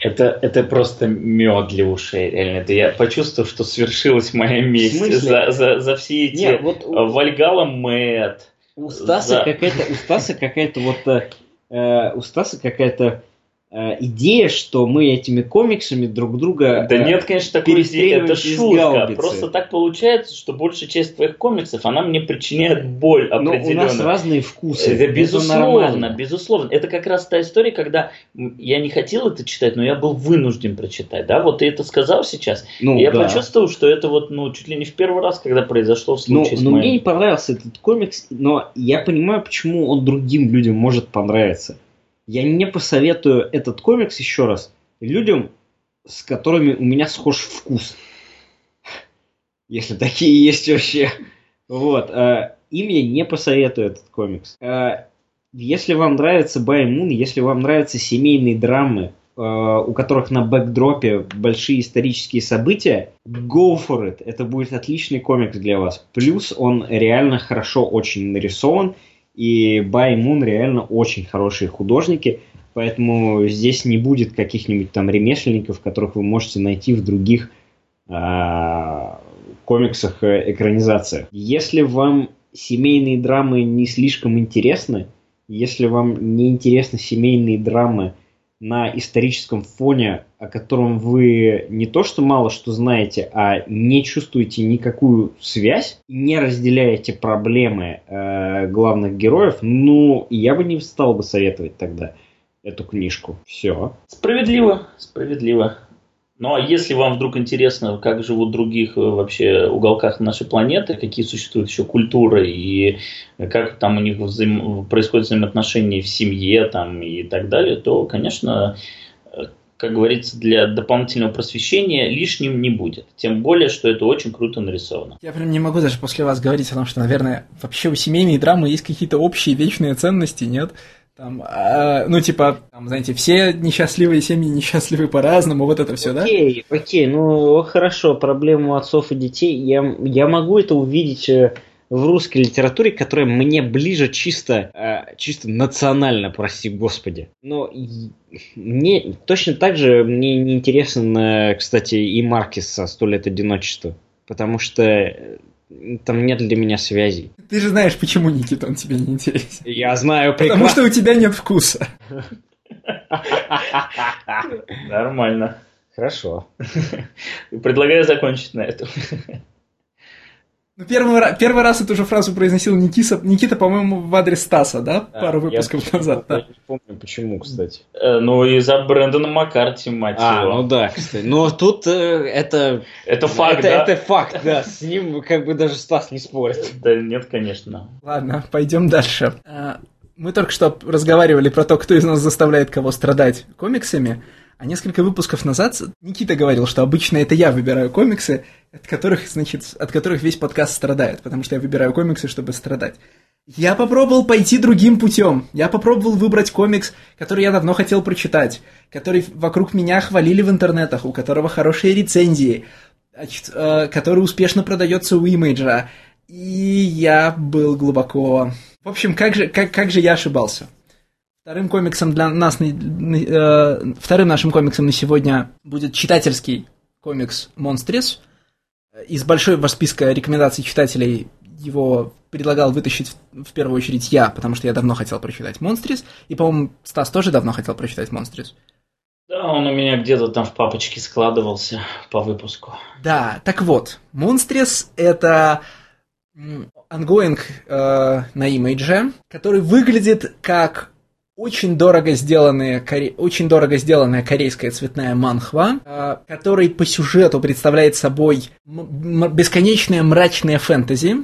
Speaker 3: Это, это просто мед для ушей, реально. Это я почувствовал, что свершилась моя месть за, за, за все эти Нет, вот, Вальгала Мэтт.
Speaker 2: У Стаса за... какая-то, у Стаса какая-то вот, э, у Стаса какая-то Э, идея, что мы этими комиксами друг друга
Speaker 3: Да э, нет, конечно, такой идеи, это шутка. Просто так получается, что большая часть твоих комиксов, она мне причиняет боль определенную.
Speaker 2: Но у нас разные вкусы.
Speaker 3: Это безусловно, это безусловно. Это как раз та история, когда я не хотел это читать, но я был вынужден прочитать. Да, вот ты это сказал сейчас. Ну, и я да. почувствовал, что это вот, ну, чуть ли не в первый раз, когда произошло в случае
Speaker 2: ну, с моим... мне не понравился этот комикс, но я понимаю, почему он другим людям может понравиться я не посоветую этот комикс еще раз людям, с которыми у меня схож вкус. Если такие есть вообще. Вот. Э, им я не посоветую этот комикс. Э, если вам нравится Баймун, если вам нравятся семейные драмы, э, у которых на бэкдропе большие исторические события, go for it. Это будет отличный комикс для вас. Плюс он реально хорошо очень нарисован, и Бай Мун реально очень хорошие художники, поэтому здесь не будет каких-нибудь там ремесленников, которых вы можете найти в других а, комиксах э, экранизациях. Если вам семейные драмы не слишком интересны, если вам не интересны семейные драмы, на историческом фоне, о котором вы не то что мало что знаете, а не чувствуете никакую связь, не разделяете проблемы э, главных героев, ну, я бы не стал бы советовать тогда эту книжку. Все.
Speaker 3: Справедливо, справедливо. Ну а если вам вдруг интересно, как живут в других э, вообще уголках нашей планеты, какие существуют еще культуры и как там у них взаим... происходят взаимоотношения в семье там, и так далее, то, конечно, э, как говорится, для дополнительного просвещения лишним не будет. Тем более, что это очень круто нарисовано.
Speaker 1: Я прям не могу даже после вас говорить о том, что, наверное, вообще у семейной драмы есть какие-то общие вечные ценности, нет? Там, а, ну, типа, там, знаете, все несчастливые семьи несчастливы по-разному, вот это все,
Speaker 2: да? Окей, окей, ну, хорошо, проблему отцов и детей, я, я могу это увидеть э, в русской литературе, которая мне ближе чисто, э, чисто национально, прости господи. Но мне точно так же мне не интересен, кстати, и Маркис со «Сто лет одиночества», потому что там нет для меня связей.
Speaker 1: Ты же знаешь, почему, Никита, он тебе не интересен.
Speaker 2: Я знаю
Speaker 1: прекрасно. Потому что у тебя нет вкуса.
Speaker 3: Нормально.
Speaker 2: Хорошо.
Speaker 3: Предлагаю закончить на этом.
Speaker 1: Ну, первый, первый раз эту же фразу произносил Никита, Никита, по-моему, в адрес Стаса, да? Пару выпусков
Speaker 2: я,
Speaker 1: назад.
Speaker 2: Я да. не помню, почему, кстати.
Speaker 3: Э, ну, из-за Брэндона Маккарти, мать
Speaker 2: а, его. ну да, кстати. Но тут э, это...
Speaker 3: Это факт,
Speaker 2: это, да? Это факт, да. С ним как бы даже Стас не спорит.
Speaker 3: Да нет, конечно.
Speaker 1: Ладно, пойдем дальше. А, мы только что разговаривали про то, кто из нас заставляет кого страдать комиксами. А несколько выпусков назад Никита говорил, что обычно это я выбираю комиксы, от которых, значит, от которых весь подкаст страдает, потому что я выбираю комиксы, чтобы страдать. Я попробовал пойти другим путем. Я попробовал выбрать комикс, который я давно хотел прочитать, который вокруг меня хвалили в интернетах, у которого хорошие рецензии, э, который успешно продается у имиджа. И я был глубоко... В общем, как же, как, как же я ошибался? Вторым комиксом для нас, э, вторым нашим комиксом на сегодня будет читательский комикс «Монстрис». Из большого списка рекомендаций читателей его предлагал вытащить в первую очередь я, потому что я давно хотел прочитать «Монстрис», и, по-моему, Стас тоже давно хотел прочитать «Монстрис».
Speaker 3: Да, он у меня где-то там в папочке складывался по выпуску.
Speaker 1: Да, так вот, «Монстрис» — это ongoing э, на имидже, который выглядит как очень дорого сделанная, коре... очень дорого сделанная корейская цветная манхва, э, который по сюжету представляет собой бесконечное мрачное фэнтези.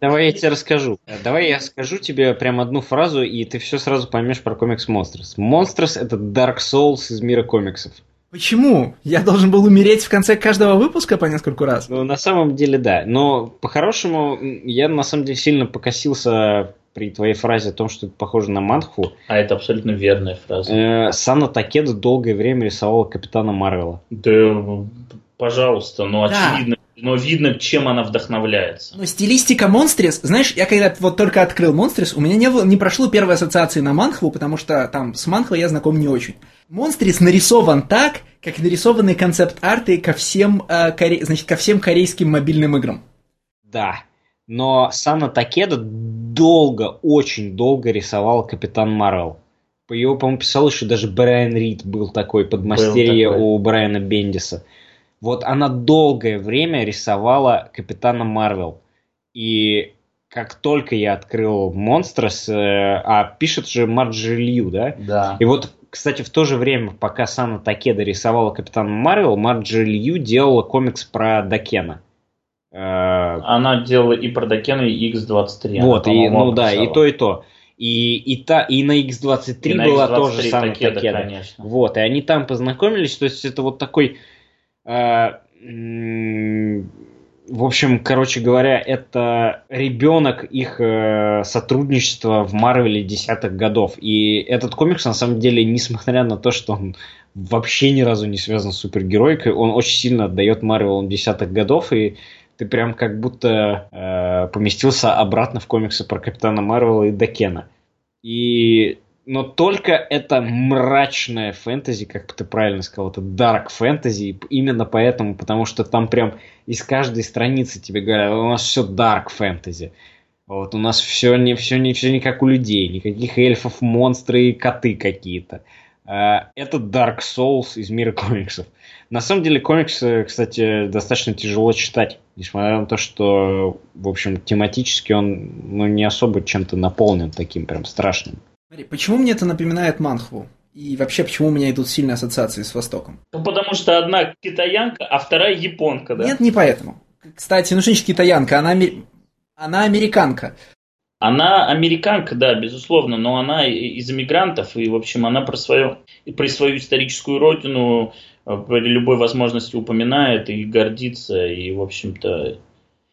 Speaker 2: Давай я тебе расскажу. Давай я скажу тебе прям одну фразу, и ты все сразу поймешь про комикс Monsters. Monsters это Dark Souls из мира комиксов.
Speaker 1: Почему? Я должен был умереть в конце каждого выпуска по нескольку раз?
Speaker 2: Ну, на самом деле, да. Но по-хорошему, я на самом деле сильно покосился при твоей фразе о том, что это похоже на манхву.
Speaker 3: А это абсолютно верная фраза.
Speaker 2: Э, Сана Такеда долгое время рисовала Капитана Марвела.
Speaker 3: Да, пожалуйста, но да. очевидно, но видно, чем она вдохновляется.
Speaker 1: Но стилистика Монстрис, знаешь, я когда вот только открыл Монстрис, у меня не, было, не прошло первой ассоциации на Манхву, потому что там с Манхвой я знаком не очень. Monstress нарисован так, как нарисованы концепт-арты ко всем, э, коре... значит, ко всем корейским мобильным играм.
Speaker 2: Да, но Сана Такеда долго, очень долго рисовал Капитан Марвел. По его, по-моему, писал еще даже Брайан Рид был такой подмастерье был такой. у Брайана Бендиса. Вот она долгое время рисовала Капитана Марвел. И как только я открыл Monstress, э, а пишет же Марджи Лью, да?
Speaker 3: Да.
Speaker 2: И вот, кстати, в то же время, пока Сана Такеда рисовала Капитана Марвел, Марджи Лью делала комикс про Дакена.
Speaker 3: Э, она делала и про Дакена, и X23.
Speaker 2: Вот, и, ну да, и то, и то. И, и, та, и на X23 и была X23 тоже Сана Такеда. Такеда. Конечно. Вот, и они там познакомились, то есть это вот такой Э, в общем, короче говоря, это ребенок их э, сотрудничества в Марвеле десятых годов. И этот комикс, на самом деле, несмотря на то, что он вообще ни разу не связан с супергеройкой, он очень сильно отдает Марвелу десятых годов, и ты прям как будто э, поместился обратно в комиксы про Капитана Марвела и Дакена. И но только это мрачное фэнтези, как ты правильно сказал, это dark фэнтези, именно поэтому, потому что там прям из каждой страницы тебе говорят, у нас все dark фэнтези. Вот у нас все не, все не, все не как у людей, никаких эльфов, монстры и коты какие-то. А, это Dark Souls из мира комиксов. На самом деле комиксы, кстати, достаточно тяжело читать, несмотря на то, что, в общем, тематически он ну, не особо чем-то наполнен таким прям страшным.
Speaker 1: Смотри, почему мне это напоминает манхву? И вообще, почему у меня идут сильные ассоциации с Востоком?
Speaker 3: Ну, потому что одна китаянка, а вторая японка, да?
Speaker 1: Нет, не поэтому. Кстати, ну что значит китаянка? Она, она американка.
Speaker 3: Она американка, да, безусловно, но она из иммигрантов, и, в общем, она про свою, про свою историческую родину э, при любой возможности упоминает и гордится, и, в общем-то,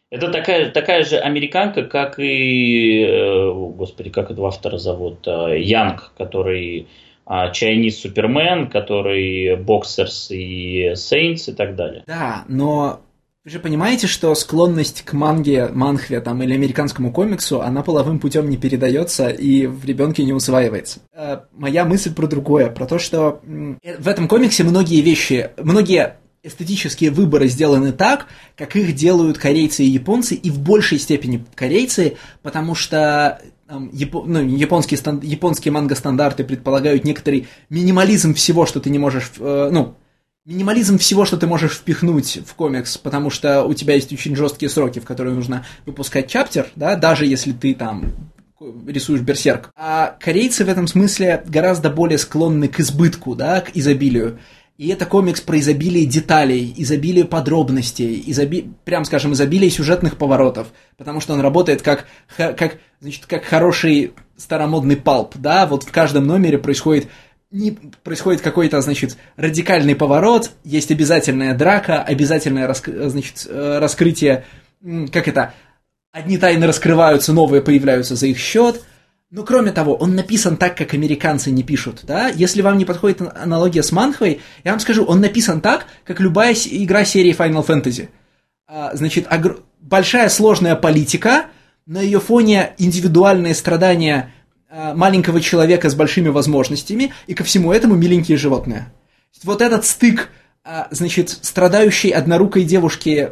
Speaker 3: это такая, такая же американка, как и, э, господи, как этого автора зовут, э, Янг, который Chinese Супермен, который Боксерс и Сейнс и так далее.
Speaker 1: Да, но вы же понимаете, что склонность к манге, манхве там, или американскому комиксу, она половым путем не передается и в ребенке не усваивается. Э, моя мысль про другое, про то, что в этом комиксе многие вещи, многие эстетические выборы сделаны так, как их делают корейцы и японцы, и в большей степени корейцы, потому что там, япо, ну, японские, стан, японские манго-стандарты предполагают некоторый минимализм всего, что ты не можешь, э, ну, минимализм всего, что ты можешь впихнуть в комикс, потому что у тебя есть очень жесткие сроки, в которые нужно выпускать чаптер, да, даже если ты там рисуешь берсерк. А корейцы в этом смысле гораздо более склонны к избытку, да, к изобилию. И это комикс про изобилие деталей, изобилие подробностей, изоби... прям скажем, изобилие сюжетных поворотов, потому что он работает как, как, значит, как хороший старомодный палп, да, вот в каждом номере происходит не происходит какой-то, значит, радикальный поворот, есть обязательная драка, обязательное раск... значит, э, раскрытие, как это, одни тайны раскрываются, новые появляются за их счет – но кроме того, он написан так, как американцы не пишут, да? Если вам не подходит аналогия с Манхвой, я вам скажу, он написан так, как любая игра серии Final Fantasy. А, значит, большая сложная политика, на ее фоне индивидуальные страдания маленького человека с большими возможностями, и ко всему этому миленькие животные. Вот этот стык, значит, страдающей однорукой девушки,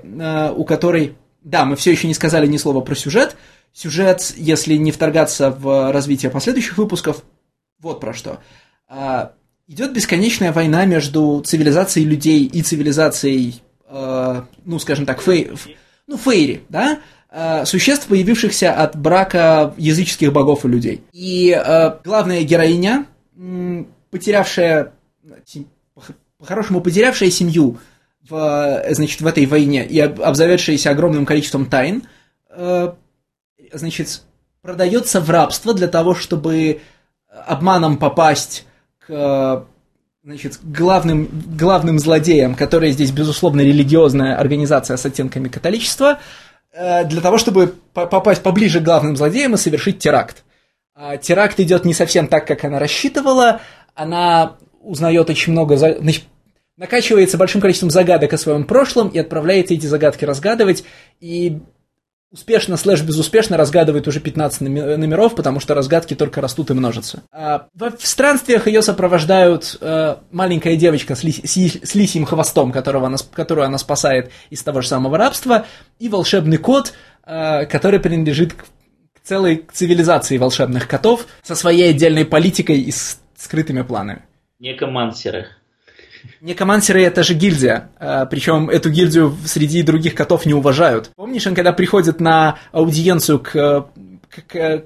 Speaker 1: у которой, да, мы все еще не сказали ни слова про сюжет, сюжет, если не вторгаться в развитие последующих выпусков, вот про что. Идет бесконечная война между цивилизацией людей и цивилизацией, ну, скажем так, фей, ну, фейри, да, Э, существ, появившихся от брака языческих богов и людей. И э, главная героиня, потерявшая, по-хорошему, потерявшая семью в, значит, в этой войне и обзаведшаяся огромным количеством тайн, э, значит, продается в рабство для того, чтобы обманом попасть к значит, главным, главным злодеям, которые здесь, безусловно, религиозная организация с оттенками католичества – Э, для того, чтобы попасть поближе к главным злодеям и совершить теракт. А теракт идет не совсем так, как она рассчитывала. Она узнает очень много, накачивается большим количеством загадок о своем прошлом и отправляется эти загадки разгадывать. И успешно слэш безуспешно разгадывает уже 15 номеров, потому что разгадки только растут и множатся. А в странствиях ее сопровождают э, маленькая девочка с, ли, с, лисьим хвостом, которого она, которую она спасает из того же самого рабства, и волшебный кот, э, который принадлежит к целой цивилизации волшебных котов со своей отдельной политикой и скрытыми планами.
Speaker 3: Некомансеры.
Speaker 1: Некомансеры это же гильдия, а, причем эту гильдию среди других котов не уважают. Помнишь, он когда приходит на аудиенцию к, к, к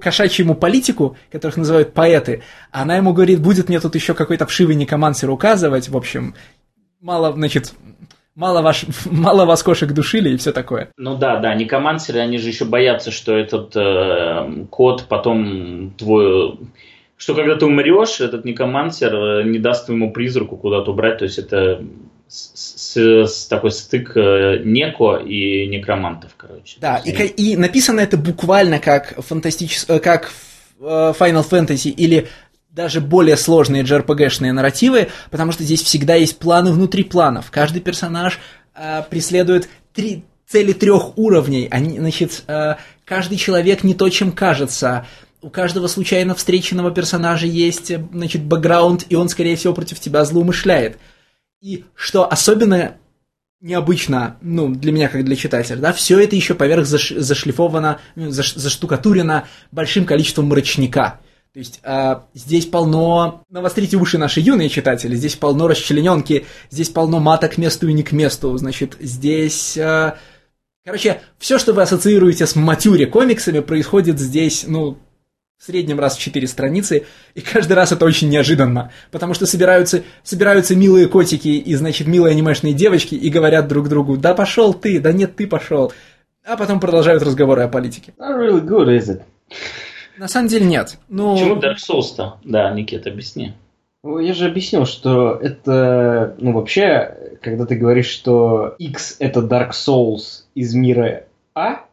Speaker 1: кошачьему политику, которых называют поэты, она ему говорит, будет мне тут еще какой-то вшивый некомансер указывать, в общем, мало, значит, мало, ваш, мало вас кошек душили и все такое.
Speaker 3: Ну да, да, некомансеры, они же еще боятся, что этот э, кот потом твой что когда ты умрешь, этот некомансер э, не даст твоему призраку куда-то убрать. То есть это с, с, с такой стык э, неко и некромантов, короче.
Speaker 1: Да, и, и написано это буквально как фантастич... Э, как Final Fantasy или даже более сложные JRPG-шные нарративы, потому что здесь всегда есть планы внутри планов. Каждый персонаж э, преследует три, цели трех уровней. Они, значит, э, каждый человек не то, чем кажется у каждого случайно встреченного персонажа есть, значит, бэкграунд, и он, скорее всего, против тебя злоумышляет. И что особенно необычно, ну, для меня, как для читателя, да, все это еще поверх заш, зашлифовано, ну, заш, заштукатурено большим количеством мрачника. То есть э, здесь полно, навострите уши наши юные читатели, здесь полно расчлененки, здесь полно мата к месту и не к месту, значит, здесь... Э, короче, все, что вы ассоциируете с матюре комиксами, происходит здесь, ну, в среднем раз в четыре страницы, и каждый раз это очень неожиданно, потому что собираются, собираются милые котики и, значит, милые анимешные девочки и говорят друг другу, да пошел ты, да нет, ты пошел, а потом продолжают разговоры о политике.
Speaker 2: Not really good, is it?
Speaker 1: На самом деле нет. Ну...
Speaker 3: Почему Dark Souls-то? Да, Никита, объясни.
Speaker 2: Ну, я же объяснил, что это, ну, вообще, когда ты говоришь, что X это Dark Souls из мира А,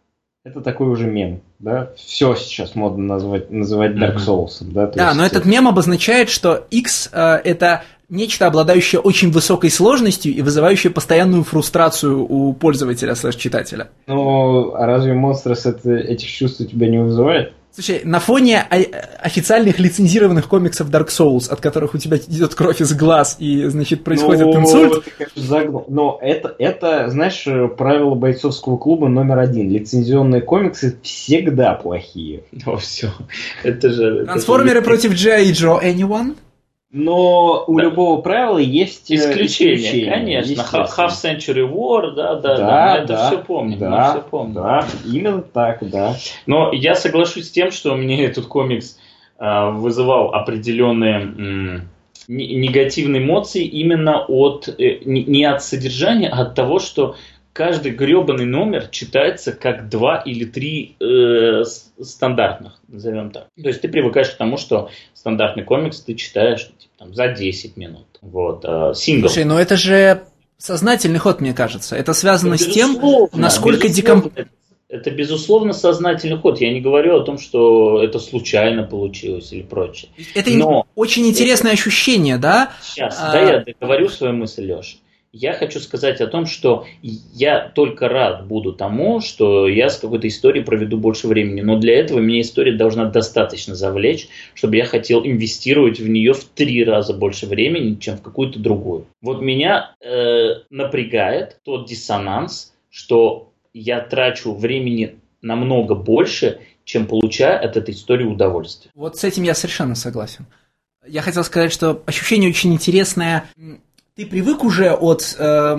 Speaker 2: это такой уже мем, да? Все сейчас модно назвать, называть Dark Souls, mm-hmm. да?
Speaker 1: Да, есть... но этот мем обозначает, что X э, это нечто, обладающее очень высокой сложностью и вызывающее постоянную фрустрацию у пользователя слэш-читателя.
Speaker 2: Ну, а разве Monsters это, этих чувств у тебя не вызывает?
Speaker 1: Слушай, на фоне официальных лицензированных комиксов Dark Souls, от которых у тебя идет кровь из глаз и, значит, происходит ну, инсульт.
Speaker 2: Но это, это, знаешь, правило бойцовского клуба номер один. Лицензионные комиксы всегда плохие.
Speaker 3: Ну все. Это же...
Speaker 1: Трансформеры это же... против G.I. Joe. Anyone?
Speaker 2: Но у да. любого правила есть
Speaker 3: э, исключения, исключения конечно. Half Century War, да, да, да, да мы это все помним, да, мы все помним.
Speaker 2: Да, именно так, да.
Speaker 3: Но я соглашусь с тем, что мне этот комикс э, вызывал определенные негативные эмоции именно от э, не от содержания, а от того, что каждый гребаный номер читается как два или три э, стандартных, назовем так. То есть ты привыкаешь к тому, что стандартный комикс ты читаешь типа, там, за 10 минут. Вот, э, сингл.
Speaker 1: Слушай, ну это же сознательный ход, мне кажется. Это связано это с тем, насколько декомп...
Speaker 3: Это, безусловно, сознательный ход. Я не говорю о том, что это случайно получилось или прочее.
Speaker 1: Это Но очень интересное это... ощущение, да?
Speaker 3: Сейчас, а... да, я договорю свою мысль, Леша. Я хочу сказать о том, что я только рад буду тому, что я с какой-то историей проведу больше времени. Но для этого меня история должна достаточно завлечь, чтобы я хотел инвестировать в нее в три раза больше времени, чем в какую-то другую. Вот меня э, напрягает тот диссонанс, что я трачу времени намного больше, чем получаю от этой истории удовольствие.
Speaker 1: Вот с этим я совершенно согласен. Я хотел сказать, что ощущение очень интересное ты привык уже от, э,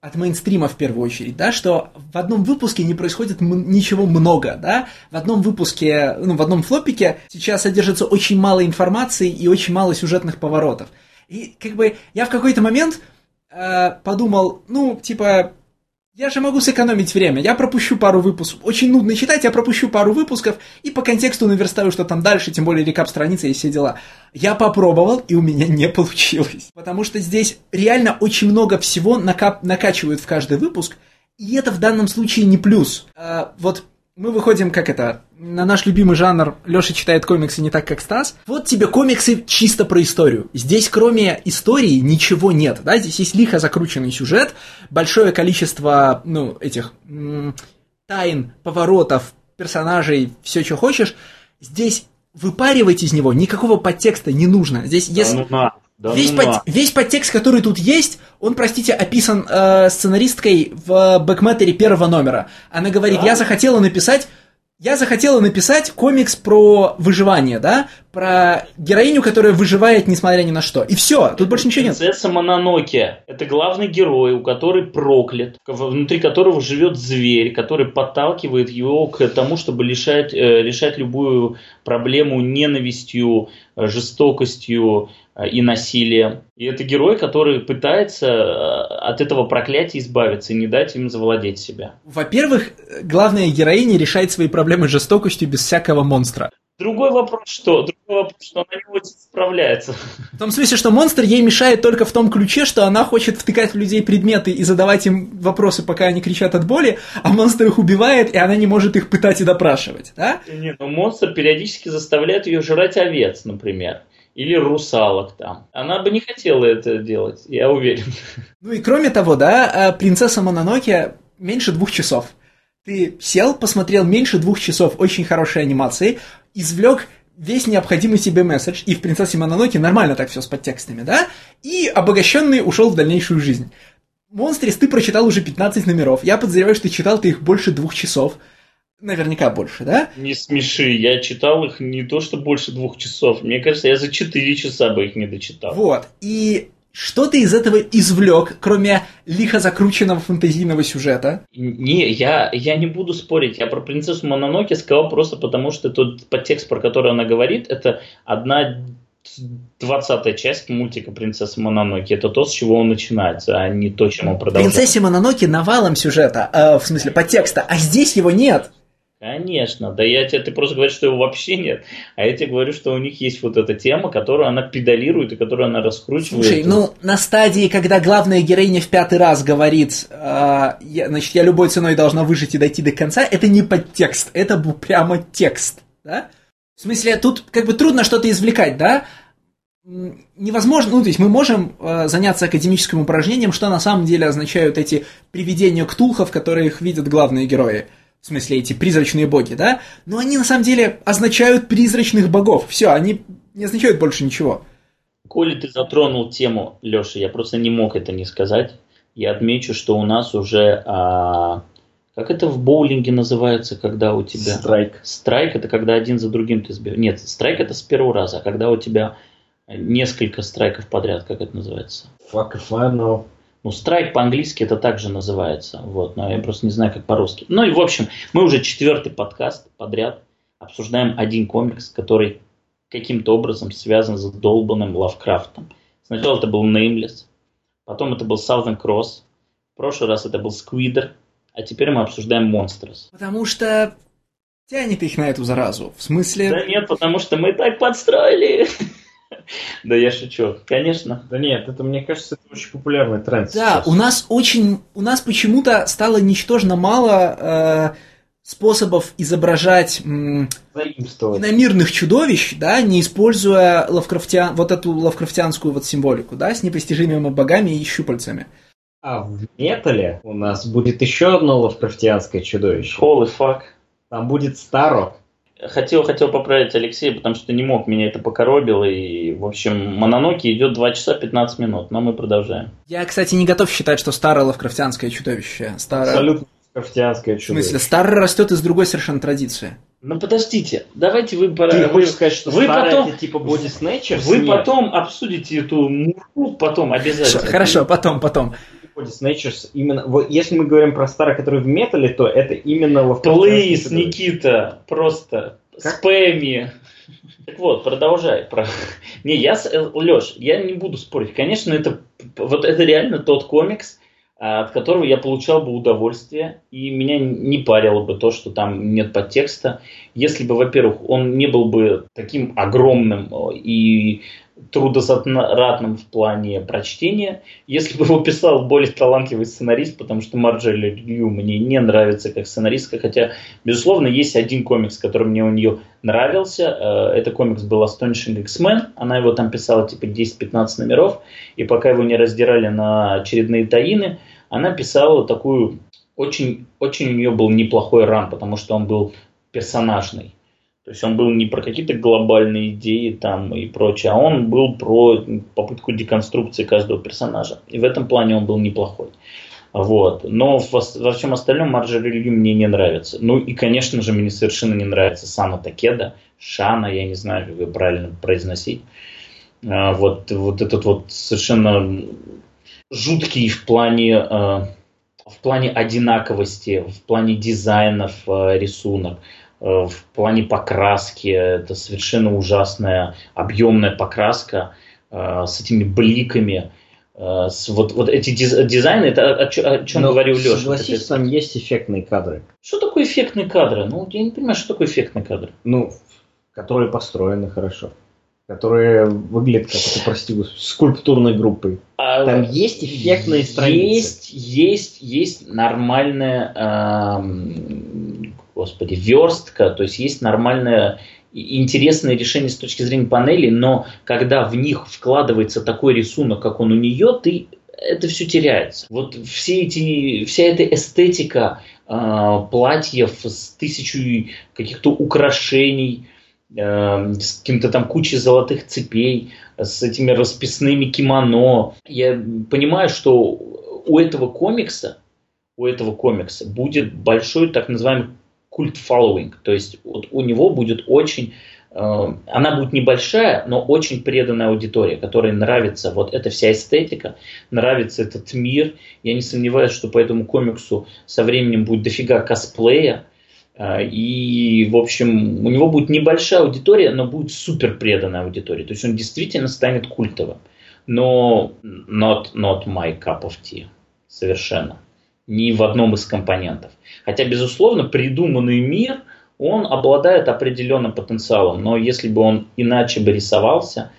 Speaker 1: от мейнстрима в первую очередь, да, что в одном выпуске не происходит ничего много, да, в одном выпуске, ну, в одном флопике сейчас содержится очень мало информации и очень мало сюжетных поворотов. И как бы я в какой-то момент э, подумал, ну, типа, я же могу сэкономить время, я пропущу пару выпусков. Очень нудно читать, я пропущу пару выпусков и по контексту наверстаю, что там дальше, тем более рекап страницы и все дела. Я попробовал, и у меня не получилось. Потому что здесь реально очень много всего накап- накачивают в каждый выпуск, и это в данном случае не плюс. А, вот мы выходим, как это, на наш любимый жанр Леша читает комиксы не так, как Стас. Вот тебе комиксы чисто про историю. Здесь кроме истории ничего нет, да, здесь есть лихо закрученный сюжет, большое количество, ну, этих м- тайн, поворотов, персонажей, все, что хочешь. Здесь выпаривать из него никакого подтекста не нужно. Здесь, если... ну, на. Да весь, ну, под, весь подтекст, который тут есть, он, простите, описан э, сценаристкой в бэкметере первого номера. Она говорит, да? я захотела написать я захотела написать комикс про выживание, да, про героиню, которая выживает, несмотря ни на что. И все, тут больше ничего нет.
Speaker 3: Принцесса Мононоке – это главный герой, у которой проклят, внутри которого живет зверь, который подталкивает его к тому, чтобы решать, э, решать любую проблему ненавистью, э, жестокостью, Э, и насилием. И это герой, который пытается э, от этого проклятия избавиться и не дать им завладеть себя.
Speaker 1: Во-первых, главная героиня решает свои проблемы жестокостью без всякого монстра.
Speaker 3: Другой вопрос, что? Другой вопрос, что она не очень справляется.
Speaker 1: В том смысле, что монстр ей мешает только в том ключе, что она хочет втыкать в людей предметы и задавать им вопросы, пока они кричат от боли, а монстр их убивает, и она не может их пытать и допрашивать, да?
Speaker 3: Нет, но монстр периодически заставляет ее жрать овец, например или русалок там. Она бы не хотела это делать, я уверен.
Speaker 1: Ну и кроме того, да, э, принцесса Мононоке меньше двух часов. Ты сел, посмотрел меньше двух часов очень хорошей анимации, извлек весь необходимый себе месседж, и в «Принцессе Мононоке» нормально так все с подтекстами, да? И обогащенный ушел в дальнейшую жизнь. Монстрис ты прочитал уже 15 номеров. Я подозреваю, что ты читал ты их больше двух часов. Наверняка больше, да?
Speaker 3: Не смеши, я читал их не то, что больше двух часов. Мне кажется, я за четыре часа бы их не дочитал.
Speaker 1: Вот, и что ты из этого извлек, кроме лихо закрученного фантазийного сюжета?
Speaker 3: Не, я, я не буду спорить. Я про принцессу Мононоки сказал просто потому, что тот подтекст, про который она говорит, это одна двадцатая часть мультика «Принцесса Мононоки». Это то, с чего он начинается, а не то, чем он продолжает.
Speaker 1: «Принцессе Мононоки» навалом сюжета, э, в смысле подтекста, а здесь его нет.
Speaker 3: Конечно, да я тебе, ты просто говоришь, что его вообще нет, а я тебе говорю, что у них есть вот эта тема, которую она педалирует и которую она раскручивает.
Speaker 1: Слушай, ну на стадии, когда главная героиня в пятый раз говорит, э, я, значит, я любой ценой должна выжить и дойти до конца, это не подтекст, это был прямо текст, да? В смысле, тут как бы трудно что-то извлекать, да? невозможно, ну, то есть мы можем э, заняться академическим упражнением, что на самом деле означают эти привидения ктулхов, которые их видят главные герои в смысле эти призрачные боги, да, но они на самом деле означают призрачных богов. Все, они не означают больше ничего.
Speaker 3: Коли ты затронул тему, Леша, я просто не мог это не сказать. Я отмечу, что у нас уже а, как это в боулинге называется, когда у тебя...
Speaker 2: Страйк.
Speaker 3: Страйк это когда один за другим ты сбиваешь. Нет, страйк это с первого раза, а когда у тебя несколько страйков подряд, как это называется?
Speaker 2: Fuck if I know.
Speaker 3: Ну, страйк по-английски это также называется. Вот, но я просто не знаю, как по-русски. Ну и, в общем, мы уже четвертый подкаст подряд обсуждаем один комикс, который каким-то образом связан с долбанным Лавкрафтом. Сначала это был Nameless, потом это был Southern Cross, в прошлый раз это был Squidder, а теперь мы обсуждаем Monsters.
Speaker 1: Потому что тянет их на эту заразу. В смысле...
Speaker 3: Да нет, потому что мы так подстроили. Да я шучу, конечно.
Speaker 2: Да нет, это, мне кажется, это очень популярный тренд
Speaker 1: Да, у нас очень, у нас почему-то стало ничтожно мало э, способов изображать м, иномирных чудовищ, да, не используя лавкрафтиан, вот эту лавкрафтианскую вот символику, да, с непостижимыми богами и щупальцами.
Speaker 2: А в метале у нас будет еще одно лавкрафтианское чудовище.
Speaker 3: Holy fuck.
Speaker 2: Там будет Старо.
Speaker 3: Хотел, хотел поправить Алексея, потому что не мог, меня это покоробило. И, в общем, Мононоки идет 2 часа 15 минут, но мы продолжаем.
Speaker 1: Я, кстати, не готов считать, что старое лавкрафтианское чудовище. Старое...
Speaker 2: Абсолютно лавкрафтианское чудовище.
Speaker 1: В смысле, старое растет из другой совершенно традиции.
Speaker 3: Ну подождите, давайте вы...
Speaker 2: Ты
Speaker 3: вы,
Speaker 2: хочешь сказать, что
Speaker 3: вы
Speaker 2: старое
Speaker 3: потом-
Speaker 2: это типа Body Snatchers?
Speaker 3: Вы
Speaker 2: Нет.
Speaker 3: потом обсудите эту мурку, потом обязательно.
Speaker 1: Хорошо, потом, потом.
Speaker 2: Body Snatchers именно... Вот если мы говорим про старых, которые в металле, то это именно
Speaker 3: Плиз,
Speaker 2: чудовище.
Speaker 3: Никита, просто
Speaker 2: Как?
Speaker 3: спэми. Так вот, продолжай. Про... Не, я, Леш, я не буду спорить. Конечно, это вот это реально тот комикс, а, от которого я получал бы удовольствие, и меня не парило бы то, что там нет подтекста. Если бы, во-первых, он не был бы таким огромным и трудозатратным в плане прочтения, если бы его писал более талантливый сценарист, потому что Марджори Лью мне не нравится как сценаристка, хотя, безусловно, есть один комикс, который мне у нее нравился. Э, Это комикс был Astonishing X-Men. Она его там писала типа 10-15 номеров. И пока его не раздирали на очередные таины, она писала такую... Очень, очень у нее был неплохой ран, потому что он был персонажный. То есть он был не про какие-то глобальные идеи там и прочее, а он был про попытку деконструкции каждого персонажа. И в этом плане он был неплохой. Вот. Но во, всем остальном Марджори Лью мне не нравится. Ну и, конечно же, мне совершенно не нравится Сана Такеда, Шана, я не знаю, как ее правильно произносить. А, вот, вот этот вот совершенно жуткий в плане, э, в плане одинаковости, в плане дизайнов э, рисунок, в плане покраски. Это совершенно ужасная объемная покраска э, с этими бликами. Э, с вот, вот эти диз- дизайны, это о, о чем
Speaker 2: Но
Speaker 3: говорил Леша.
Speaker 2: Согласись, там есть эффектные кадры.
Speaker 3: Что такое эффектные кадры? Ну, я не понимаю, что такое эффектные кадры.
Speaker 2: Ну, которые построены хорошо. Которые выглядят как, это, прости, скульптурной группой.
Speaker 3: А,
Speaker 2: Там есть эффектные страницы.
Speaker 3: Есть, есть, есть нормальная, эм, господи, верстка, то есть есть нормальное интересное решение с точки зрения панелей, но когда в них вкладывается такой рисунок, как он у нее, ты это все теряется. Вот все эти, вся эта эстетика э, платьев с тысячей каких-то украшений, э, с каким-то там кучей золотых цепей, с этими расписными кимоно. Я понимаю, что у этого комикса, у этого комикса будет большой так называемый культ following. То есть вот у него будет очень э, она будет небольшая, но очень преданная аудитория, которой нравится вот эта вся эстетика, нравится этот мир. Я не сомневаюсь, что по этому комиксу со временем будет дофига косплея. Э, И, в общем, у него будет небольшая аудитория, но будет супер преданная аудитория. То есть он действительно станет культовым. Но not, not my cup of tea. Совершенно. Ни в одном из компонентов. Хотя, безусловно, придуманный мир, он обладает определенным потенциалом. Но если бы он иначе бы рисовался,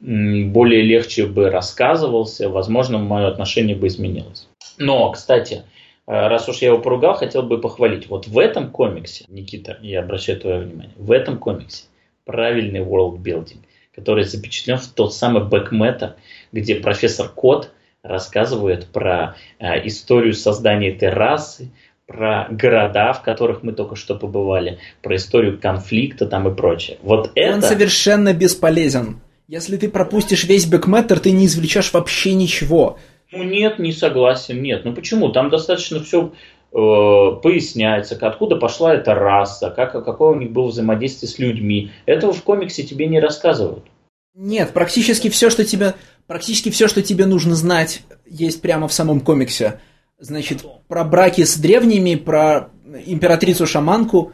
Speaker 3: более легче бы рассказывался, возможно, мое отношение бы изменилось. Но, кстати, э, раз уж я его поругал, хотел бы похвалить. Вот в этом комиксе, Никита, я обращаю твое внимание, в этом комиксе правильный world-building, который запечатлен в тот самый бэкмета, где профессор Кот рассказывает про э, историю создания этой расы, про города, в которых мы только что побывали, про историю конфликта там и прочее. Вот это...
Speaker 1: Он совершенно бесполезен. Если ты пропустишь весь бэкметтер, ты не извлечешь вообще ничего.
Speaker 3: Ну нет, не согласен, нет. Ну почему? Там достаточно все поясняется, откуда пошла эта раса, как, какое у них было взаимодействие с людьми. Этого в комиксе тебе не рассказывают.
Speaker 1: Нет, практически все, что тебе, практически все, что тебе нужно знать, есть прямо в самом комиксе. Значит, про браки с древними, про императрицу-шаманку.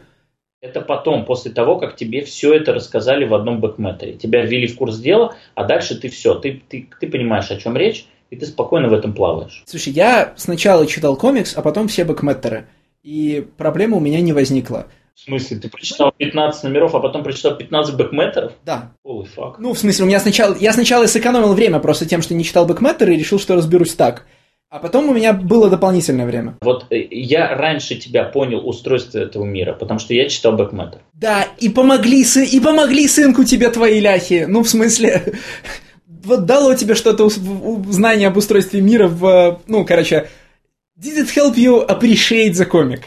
Speaker 3: Это потом, после того, как тебе все это рассказали в одном бэкметере. Тебя ввели в курс дела, а дальше ты все, ты, ты, ты понимаешь, о чем речь, и ты спокойно в этом плаваешь.
Speaker 1: Слушай, я сначала читал комикс, а потом все бэкметтеры. И проблема у меня не возникла.
Speaker 3: В смысле, ты прочитал 15 номеров, а потом прочитал 15 бэкметеров?
Speaker 1: Да.
Speaker 3: Holy fuck.
Speaker 1: Ну, в смысле, у меня сначала... Я сначала сэкономил время просто тем, что не читал бэкметтеры и решил, что разберусь так. А потом у меня было дополнительное время.
Speaker 3: Вот э, я раньше тебя понял устройство этого мира, потому что я читал бэкметер.
Speaker 1: Да, и помогли, сы... и помогли сынку тебе твои ляхи. Ну, в смысле... вот дало тебе что-то знание об устройстве мира в, ну, короче, did it help you appreciate the comic?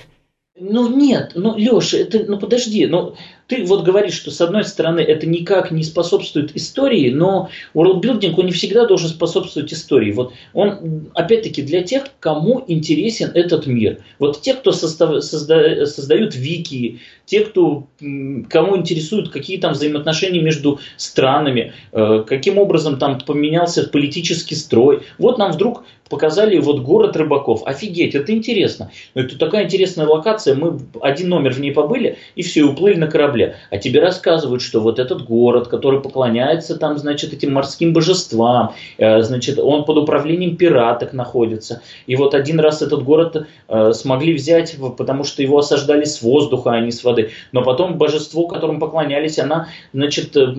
Speaker 3: Ну нет, ну Леша, это, ну подожди, ну ты вот говоришь, что с одной стороны это никак не способствует истории, но worldbuilding, он не всегда должен способствовать истории. Вот он, опять-таки, для тех, кому интересен этот мир. Вот те, кто состав, созда, создают вики, те, кто, кому интересуют какие там взаимоотношения между странами, э, каким образом там поменялся политический строй. Вот нам вдруг показали вот город рыбаков. Офигеть, это интересно. Это такая интересная локация. Мы один номер в ней побыли, и все, и уплыли на корабле корабле, а тебе рассказывают, что вот этот город, который поклоняется там, значит, этим морским божествам, э, значит, он под управлением пираток находится. И вот один раз этот город э, смогли взять, потому что его осаждали с воздуха, а не с воды. Но потом божество, которому поклонялись, она, значит, э,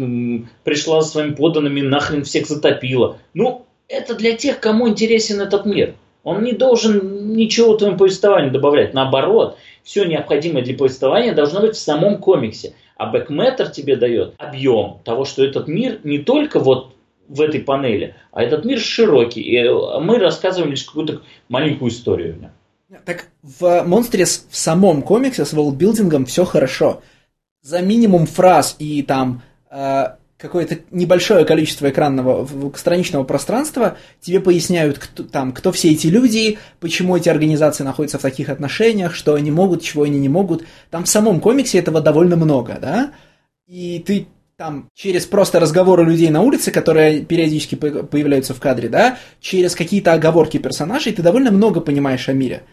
Speaker 3: пришла со своими подданными, нахрен всех затопила. Ну, это для тех, кому интересен этот мир. Он не должен ничего твоему повествованию добавлять. Наоборот, все необходимое для повествования должно быть в самом комиксе. А бэкметтер тебе дает объем того, что этот мир не только вот в этой панели, а этот мир широкий. И э, мы рассказываем лишь какую-то маленькую историю.
Speaker 1: Так в Монстрес в самом комиксе с волдбилдингом все хорошо. За минимум фраз и там э, какое-то небольшое количество экранного страничного пространства, тебе поясняют, кто, там, кто все эти люди, почему эти организации находятся в таких отношениях, что они могут, чего они не могут. Там в самом комиксе этого довольно много, да? И ты там через просто разговоры людей на улице, которые периодически появляются в кадре, да, через какие-то оговорки персонажей, ты довольно много понимаешь о мире.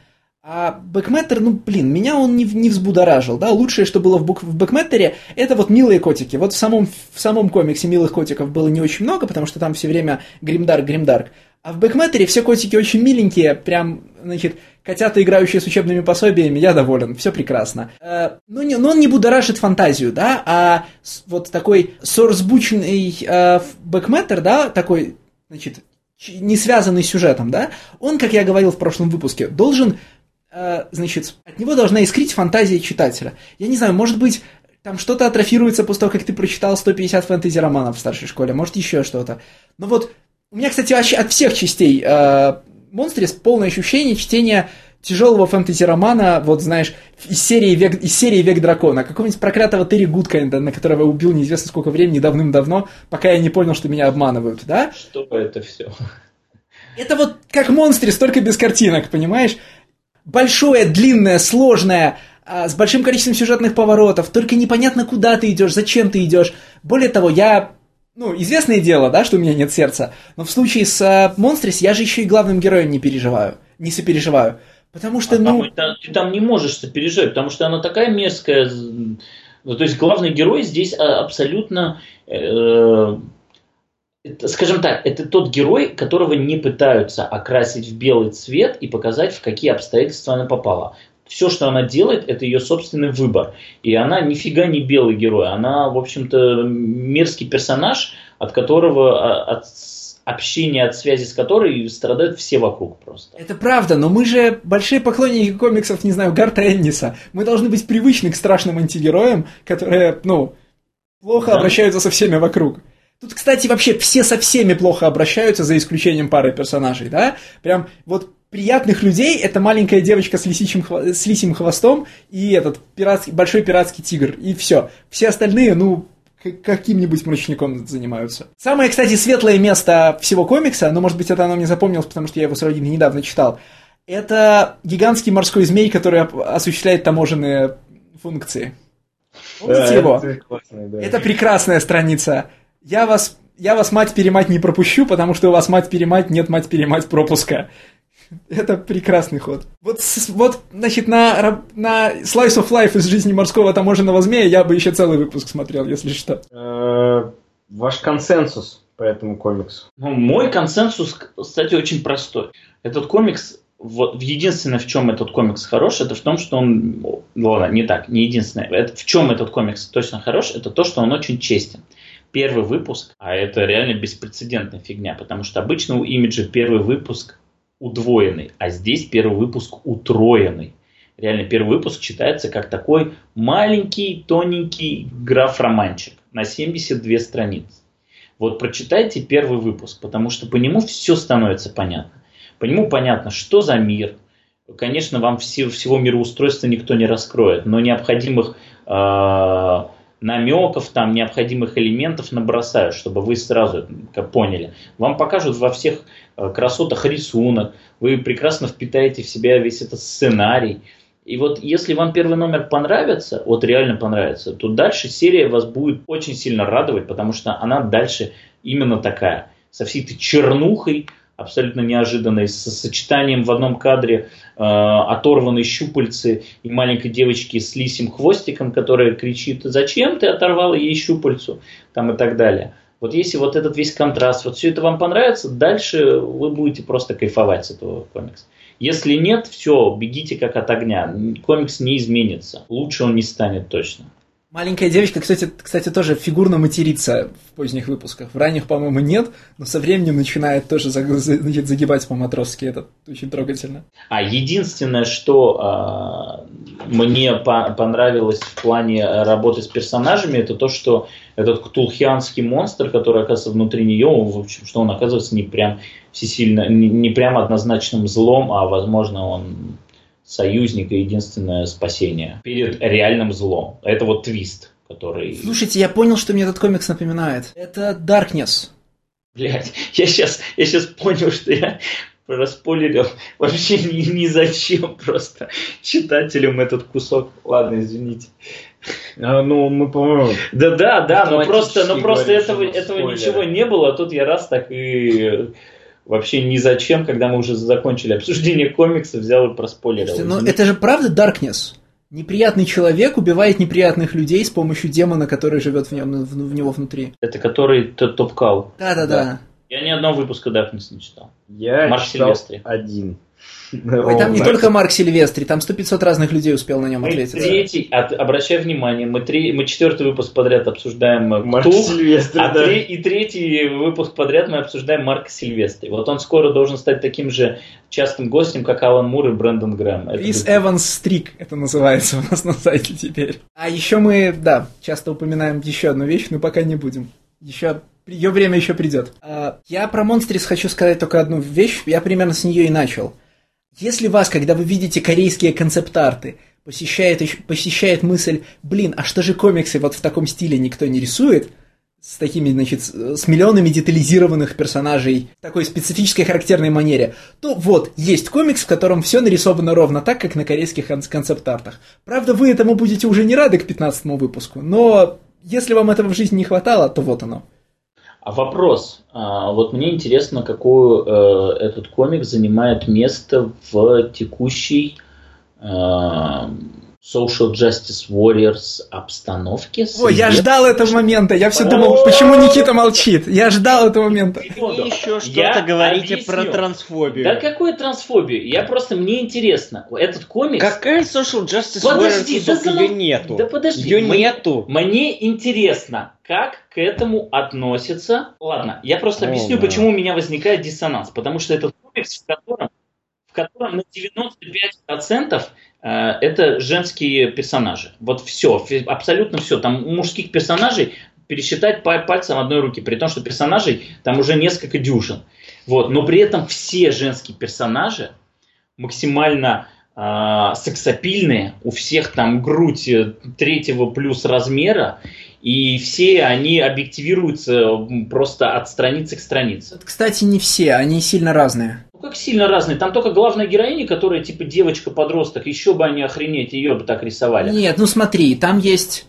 Speaker 1: А Бэкметтер, ну, блин, меня он не, не взбудоражил, да, лучшее, что было в, бук, в Бэкметтере, это вот милые котики. Вот в самом, в самом комиксе милых котиков было не очень много, потому что там все время гримдарк, гримдарк. А в Бэкметтере все котики очень миленькие, прям, значит, котята, играющие с учебными пособиями, я доволен, все прекрасно. Э, ну, не, но он не будоражит фантазию, да, а вот такой сорсбучный э, Бэкметтер, да, такой, значит, не связанный с сюжетом, да, он, как я говорил в прошлом выпуске, должен значит, от него должна искрить фантазия читателя. Я не знаю, может быть, там что-то атрофируется после того, как ты прочитал 150 фэнтези-романов в старшей школе, может, еще что-то. Но вот у меня, кстати, вообще от всех частей э, Монстрис полное ощущение чтения тяжелого фэнтези-романа, вот знаешь, из серии «Век, из серии Век дракона», какого-нибудь проклятого Терри Гудкайнда, на которого я убил неизвестно сколько времени, давным-давно, пока я не понял, что меня обманывают, да?
Speaker 3: Что это все?
Speaker 1: Это вот как Монстрис, только без картинок, понимаешь? Большое, длинное, сложное, а, с большим количеством сюжетных поворотов, только непонятно, куда ты идешь, зачем ты идешь. Более того, я ну, известное дело, да, что у меня нет сердца, но в случае с э, Монстрис я же еще и главным героем не переживаю, не сопереживаю. Потому что, а ну...
Speaker 3: Там, ты там не можешь сопереживать, потому что она такая мерзкая. Ну, то есть главный герой здесь а, абсолютно э, скажем так, это тот герой, которого не пытаются окрасить в белый цвет и показать, в какие обстоятельства она попала. Все, что она делает, это ее собственный выбор. И она нифига не белый герой. Она, в общем-то, мерзкий персонаж, от которого, а, от общения, от связи с которой страдают все вокруг просто.
Speaker 1: Это правда, но мы же большие поклонники комиксов, не знаю, Гарта Энниса. Мы должны быть привычны к страшным антигероям, которые, ну, плохо да. обращаются со всеми вокруг. Тут, кстати, вообще все со всеми плохо обращаются, за исключением пары персонажей, да? Прям вот приятных людей это маленькая девочка с, лисичьим, с лисим хвостом и этот пиратский, большой пиратский тигр, и все. Все остальные, ну, каким-нибудь мрачником занимаются. Самое, кстати, светлое место всего комикса, но, может быть, это оно мне запомнилось, потому что я его с родиной недавно читал, это гигантский морской змей, который осуществляет таможенные функции. Помните да, его? Это, классный, да. это прекрасная страница я вас, я вас мать-перемать не пропущу, потому что у вас мать-перемать, нет мать-перемать пропуска. Это прекрасный ход. Вот, вот значит, на, на Slice of Life из жизни морского таможенного змея я бы еще целый выпуск смотрел, если что.
Speaker 2: Э, ваш консенсус по этому комиксу?
Speaker 3: Ну, мой консенсус, кстати, очень простой. Этот комикс вот единственное, в чем этот комикс хорош, это в том, что он, ну ладно, не так, не единственное, это, в чем этот комикс точно хорош, это то, что он очень честен первый выпуск, а это реально беспрецедентная фигня, потому что обычно у имиджа первый выпуск удвоенный, а здесь первый выпуск утроенный. Реально первый выпуск читается как такой маленький, тоненький граф-романчик на 72 страницы. Вот прочитайте первый выпуск, потому что по нему все становится понятно. По нему понятно, что за мир. Конечно, вам все, всего мироустройства никто не раскроет, но необходимых э, намеков, там, необходимых элементов набросают, чтобы вы сразу поняли. Вам покажут во всех э, красотах рисунок, вы прекрасно впитаете в себя весь этот сценарий. И вот если вам первый номер понравится, вот реально понравится, то дальше серия вас будет очень сильно радовать, потому что она дальше именно такая. Со всей этой чернухой, абсолютно неожиданной, с сочетанием в одном кадре э, оторванной щупальцы и маленькой девочки с лисим хвостиком, которая кричит, зачем ты оторвала ей щупальцу, там и так далее. Вот если вот этот весь контраст, вот все это вам понравится, дальше вы будете просто кайфовать с этого комикса. Если нет, все, бегите как от огня. Комикс не изменится. Лучше он не станет точно.
Speaker 1: Маленькая девочка, кстати, кстати, тоже фигурно матерится в поздних выпусках. В ранних, по-моему, нет, но со временем начинает тоже загибать по-матросски. Это очень трогательно.
Speaker 3: А единственное, что э, мне по понравилось в плане работы с персонажами, это то, что этот ктулхианский монстр, который оказывается внутри нее, в общем, что он оказывается не прям всесильно, не, не прям однозначным злом, а возможно он союзник и единственное спасение перед реальным злом. Это вот твист, который...
Speaker 1: Слушайте, я понял, что мне этот комикс напоминает. Это Darkness.
Speaker 3: Блять, я сейчас, я сейчас понял, что я распойлерил вообще ни, ни зачем просто читателям этот кусок. Ладно, извините.
Speaker 2: А, ну, мы, по-моему...
Speaker 3: Да, да, да, но просто, но просто этого, этого ничего не было, а тут я раз так и вообще ни зачем, когда мы уже закончили обсуждение комикса, взял и проспойлерил.
Speaker 1: Но это же правда Darkness? Неприятный человек убивает неприятных людей с помощью демона, который живет в, нем, в, в него внутри.
Speaker 3: Это который Топкал.
Speaker 1: Да-да-да.
Speaker 3: Я ни одного выпуска Darkness не читал.
Speaker 2: Я Марк читал Сильвестри. один.
Speaker 1: Ой, там не только Марк Сильвестри, там сто 500 разных людей успел на нем ответить.
Speaker 3: Третий, от, обращай внимание, мы, три, мы четвертый выпуск подряд обсуждаем
Speaker 2: э, Марк Сильвестри,
Speaker 3: а да. три, и третий выпуск подряд мы обсуждаем Марка Сильвестри. Вот он скоро должен стать таким же частым гостем, как Алан Мур и Брэндон Грэм.
Speaker 1: Крис Эванс Стрик, это называется у нас на сайте теперь. А еще мы, да, часто упоминаем еще одну вещь, но пока не будем. Еще ее время еще придет. А, я про Монстрис хочу сказать только одну вещь. Я примерно с нее и начал. Если вас, когда вы видите корейские концепт-арты, посещает, посещает мысль, блин, а что же комиксы вот в таком стиле никто не рисует, с такими, значит, с миллионами детализированных персонажей в такой специфической характерной манере, то вот, есть комикс, в котором все нарисовано ровно так, как на корейских концепт-артах. Правда, вы этому будете уже не рады к 15 выпуску, но если вам этого в жизни не хватало, то вот оно.
Speaker 3: А вопрос. А, вот мне интересно, какую э, этот комик занимает место в текущей э, Social Justice Warriors обстановке.
Speaker 1: Ой, я ждал этого момента. Я все думал, почему Никита молчит. Я ждал этого момента.
Speaker 2: Вы еще что-то говорите про трансфобию.
Speaker 3: Да какую трансфобию? Я просто, мне интересно. Этот комикс...
Speaker 2: Какая Social Justice подожди, Warriors? Да, ее нету.
Speaker 3: Да подожди.
Speaker 2: Ее нету.
Speaker 3: Мне интересно, как к этому относится... Ладно, я просто О, объясню, да. почему у меня возникает диссонанс. Потому что этот комикс, в котором, в котором на 95% Э, это женские персонажи. Вот все, абсолютно все. Там мужских персонажей пересчитать пальцем одной руки, при том, что персонажей там уже несколько дюжин. Вот. Но при этом все женские персонажи максимально э, сексапильные, у всех там грудь э, третьего плюс размера, и все они объективируются просто от страницы к странице.
Speaker 1: Кстати, не все, они сильно разные.
Speaker 3: Ну как сильно разные? Там только главная героиня, которая типа девочка-подросток, еще бы они охренеть, ее бы так рисовали.
Speaker 1: Нет, ну смотри, там есть...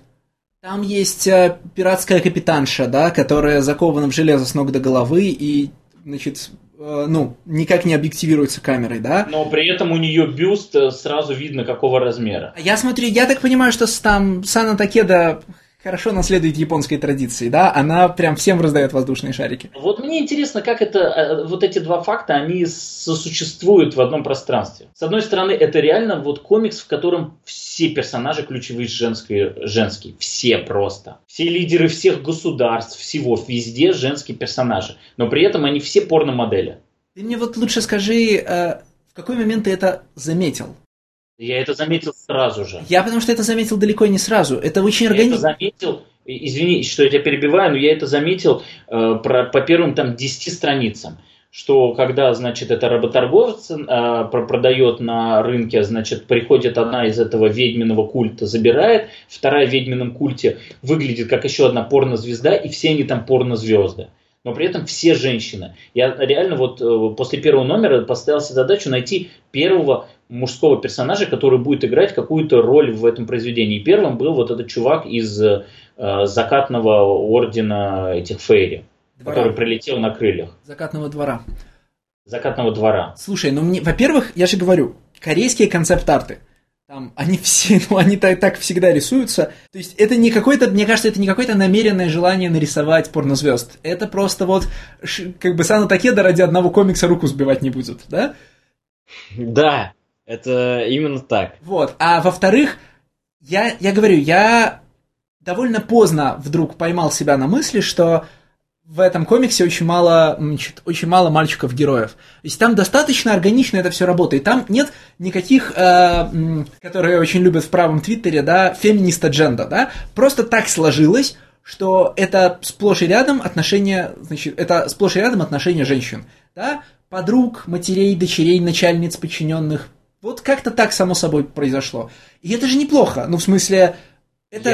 Speaker 1: Там есть э, пиратская капитанша, да, которая закована в железо с ног до головы и, значит, э, ну, никак не объективируется камерой, да?
Speaker 3: Но при этом у нее бюст э, сразу видно какого размера.
Speaker 1: Я смотрю, я так понимаю, что там Сана Такеда хорошо наследует японской традиции, да, она прям всем раздает воздушные шарики.
Speaker 3: Вот мне интересно, как это, э, вот эти два факта, они сосуществуют в одном пространстве. С одной стороны, это реально вот комикс, в котором все персонажи ключевые женские, женские, все просто. Все лидеры всех государств, всего, везде женские персонажи. Но при этом они все порно-модели.
Speaker 1: Ты мне вот лучше скажи, э, в какой момент ты это заметил?
Speaker 3: Я это заметил сразу же.
Speaker 1: Я потому что это заметил далеко не сразу. Это очень органично.
Speaker 3: Я это заметил извини, что я тебя перебиваю, но я это заметил э, про, по первым там 10 страницам что когда, значит, это работорговец э, продает на рынке, значит, приходит одна из этого ведьминого культа, забирает, вторая в ведьмином культе выглядит как еще одна порнозвезда, и все они там порнозвезды. Но при этом все женщины. Я реально вот э, после первого номера поставил себе задачу найти первого мужского персонажа, который будет играть какую-то роль в этом произведении. И первым был вот этот чувак из э, закатного ордена этих фейри двора. который прилетел на крыльях.
Speaker 1: Закатного двора.
Speaker 3: Закатного двора.
Speaker 1: Слушай, ну мне, во-первых, я же говорю, корейские концепт-арты, там, они все, ну, они так, так всегда рисуются. То есть, это не какое-то, мне кажется, это не какое-то намеренное желание нарисовать порнозвезд. Это просто вот, как бы Сана Такеда ради одного комикса руку сбивать не будет, да?
Speaker 2: Да, это именно так.
Speaker 1: Вот, а во-вторых, я, я говорю, я довольно поздно вдруг поймал себя на мысли, что в этом комиксе очень мало, значит, очень мало мальчиков-героев. То есть там достаточно органично это все работает. Там нет никаких, э, которые очень любят в правом твиттере, да, феминиста дженда, да. Просто так сложилось, что это сплошь и рядом отношения, значит, это сплошь и рядом отношения женщин, да, подруг, матерей, дочерей, начальниц, подчиненных. Вот как-то так само собой произошло. И это же неплохо. Ну, в смысле, это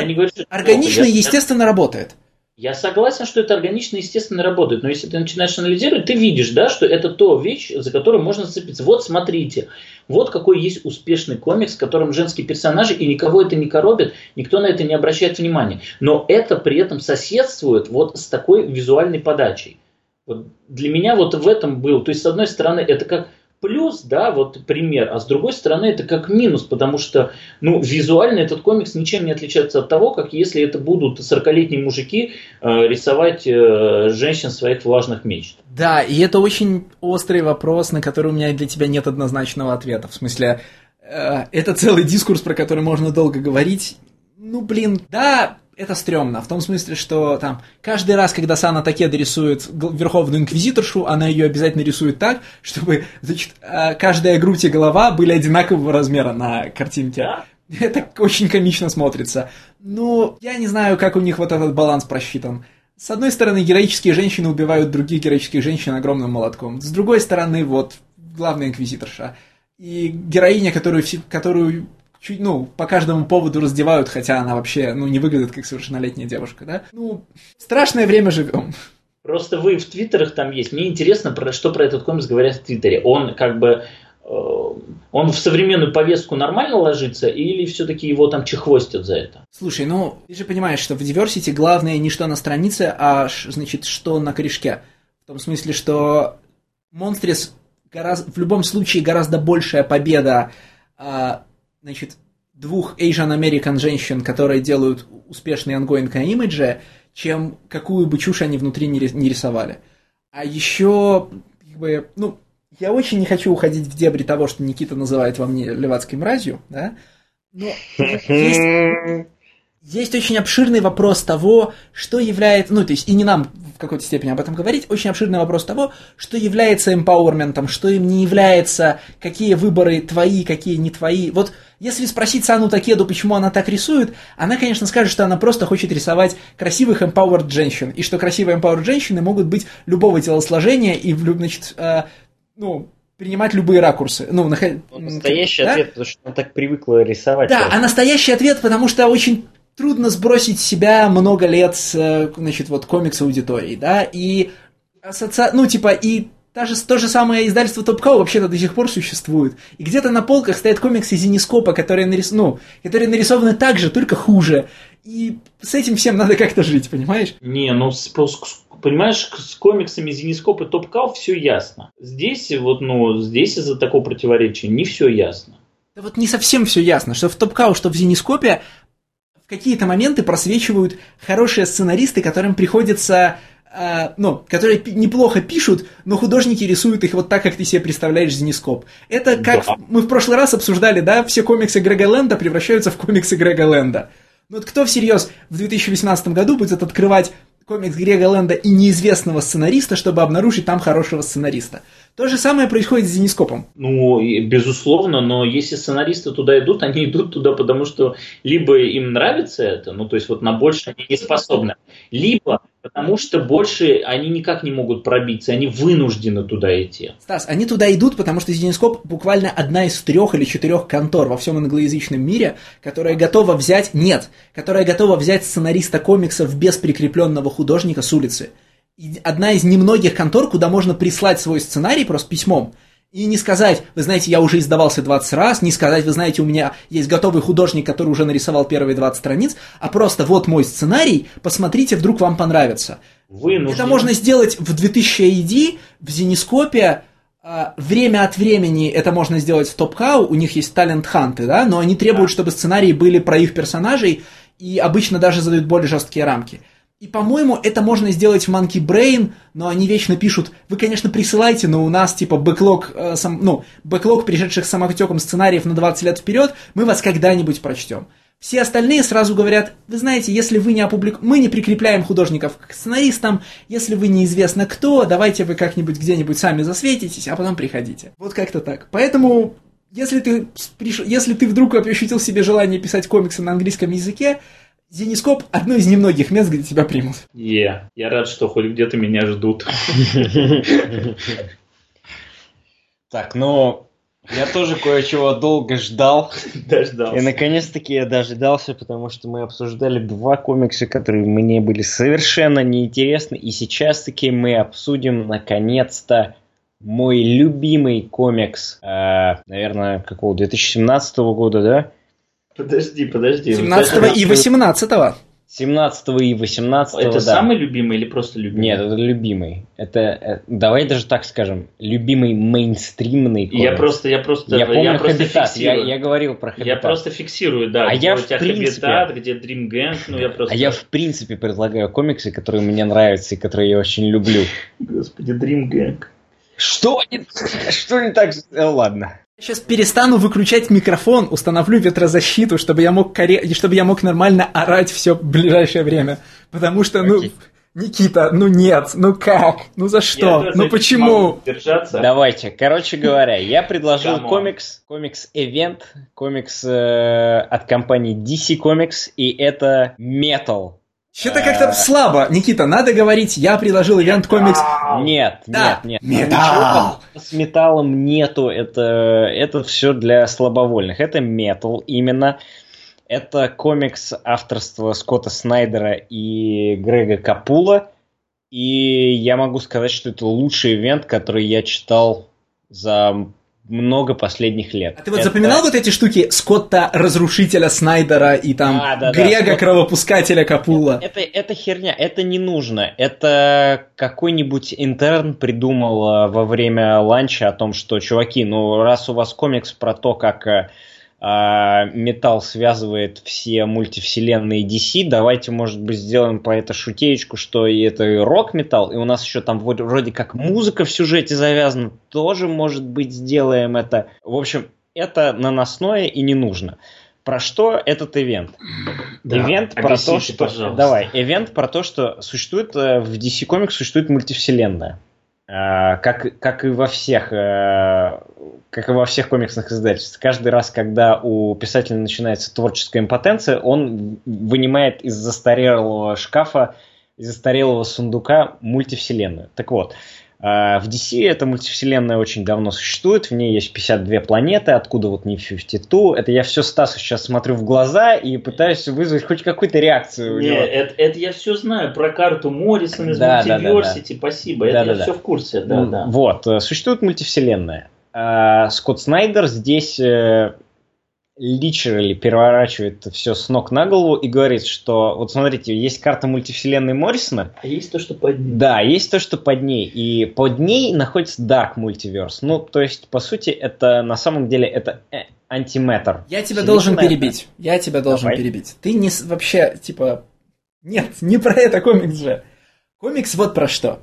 Speaker 1: органично и естественно работает.
Speaker 3: Я согласен, что это органично, естественно, работает, но если ты начинаешь анализировать, ты видишь, да, что это то вещь, за которую можно зацепиться. Вот смотрите, вот какой есть успешный комикс, в котором женские персонажи, и никого это не коробит, никто на это не обращает внимания. Но это при этом соседствует вот с такой визуальной подачей. Вот для меня вот в этом был, то есть с одной стороны это как плюс, да, вот пример, а с другой стороны это как минус, потому что, ну, визуально этот комикс ничем не отличается от того, как если это будут 40-летние мужики э, рисовать э, женщин своих влажных мечт.
Speaker 1: Да, и это очень острый вопрос, на который у меня для тебя нет однозначного ответа. В смысле, э, это целый дискурс, про который можно долго говорить. Ну, блин, да, это стрёмно, в том смысле, что там каждый раз, когда Сана Такеда рисует Верховную Инквизиторшу, она ее обязательно рисует так, чтобы значит, а, каждая грудь и голова были одинакового размера на картинке. Это очень комично смотрится. Но я не знаю, как у них вот этот баланс просчитан. С одной стороны, героические женщины убивают других героических женщин огромным молотком. С другой стороны, вот главная инквизиторша. И героиня, которую, которую чуть, ну, по каждому поводу раздевают, хотя она вообще, ну, не выглядит как совершеннолетняя девушка, да? Ну, страшное время живем.
Speaker 3: Просто вы в твиттерах там есть. Мне интересно, про, что про этот комикс говорят в твиттере. Он как бы э, он в современную повестку нормально ложится или все-таки его там чехвостят за это?
Speaker 1: Слушай, ну, ты же понимаешь, что в Diversity главное не что на странице, а, значит, что на корешке. В том смысле, что Монстрис гораздо, в любом случае гораздо большая победа а, значит, двух Asian American женщин, которые делают успешные на имидже, чем какую бы чушь они внутри не рисовали. А еще, как бы, ну, я очень не хочу уходить в дебри того, что Никита называет во мне левацкой мразью, да, но есть, есть очень обширный вопрос того, что является, ну, то есть, и не нам в какой-то степени об этом говорить, очень обширный вопрос того, что является эмпауэрментом, что им не является, какие выборы твои, какие не твои. Вот если спросить Сану Такеду, почему она так рисует, она, конечно, скажет, что она просто хочет рисовать красивых empowered женщин, и что красивые empowered женщины могут быть любого телосложения и, значит, э, ну, принимать любые ракурсы. Ну, нах...
Speaker 2: Настоящий да? ответ, потому что она так привыкла рисовать.
Speaker 1: Да, а настоящий ответ, потому что очень трудно сбросить себя много лет, э, значит, вот комикс аудитории, да, и ассоци... ну, типа, и та же, то же самое издательство Cow вообще-то до сих пор существует. И где-то на полках стоят комиксы Зенископа, которые, нарис... ну, которые нарисованы так же, только хуже. И с этим всем надо как-то жить, понимаешь?
Speaker 3: Не, ну, с, понимаешь, с комиксами Зенископ и Cow все ясно. Здесь вот, ну, здесь из-за такого противоречия не все ясно.
Speaker 1: Да вот не совсем все ясно, что в Cow, что в Зенископе в какие-то моменты просвечивают хорошие сценаристы, которым приходится Uh, ну, которые неплохо пишут, но художники рисуют их вот так, как ты себе представляешь Зенископ. Это как да. мы в прошлый раз обсуждали, да, все комиксы Грега Ленда превращаются в комиксы Грега Ленда. Ну вот кто всерьез в 2018 году будет открывать комикс Грега Лэнда и неизвестного сценариста, чтобы обнаружить там хорошего сценариста. То же самое происходит с Зенископом.
Speaker 3: Ну, безусловно, но если сценаристы туда идут, они идут туда, потому что либо им нравится это, ну, то есть вот на больше они не способны, либо потому что больше они никак не могут пробиться, они вынуждены туда идти.
Speaker 1: Стас, они туда идут, потому что Зенископ буквально одна из трех или четырех контор во всем англоязычном мире, которая готова взять, нет, которая готова взять сценариста комиксов без прикрепленного художника с улицы одна из немногих контор, куда можно прислать свой сценарий просто письмом, и не сказать, вы знаете, я уже издавался 20 раз, не сказать, вы знаете, у меня есть готовый художник, который уже нарисовал первые 20 страниц, а просто вот мой сценарий, посмотрите, вдруг вам понравится. Вынужден. Это можно сделать в 2000 AD, в Зенископе, а, время от времени это можно сделать в Топхау, у них есть талент-ханты, да, но они требуют, чтобы сценарии были про их персонажей, и обычно даже задают более жесткие рамки. И, по-моему, это можно сделать в Monkey Brain, но они вечно пишут, вы, конечно, присылайте, но у нас, типа, бэклог, э, сам, ну, бэклог пришедших самотеком сценариев на 20 лет вперед, мы вас когда-нибудь прочтем. Все остальные сразу говорят, вы знаете, если вы не опублик... мы не прикрепляем художников к сценаристам, если вы неизвестно кто, давайте вы как-нибудь где-нибудь сами засветитесь, а потом приходите. Вот как-то так. Поэтому, если ты, приш... если ты вдруг ощутил себе желание писать комиксы на английском языке, Зенископ – одно из немногих мест, где тебя примут.
Speaker 3: Yeah. Я рад, что хоть где-то меня ждут.
Speaker 2: Так, ну, я тоже кое-чего долго ждал.
Speaker 3: Дождался.
Speaker 2: И наконец-таки я дождался, потому что мы обсуждали два комикса, которые мне были совершенно неинтересны. И сейчас таки мы обсудим наконец-то мой любимый комикс, э, наверное, какого 2017 года, да?
Speaker 3: Подожди, подожди.
Speaker 1: 17 и 18 -го.
Speaker 2: 17 и 18
Speaker 3: Это да. самый любимый или просто любимый?
Speaker 2: Нет, это любимый. Это, э, давай даже так скажем, любимый мейнстримный
Speaker 3: комикс. Я просто, я просто,
Speaker 2: я, помню
Speaker 3: я просто
Speaker 2: фиксирую. Я, я говорил про
Speaker 3: Хабитат. Я просто фиксирую, да.
Speaker 2: А я в принципе... Хабитат,
Speaker 3: где Dream Gang, ну я просто...
Speaker 2: А я в принципе предлагаю комиксы, которые мне нравятся и которые я очень люблю.
Speaker 3: Господи, Dream Gang.
Speaker 2: Что не, что не так? Ну, ладно.
Speaker 1: Сейчас перестану выключать микрофон, установлю ветрозащиту, чтобы я мог коре... чтобы я мог нормально орать все ближайшее время. Потому что, ну, Никита, ну нет, ну как? Ну за что? Я ну почему?
Speaker 3: Держаться.
Speaker 2: Давайте, короче говоря, я предложил комикс, комикс Event, комикс э, от компании DC Comics, и это Metal.
Speaker 1: Что-то как-то слабо. Никита, надо говорить, я предложил ивент комикс.
Speaker 2: Нет,
Speaker 1: да.
Speaker 2: нет, нет.
Speaker 1: Металл.
Speaker 2: С металлом нету. Это, это все для слабовольных. Это метал именно. Это комикс авторства Скотта Снайдера и Грега Капула. И я могу сказать, что это лучший ивент, который я читал за много последних лет.
Speaker 1: А ты вот это... запоминал вот эти штуки Скотта Разрушителя Снайдера и там а, да, Грега да. Кровопускателя Капула?
Speaker 2: Это, это, это херня, это не нужно. Это какой-нибудь интерн придумал а, во время ланча о том, что, чуваки, ну раз у вас комикс про то, как э, металл связывает все мультивселенные DC, давайте, может быть, сделаем по это шутеечку, что и это рок-металл, и у нас еще там вроде как музыка в сюжете завязана, тоже, может быть, сделаем это. В общем, это наносное и не нужно. Про что этот ивент? Да, ивент про то, что... Пожалуйста. Давай, ивент про то, что существует э, в DC Comics существует мультивселенная. Э, как, как и во всех э, как и во всех комиксных издательствах, каждый раз, когда у писателя начинается творческая импотенция, он вынимает из застарелого шкафа, из застарелого сундука мультивселенную. Так вот, в DC эта мультивселенная очень давно существует, в ней есть 52 планеты, откуда вот не 52. Это я все Стасу сейчас смотрю в глаза и пытаюсь вызвать хоть какую-то реакцию.
Speaker 3: Не, это, это я все знаю про карту Моррисона из да, Multiversity, да, да, спасибо, да, это да, я да. все в курсе. Да, да.
Speaker 2: Вот, э, существует мультивселенная. А, Скотт Снайдер здесь э, литерали переворачивает все с ног на голову и говорит, что вот смотрите, есть карта мультивселенной Моррисона.
Speaker 3: А есть то, что под ней.
Speaker 2: Да, есть то, что под ней. И под ней находится Dark Multiverse. Ну, то есть, по сути, это на самом деле это э, антиметр.
Speaker 1: Я тебя должен перебить. Я тебя должен Давай. перебить. Ты не вообще, типа... Нет, не про это комикс же. Комикс вот про что.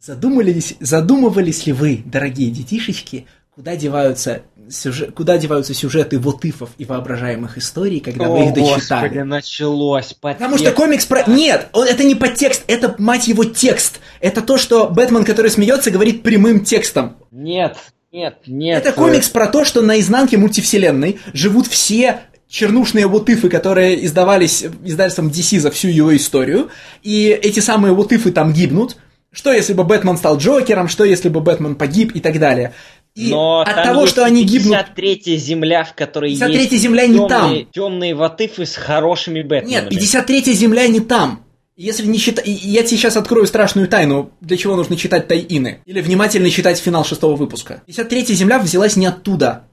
Speaker 1: Задумались, задумывались ли вы, дорогие детишечки, куда деваются, сюжет, куда деваются сюжеты вот-ифов и воображаемых историй, когда
Speaker 2: О,
Speaker 1: вы их дочитали.
Speaker 2: Господи, началось.
Speaker 1: Потому что комикс про... Нет, он, это не подтекст, это, мать его, текст. Это то, что Бэтмен, который смеется, говорит прямым текстом.
Speaker 2: Нет, нет, нет.
Speaker 1: Это комикс про то, что на изнанке мультивселенной живут все чернушные вот-ифы, которые издавались издательством DC за всю его историю, и эти самые вот-ифы там гибнут. Что если бы Бэтмен стал Джокером, что если бы Бэтмен погиб и так далее. И
Speaker 2: Но
Speaker 1: от того, что они гибнут...
Speaker 2: 53-я земля, в которой
Speaker 1: 53-я
Speaker 2: есть
Speaker 1: земля не там.
Speaker 2: темные ватыфы с хорошими Бэтменами.
Speaker 1: Нет, 53-я земля не там. Если не считать... Я тебе сейчас открою страшную тайну, для чего нужно читать тайины. Или внимательно читать финал шестого выпуска. 53-я земля взялась не оттуда.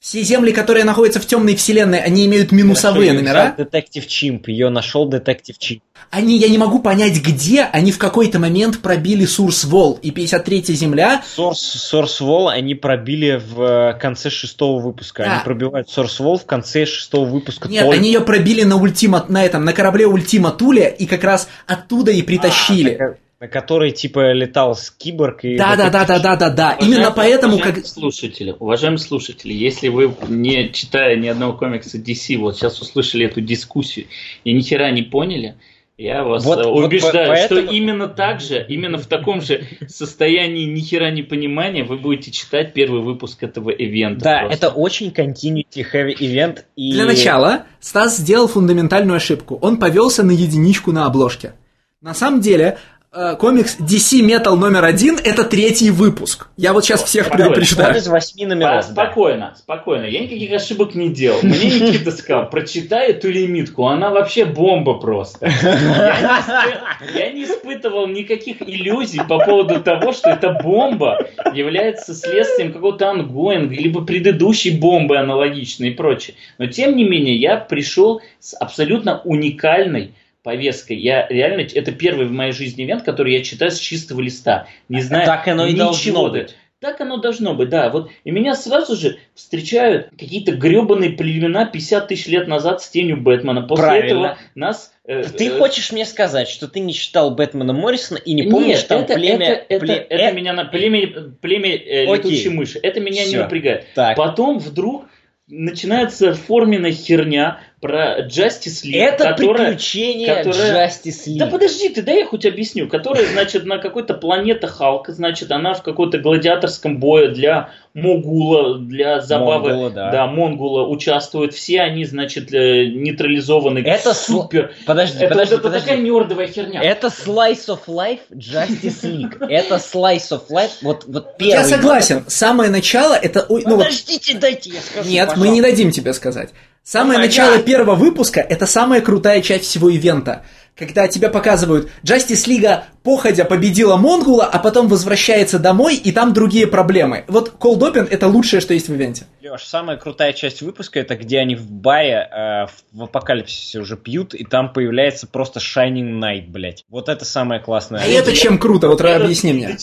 Speaker 1: Все земли, которые находятся в темной вселенной, они имеют минусовые
Speaker 2: Хорошо,
Speaker 1: номера.
Speaker 2: Детектив Чимп, ее нашел детектив Чимп.
Speaker 1: Они, я не могу понять, где они в какой-то момент пробили Сурс Вол. И 53-я земля...
Speaker 2: Source, Source Wall они пробили в э, конце шестого выпуска.
Speaker 1: Да.
Speaker 2: Они пробивают Source Wall в конце шестого выпуска.
Speaker 1: Нет,
Speaker 2: только.
Speaker 1: они ее пробили на ультима... на этом, на корабле Ультима Туле, и как раз оттуда и притащили.
Speaker 2: А, на, на который типа летал с киборг и...
Speaker 1: Да, да, да, да, да, да, да. Именно поэтому,
Speaker 3: уважаемые
Speaker 1: как...
Speaker 3: слушатели, уважаемые слушатели, если вы, не читая ни одного комикса DC, вот сейчас услышали эту дискуссию и ни хера не поняли, я вас
Speaker 2: Вот-
Speaker 3: э,
Speaker 2: вот
Speaker 3: убеждаю, что
Speaker 2: поэтому-
Speaker 3: именно так же, именно в таком же состоянии ни хера не понимания вы будете читать первый выпуск этого ивента.
Speaker 2: Да,
Speaker 3: просто.
Speaker 2: это очень continuity heavy event. И...
Speaker 1: Для начала Стас сделал фундаментальную ошибку. Он повелся на единичку на обложке. На самом деле, комикс DC Metal номер один это третий выпуск. Я вот сейчас всех
Speaker 3: Спокойно.
Speaker 2: Он
Speaker 1: предупреждаю.
Speaker 2: из восьми
Speaker 3: По-
Speaker 2: номеров. да.
Speaker 3: спокойно, спокойно. Я никаких ошибок не делал. Мне Никита сказал, прочитай эту лимитку, она вообще бомба просто. Я не, испы- я не испытывал никаких иллюзий по поводу того, что эта бомба является следствием какого-то ангоинга, либо предыдущей бомбы аналогичной и прочее. Но тем не менее, я пришел с абсолютно уникальной повесткой. Я реально, это первый в моей жизни ивент, который я читаю с чистого листа, не знаю
Speaker 2: Так оно и
Speaker 3: ничего.
Speaker 2: должно быть.
Speaker 3: Так оно должно быть, да. Вот и меня сразу же встречают какие-то гребаные племена 50 тысяч лет назад с тенью Бэтмена. После
Speaker 2: Правильно.
Speaker 3: этого нас... э,
Speaker 2: Ты
Speaker 3: э,
Speaker 2: хочешь мне сказать, что ты не читал Бэтмена Моррисона и не помнишь
Speaker 3: Нет,
Speaker 2: там
Speaker 3: это,
Speaker 2: племя...
Speaker 3: это, это,
Speaker 2: пле-
Speaker 3: это
Speaker 2: э,
Speaker 3: меня на племя, племя э, летучей мыши. Это меня не
Speaker 2: Всё.
Speaker 3: напрягает.
Speaker 2: Так,
Speaker 3: Потом вдруг начинается форменная херня про Justice League,
Speaker 2: это
Speaker 3: которая...
Speaker 2: приключение
Speaker 3: которая-
Speaker 2: Justice League.
Speaker 3: Да подожди ты, дай я хоть объясню. Которая, значит, на какой-то планета Халка, значит, она в какой-то гладиаторском бое для Могула, для забавы.
Speaker 2: Монгола, да.
Speaker 3: Да, Монгула участвуют. Все они, значит, э, нейтрализованы.
Speaker 2: Это сл-
Speaker 3: супер.
Speaker 2: Подожди,
Speaker 3: Это,
Speaker 2: подожди,
Speaker 3: это
Speaker 2: подожди.
Speaker 3: такая нердовая херня.
Speaker 2: Это Slice of Life Justice League. Это Slice of Life. Вот, вот первый.
Speaker 1: Я согласен. Самое начало это... ну
Speaker 2: Подождите, дайте я скажу.
Speaker 1: Нет, мы не дадим тебе сказать. Самое
Speaker 2: Oh
Speaker 1: начало
Speaker 2: God.
Speaker 1: первого выпуска это самая крутая часть всего ивента. Когда тебе показывают, Justice League походя победила Монгула, а потом возвращается домой, и там другие проблемы. Вот Cold Open это лучшее, что есть в ивенте.
Speaker 2: Леш, самая крутая часть выпуска это где они в баре э, в апокалипсисе уже пьют, и там появляется просто Shining Knight, блядь. Вот это самое классное.
Speaker 1: А это чем круто? Вот
Speaker 3: Я
Speaker 1: объясни
Speaker 3: не
Speaker 1: мне.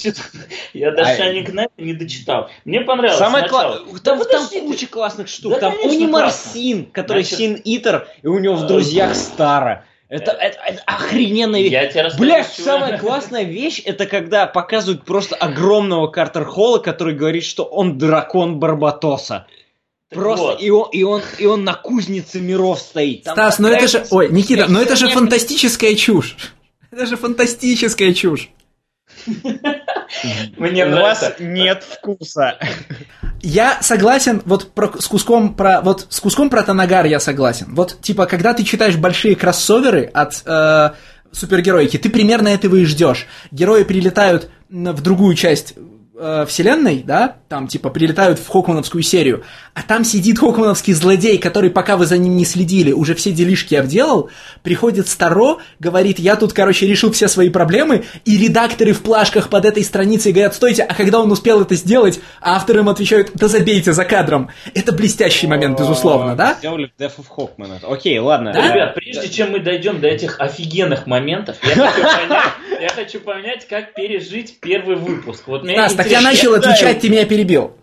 Speaker 3: Я до
Speaker 2: А-
Speaker 3: Shining Knight не дочитал. Мне понравилось.
Speaker 2: Самое классное,
Speaker 3: Да
Speaker 2: там, там
Speaker 3: подожди ты.
Speaker 2: куча классных штук.
Speaker 3: Да,
Speaker 2: там
Speaker 3: конечно,
Speaker 2: Унимар
Speaker 3: классно.
Speaker 2: Син, который Син Итер, и у него в друзьях Стара. Это, это, это охрененная вещь.
Speaker 3: Я тебе расскажу,
Speaker 2: Блять,
Speaker 3: чего-
Speaker 2: самая классная вещь, это когда показывают просто огромного Картер Холла, который говорит, что он дракон Барбатоса.
Speaker 3: Так
Speaker 2: Просто
Speaker 3: вот.
Speaker 2: и, он, и, он, и он на кузнице миров стоит. Там
Speaker 1: Стас, ну это же... Ой, Никита, ну это же фантастическая чушь. Это же фантастическая чушь.
Speaker 3: Мне
Speaker 2: У вас
Speaker 3: нравится.
Speaker 2: нет вкуса.
Speaker 1: Я согласен, вот про, с куском про вот с куском про Танагар я согласен. Вот типа, когда ты читаешь большие кроссоверы от э, супергероики, ты примерно этого и ждешь. Герои прилетают в другую часть э, вселенной, да, там типа прилетают в Хокмановскую серию, а там сидит Хокмановский злодей, который, пока вы за ним не следили, уже все делишки обделал, приходит Старо, говорит, я тут, короче, решил все свои проблемы, и редакторы в плашках под этой страницей говорят, стойте, а когда он успел это сделать, а авторы им отвечают, да забейте за кадром. Это блестящий момент, безусловно, да?
Speaker 2: Сделали в Death of Hawkman. Окей, ладно.
Speaker 1: Да?
Speaker 3: Ребят, прежде чем мы дойдем до этих офигенных моментов, я хочу понять, я хочу понять, как пережить первый выпуск. Вот меня
Speaker 1: Так я начал отвечать, ты меня перебил.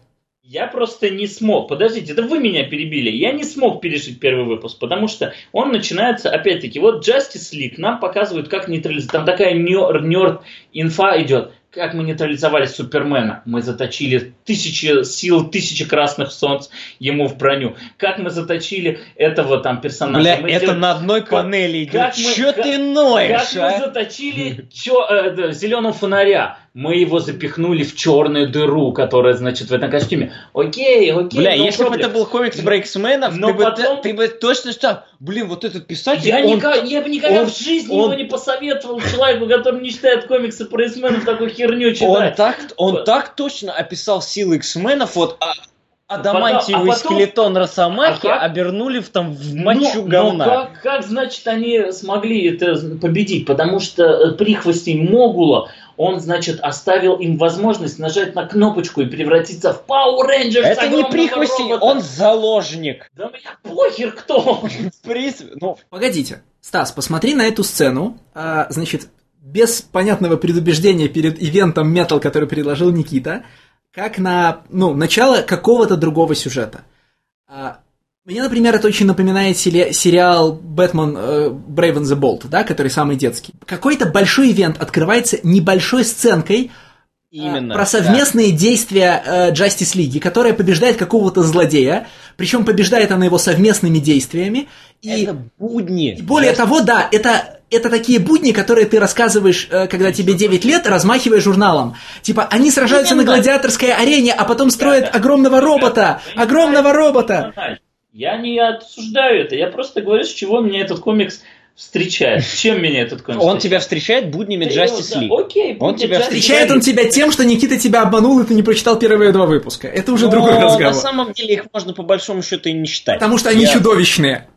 Speaker 3: Я просто не смог. Подождите, это вы меня перебили. Я не смог пережить первый выпуск, потому что он начинается, опять-таки, вот Justice League нам показывают, как нейтрализовать. Там такая нерд инфа идет. как мы нейтрализовали Супермена? Мы заточили тысячи сил, тысячи красных солнц ему в броню. Как мы заточили этого там персонажа?
Speaker 2: Бля,
Speaker 3: мы
Speaker 2: это
Speaker 3: сделали...
Speaker 2: на одной панели идет.
Speaker 3: Как мы,
Speaker 2: Чё
Speaker 3: как,
Speaker 2: ты ноешь,
Speaker 3: Как
Speaker 2: а?
Speaker 3: мы заточили чё, э, зеленого фонаря? Мы его запихнули в черную дыру, которая, значит, в этом костюме. Окей, окей.
Speaker 2: Бля,
Speaker 3: no
Speaker 2: если бы это был комикс про X-менов,
Speaker 3: Но
Speaker 2: ты, бы,
Speaker 3: потом-
Speaker 2: ты бы точно что, блин, вот этот писатель,
Speaker 3: Я,
Speaker 2: он
Speaker 3: никак- я бы никогда
Speaker 2: он-
Speaker 3: в жизни
Speaker 2: он-
Speaker 3: его не посоветовал человеку, который не читает комиксы про X-менов, такую херню
Speaker 2: Он
Speaker 3: читать.
Speaker 2: так, он
Speaker 3: Вот.
Speaker 2: так точно описал силы X-менов, вот а, адамантиевый
Speaker 3: А потом-
Speaker 2: скелетон Росомахи
Speaker 3: А как?
Speaker 2: обернули в, там, в мочу
Speaker 3: Но-
Speaker 2: говна.
Speaker 3: но как, как, значит, они смогли это победить? Потому что э, прихвостень Могула, он, значит, оставил им возможность нажать на кнопочку и превратиться в Power Rangers
Speaker 2: Это не прихвостень,
Speaker 3: робота.
Speaker 2: он заложник.
Speaker 3: Да мне похер кто он.
Speaker 2: Ну,
Speaker 1: Погодите, Стас, посмотри на эту сцену. А, значит, без понятного предубеждения перед ивентом Metal, который предложил Никита, как на, ну, начало какого-то другого сюжета. А, мне, например, это очень напоминает сери- сериал «Бэтмен э, Brave and the Bold», да, который самый детский. Какой-то большой ивент открывается небольшой сценкой,
Speaker 2: именно.
Speaker 1: а, про
Speaker 2: да.
Speaker 1: совместные действия э, Justice League, которая побеждает какого-то злодея, причем побеждает она его совместными действиями. И,
Speaker 2: Это будни.
Speaker 1: и более
Speaker 2: Just-
Speaker 1: того, да, это, это такие будни, которые ты рассказываешь, э, когда тебе 9 лет, размахивая журналом. Типа, они сражаются на
Speaker 3: Именно.
Speaker 1: гладиаторской арене, а потом строят
Speaker 3: Да, да.
Speaker 1: огромного робота,
Speaker 3: Да,
Speaker 1: огромного
Speaker 3: да,
Speaker 1: робота.
Speaker 3: Я не осуждаю это, я просто говорю, с чего меня этот комикс встречает. С Чем меня этот комикс
Speaker 2: Он
Speaker 3: встречает?
Speaker 2: тебя встречает буднями Justice
Speaker 3: да,
Speaker 2: League.
Speaker 3: Окей,
Speaker 2: Он тебя
Speaker 3: Justice
Speaker 1: Встречает он тебя тем, что Никита тебя обманул, и ты не прочитал первые два выпуска. Это уже
Speaker 2: Но
Speaker 1: другой разговор.
Speaker 2: на самом деле их можно по большому счету и не считать.
Speaker 1: Потому что они
Speaker 2: Я-
Speaker 1: чудовищные.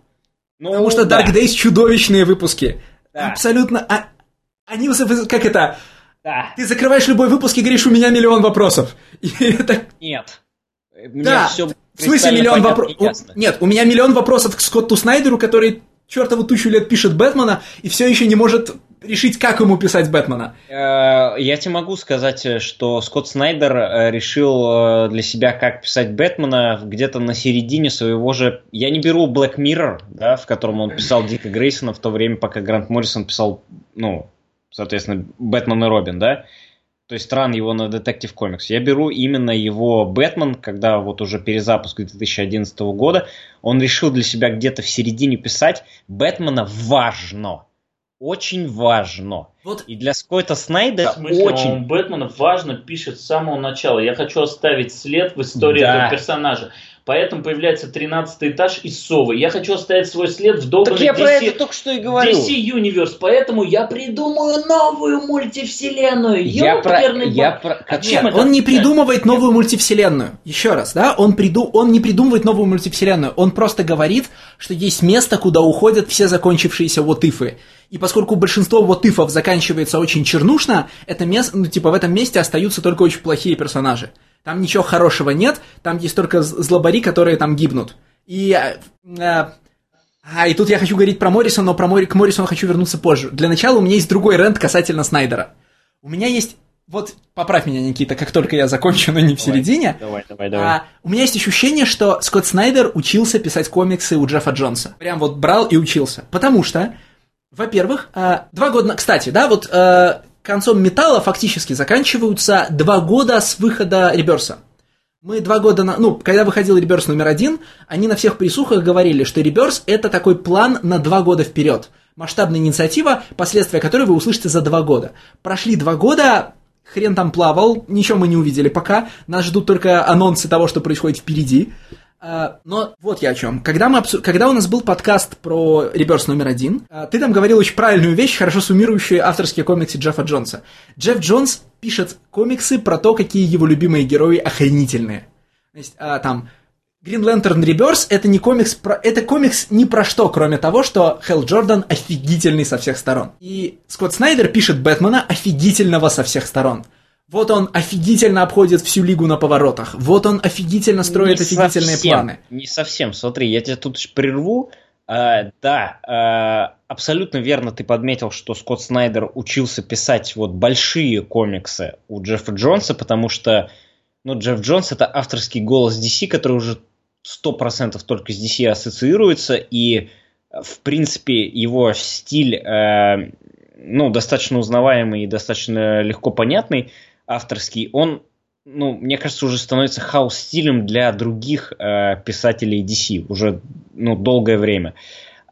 Speaker 2: Ну,
Speaker 1: Потому что
Speaker 2: да,
Speaker 1: Dark Days чудовищные выпуски.
Speaker 2: Да.
Speaker 1: Абсолютно. а- они как это?
Speaker 2: да.
Speaker 1: Ты закрываешь любой выпуск и говоришь, у меня миллион вопросов. И это
Speaker 2: Нет. Мне
Speaker 1: Да, В смысле миллион вопросов? Нет, у меня миллион вопросов к Скотту Снайдеру, который чертову тучу лет пишет Бэтмена и все еще не может решить, как ему писать Бэтмена.
Speaker 2: Э, Я тебе могу сказать, э, что Скотт Снайдер э, решил для себя, как писать Бэтмена где-то на середине своего же... Я не беру Black Mirror, да, в котором он писал Дика Грейсона в то время, пока Грант Моррисон писал, ну, соответственно, Бэтмен и Робин, да. То есть стран его на Detective Comics. Я беру именно его Бэтмен, когда вот уже перезапуск 2011 года, он решил для себя где-то в середине писать Бэтмена важно. Очень важно.
Speaker 1: Вот
Speaker 2: И для Скотта Снайдера
Speaker 3: В смысле,
Speaker 2: очень...
Speaker 3: Бэтмена важно пишет с самого начала. Я хочу оставить след в истории
Speaker 2: Да.
Speaker 3: этого персонажа. Поэтому появляется 13 этаж из Совы. Я хочу оставить свой след в
Speaker 2: Так
Speaker 3: долбанной
Speaker 2: я про
Speaker 3: DC,
Speaker 2: это только что и говорю.
Speaker 3: DC Universe. Поэтому я придумаю новую мультивселенную.
Speaker 2: Я про... Я про...
Speaker 3: А чем это
Speaker 1: он не придумывает новую мультивселенную. Еще раз, да, он, приду... он не придумывает новую мультивселенную. Он просто говорит, что есть место, куда уходят все закончившиеся вот-ифы. И поскольку большинство вот-ифов заканчивается очень чернушно, это место, ну, типа в этом месте остаются только очень плохие персонажи. Там ничего хорошего нет, там есть только злобари, которые там гибнут. И... э, э, а, и тут я хочу говорить про Моррисона, но про Мори... к Моррисону хочу вернуться позже. Для начала у меня есть другой рент касательно Снайдера. У меня есть... Вот, поправь меня, Никита, как только я закончу, но не в середине.
Speaker 2: Давай, давай, давай.
Speaker 1: А, у меня есть ощущение, что Скотт Снайдер учился писать комиксы у Джеффа Джонса. Прям вот брал и учился. Потому что, во-первых, а, два года... Кстати, да, вот а, концом металла фактически заканчиваются два года с выхода Реберса. Мы два года, на, ну, когда выходил Реберс номер один, они на всех присухах говорили, что Реберс это такой план на два года вперед. Масштабная инициатива, последствия которой вы услышите за два года. Прошли два года, хрен там плавал, ничего мы не увидели пока. Нас ждут только анонсы того, что происходит впереди. А, Но вот я о чем. Когда, мы обсу- Когда у нас был подкаст про Реберс номер один, а, ты там говорил очень правильную вещь, хорошо суммирующую авторские комиксы Джеффа Джонса. Джефф Джонс пишет комиксы про то, какие его любимые герои охренительные. То есть, а, там, Green Lantern Rebirth это не комикс про... Это комикс ни про что, кроме того, что Хелл Джордан офигительный со всех сторон. И Скотт Снайдер пишет Бэтмена офигительного со всех сторон. Вот он офигительно обходит всю лигу на поворотах. Вот он офигительно строит
Speaker 2: Не
Speaker 1: офигительные
Speaker 2: совсем,
Speaker 1: планы.
Speaker 2: Не совсем. Смотри, я тебя тут прерву. А, да, а, абсолютно верно ты подметил, что Скотт Снайдер учился писать вот большие комиксы у Джеффа Джонса, потому что ну, Джефф Джонс это авторский голос DC, который уже 100% только с DC ассоциируется, и в принципе его стиль э, ну, достаточно узнаваемый и достаточно легко понятный, авторский, он, ну, мне кажется, уже становится хаос-стилем для других э, писателей DC уже, ну, долгое время.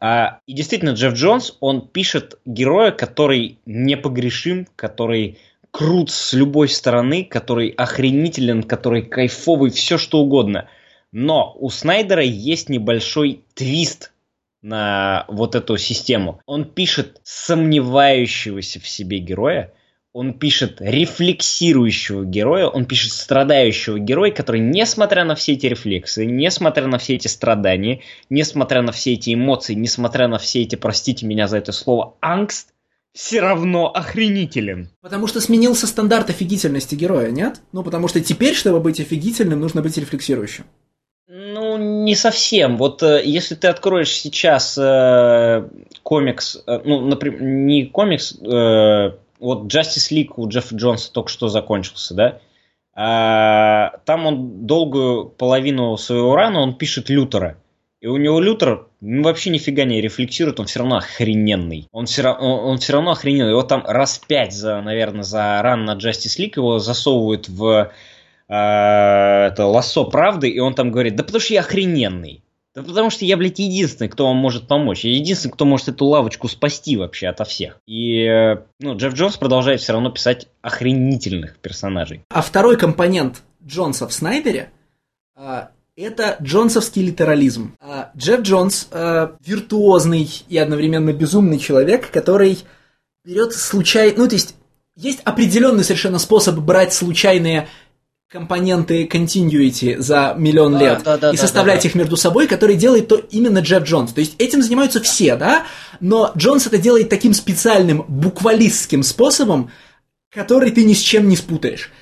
Speaker 2: А, и действительно, Джефф Джонс, он пишет героя, который непогрешим, который крут с любой стороны, который охренителен, который кайфовый, все что угодно. Но у Снайдера есть небольшой твист на вот эту систему. Он пишет сомневающегося в себе героя, он пишет рефлексирующего героя, он пишет страдающего героя, который, несмотря на все эти рефлексы, несмотря на все эти страдания, несмотря на все эти эмоции, несмотря на все эти, простите меня за это слово, ангст, все равно охренителен.
Speaker 1: Потому что сменился стандарт офигительности героя, нет? Ну, потому что теперь, чтобы быть офигительным, нужно быть рефлексирующим.
Speaker 2: Ну, не совсем. Вот э, если ты откроешь сейчас э, комикс, э, ну, например, не комикс, э, вот Justice League у Джеффа Джонса только что закончился, да? А, там он долгую половину своего рана он пишет Лютера. И у него Лютер ну, вообще нифига не рефлексирует, он все равно охрененный. Он все, он, он все равно охрененный. Его там раз пять, за, наверное, за ран на Justice League его засовывают в а, это лассо правды, и он там говорит, да потому что я охрененный. Да потому что я, блядь, единственный, кто вам может помочь. Я единственный, кто может эту лавочку спасти вообще ото всех. И, ну, Джефф Джонс продолжает все равно писать охренительных персонажей.
Speaker 1: А второй компонент Джонса в Снайдере а, это джонсовский литерализм. А, Джефф Джонс а, виртуозный и одновременно безумный человек, который берет случай... Ну, то есть, есть определенный совершенно способ брать случайные компоненты continuity за миллион лет да, да, и составлять да, их между собой, который делает то именно Джефф Джонс. То есть этим занимаются все, да, но Джонс это делает таким специальным буквалистским способом, который ты ни с чем не спутаешь.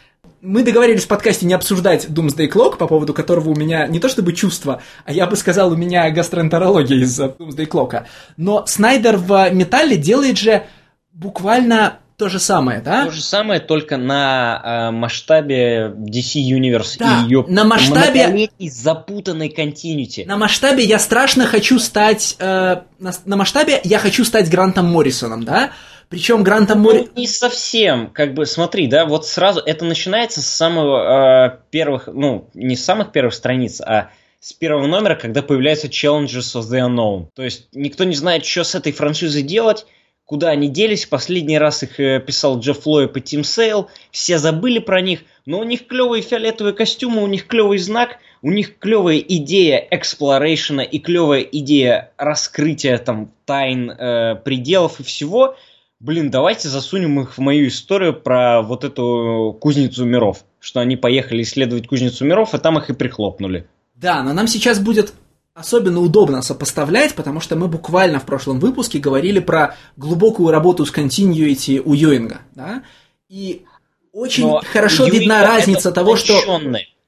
Speaker 1: Мы договорились в подкасте не обсуждать Doomsday Clock, по поводу которого у меня не то чтобы чувство, а я бы сказал, у меня гастроэнтерология из-за Doomsday Clock. Но Снайдер в Металле делает же буквально то же самое, да?
Speaker 2: То же самое, только на э, масштабе DC Universe
Speaker 1: да, и ее на масштабе
Speaker 2: запутанной континьюти.
Speaker 1: На масштабе я страшно хочу стать... Э, на, на масштабе я хочу стать Грантом Моррисоном, да? Причем Грантом ну, Моррисоном...
Speaker 2: Не совсем, как бы, смотри, да, вот сразу это начинается с самого э, первых, ну, не с самых первых страниц, а с первого номера, когда появляются Challengers of the Unknown. То есть никто не знает, что с этой франшизой делать, куда они делись. Последний раз их э, писал Джефф Лоэб и Тим Сейл. Все забыли про них, но у них клевые фиолетовые костюмы, у них клевый знак, у них клевая идея exploration а и клевая идея раскрытия там тайн, э, пределов и всего. Блин, давайте засунем их в мою историю про вот эту кузницу миров. Что они поехали исследовать кузницу миров, и там их и прихлопнули.
Speaker 1: Да, но нам сейчас будет особенно удобно сопоставлять, потому что мы буквально в прошлом выпуске говорили про глубокую работу с continuity у Юинга, да, и очень Но хорошо Юинга видна разница того, что...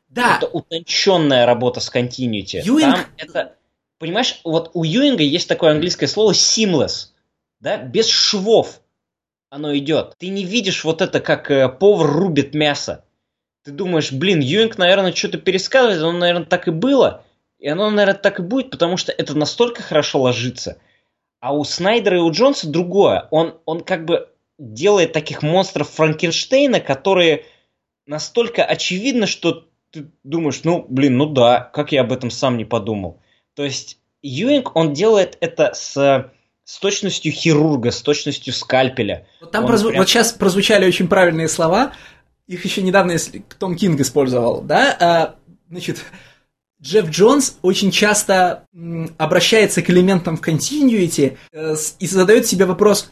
Speaker 2: Да. Это утонченная работа с continuity. Юинг... Там это... Понимаешь, вот у Юинга есть такое английское слово seamless, да, без швов оно идет. Ты не видишь вот это, как э, повар рубит мясо. Ты думаешь, блин, Юинг, наверное, что-то пересказывает, оно, наверное, так и было. И оно, наверное, так и будет, потому что это настолько хорошо ложится. А у Снайдера и у Джонса другое. Он, он как бы делает таких монстров Франкенштейна, которые настолько очевидны, что ты думаешь, ну, блин, ну да, как я об этом сам не подумал. То есть Юинг, он делает это с, с точностью хирурга, с точностью скальпеля.
Speaker 1: Вот, там прозву... прям... вот сейчас прозвучали очень правильные слова, их еще недавно Том Кинг использовал, да? А, значит, Джефф Джонс очень часто обращается к элементам в continuity э, и задает себе вопрос,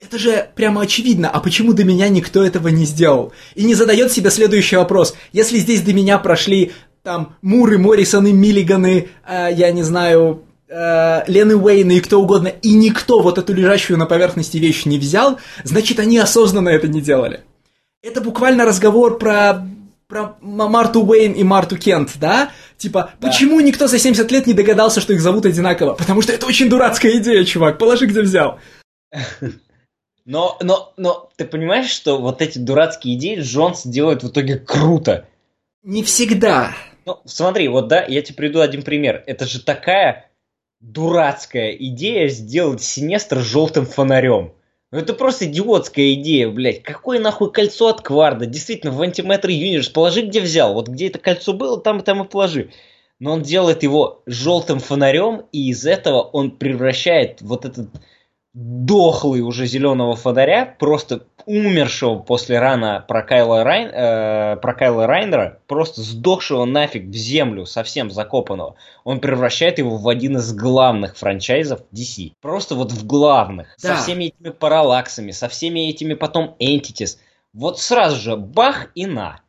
Speaker 1: это же прямо очевидно, а почему до меня никто этого не сделал? И не задает себе следующий вопрос. Если здесь до меня прошли там Муры, Моррисоны, Миллиганы, э, я не знаю, э, Лены Уэйна и кто угодно, и никто вот эту лежащую на поверхности вещь не взял, значит, они осознанно это не делали. Это буквально разговор про про Марту Уэйн и Марту Кент, да? Типа, да. почему никто за 70 лет не догадался, что их зовут одинаково? Потому что это очень дурацкая идея, чувак, положи где взял.
Speaker 2: Но, но, но ты понимаешь, что вот эти дурацкие идеи Джонс делает в итоге круто?
Speaker 1: Не всегда.
Speaker 2: Ну, смотри, вот да, я тебе приведу один пример. Это же такая дурацкая идея сделать Синестр желтым фонарем. Ну это просто идиотская идея, блядь. Какое нахуй кольцо от Кварда? Действительно, в антиметр Universe положи где взял. Вот где это кольцо было, там и там и положи. Но он делает его желтым фонарем, и из этого он превращает вот этот дохлый уже зеленого фонаря, просто умершего после рана про Кайла, Райн, э, про Кайла Райнера, просто сдохшего нафиг в землю, совсем закопанного, он превращает его в один из главных франчайзов DC. Просто вот в главных. Да. Со всеми этими параллаксами, со всеми этими потом Entities. Вот сразу же бах и на.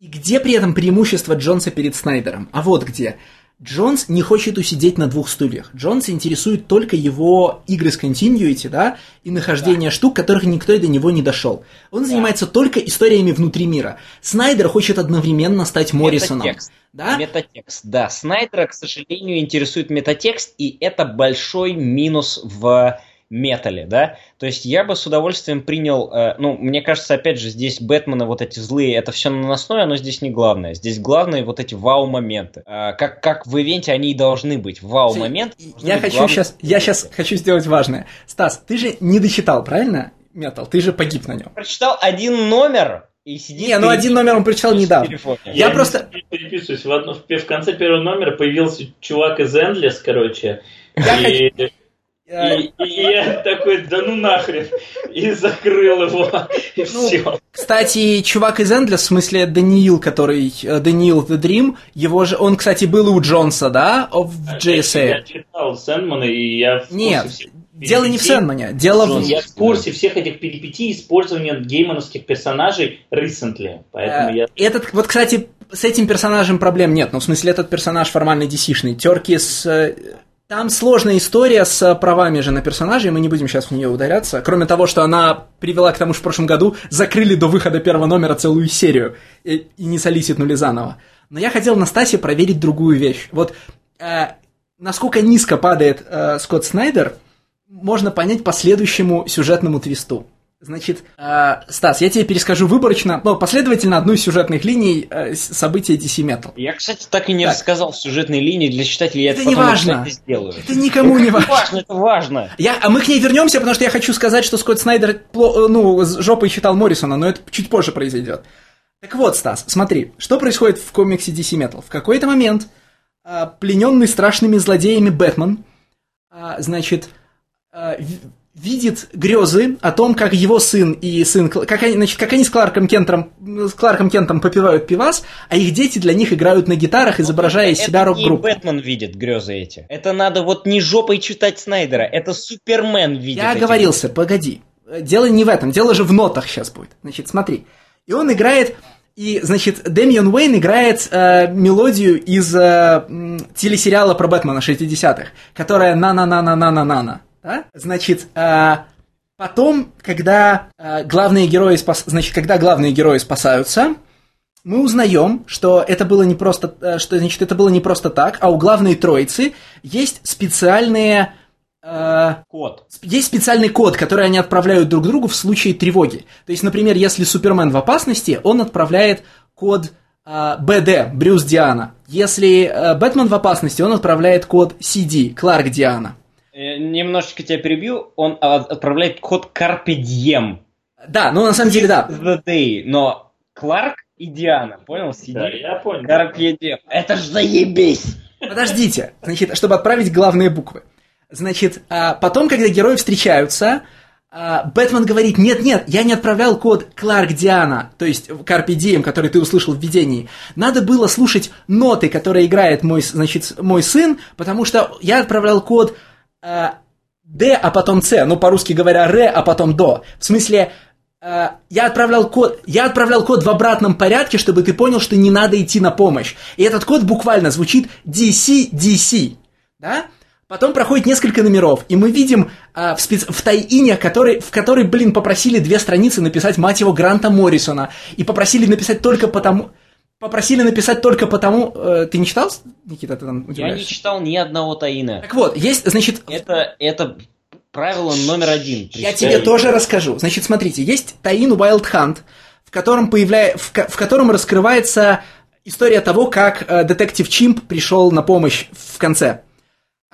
Speaker 1: И где при этом преимущество Джонса перед Снайдером? А вот где. Джонс не хочет усидеть на двух стульях. Джонс интересует только его игры с continuity, да, и нахождение да. штук, которых никто до него не дошел. Он да. занимается только историями внутри мира. Снайдер хочет одновременно стать Моррисоном.
Speaker 2: Метатекст. Да? Метатекст, да. Снайдера, к сожалению, интересует метатекст, и это большой минус в метале, да, то есть я бы с удовольствием принял, э, ну, мне кажется, опять же, здесь Бэтмены вот эти злые, это все наносное, но здесь не главное, здесь главные вот эти вау-моменты, э, как, как в ивенте они и должны быть, вау-момент.
Speaker 1: Я хочу главный... сейчас, я сейчас хочу сделать важное. Стас, ты же не дочитал, правильно, Метал? Ты же погиб на нем.
Speaker 2: Прочитал один номер, и
Speaker 1: сидит не, ну один номер он прочитал недавно.
Speaker 3: Я, я просто... переписываюсь. В, одно, в конце первого номера появился чувак из Endless, короче. Я и... хочу... И, я такой, да ну нахрен, и закрыл его, и ну, все.
Speaker 1: Кстати, чувак из Эндлес, в смысле Даниил, который, э, Даниил The Dream, его же, он, кстати, был у Джонса, да, в JSA?
Speaker 3: Я читал Сэндмана, и я в
Speaker 1: Нет, Дело не в Сэндмане, дело в...
Speaker 3: Я в курсе всех этих перипетий использования геймановских персонажей recently, поэтому
Speaker 1: я... Этот, вот, кстати, с этим персонажем проблем нет, ну, в смысле, этот персонаж формально DC-шный. Терки с э, там сложная история с правами же на персонажей, мы не будем сейчас в нее ударяться. Кроме того, что она привела к тому, что в прошлом году закрыли до выхода первого номера целую серию и, и не солиситнули заново. Но я хотел на Стасе проверить другую вещь. Вот э, насколько низко падает э, Скотт Снайдер, можно понять по следующему сюжетному твисту. Значит, э, Стас, я тебе перескажу выборочно, ну, последовательно одну из сюжетных линий э, события DC Metal.
Speaker 2: Я, кстати, так и не так. рассказал сюжетной линии для читателей,
Speaker 1: я это, это не важно. сделаю. Это никому
Speaker 2: это
Speaker 1: не важно.
Speaker 2: важно. Это важно.
Speaker 1: Я, а мы к ней вернемся, потому что я хочу сказать, что Скотт Снайдер ну, с жопой читал Моррисона, но это чуть позже произойдет. Так вот, Стас, смотри, что происходит в комиксе DC Metal? В какой-то момент э, плененный страшными злодеями Бэтмен, э, значит, э, видит грезы о том, как его сын и сын, как они, значит, как они с Кларком Кентом, с Кларком Кентом попивают пивас, а их дети для них играют на гитарах, изображая из себя рок-группу.
Speaker 2: Это Бэтмен видит грезы эти. Это надо вот не жопой читать Снайдера, это Супермен видит.
Speaker 1: Я оговорился, грезы. погоди. Дело не в этом, дело же в нотах сейчас будет. Значит, смотри. И он играет и, значит, Дэмион Уэйн играет э, мелодию из э, телесериала про Бэтмена 60-х, которая на-на-на-на-на-на-на. Да? Значит, э, потом, когда э, главные герои спас... значит, когда главные герои спасаются, мы узнаем, что это было не просто, э, что значит, это было не просто так, а у главной троицы есть специальные
Speaker 2: э, код.
Speaker 1: Есть специальный код, который они отправляют друг другу в случае тревоги. То есть, например, если Супермен в опасности, он отправляет код э, БД, Брюс Диана. Если э, Бэтмен в опасности, он отправляет код CD, Кларк Диана.
Speaker 2: Э, немножечко тебя перебью, он отправляет код Carpe Diem.
Speaker 1: Да, ну на самом деле да.
Speaker 2: The day, но Кларк и Диана, понял? Сиди.
Speaker 3: Да, я понял.
Speaker 2: Carpe Diem. Это ж заебись!
Speaker 1: Подождите, значит, чтобы отправить главные буквы. Значит, а, потом, когда герои встречаются, а, Бэтмен говорит, нет-нет, я не отправлял код Кларк Диана, то есть Carpe Diem, который ты услышал в видении. Надо было слушать ноты, которые играет мой, значит, мой сын, потому что я отправлял код э, Д, а потом С, ну по-русски говоря Р, а потом До. В смысле, э, я отправлял код, я отправлял код в обратном порядке, чтобы ты понял, что не надо идти на помощь. И этот код буквально звучит DC, DC, да? Потом проходит несколько номеров, и мы видим э, в, спец... в тайине, который, в которой, блин, попросили две страницы написать, мать его, Гранта Моррисона. И попросили написать только потому... Попросили написать только потому... Э, ты не читал, Никита, ты там
Speaker 2: Я не читал ни одного таина.
Speaker 1: Так вот, есть, значит...
Speaker 2: Это, это правило номер один.
Speaker 1: Я тебе тоже расскажу. Значит, смотрите, есть таин Wild Hunt, в котором, появляя, в, в котором раскрывается история того, как э, детектив Чимп пришел на помощь в конце.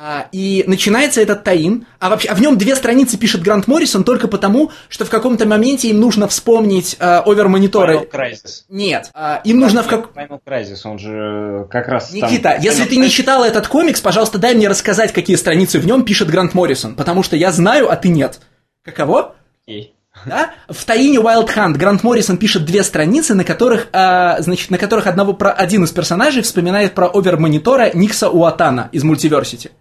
Speaker 1: А, и начинается этот таин, а вообще, а в нем две страницы пишет Грант Моррисон только потому, что в каком-то моменте им нужно вспомнить э, овермониторы.
Speaker 2: Final Crisis.
Speaker 1: Нет, э, им нужно в как...
Speaker 2: Final Crisis, он же как раз
Speaker 1: Никита, там... если ты не читал этот комикс, пожалуйста, дай мне рассказать, какие страницы в нем пишет Грант Моррисон, потому что я знаю, а ты нет. Каково?
Speaker 2: Окей.
Speaker 1: Да? В таине Wild Hunt Грант Моррисон пишет две страницы, на которых, э, значит, на которых одного, про, один из персонажей вспоминает про овермонитора Никса Уатана из Мультиверсити.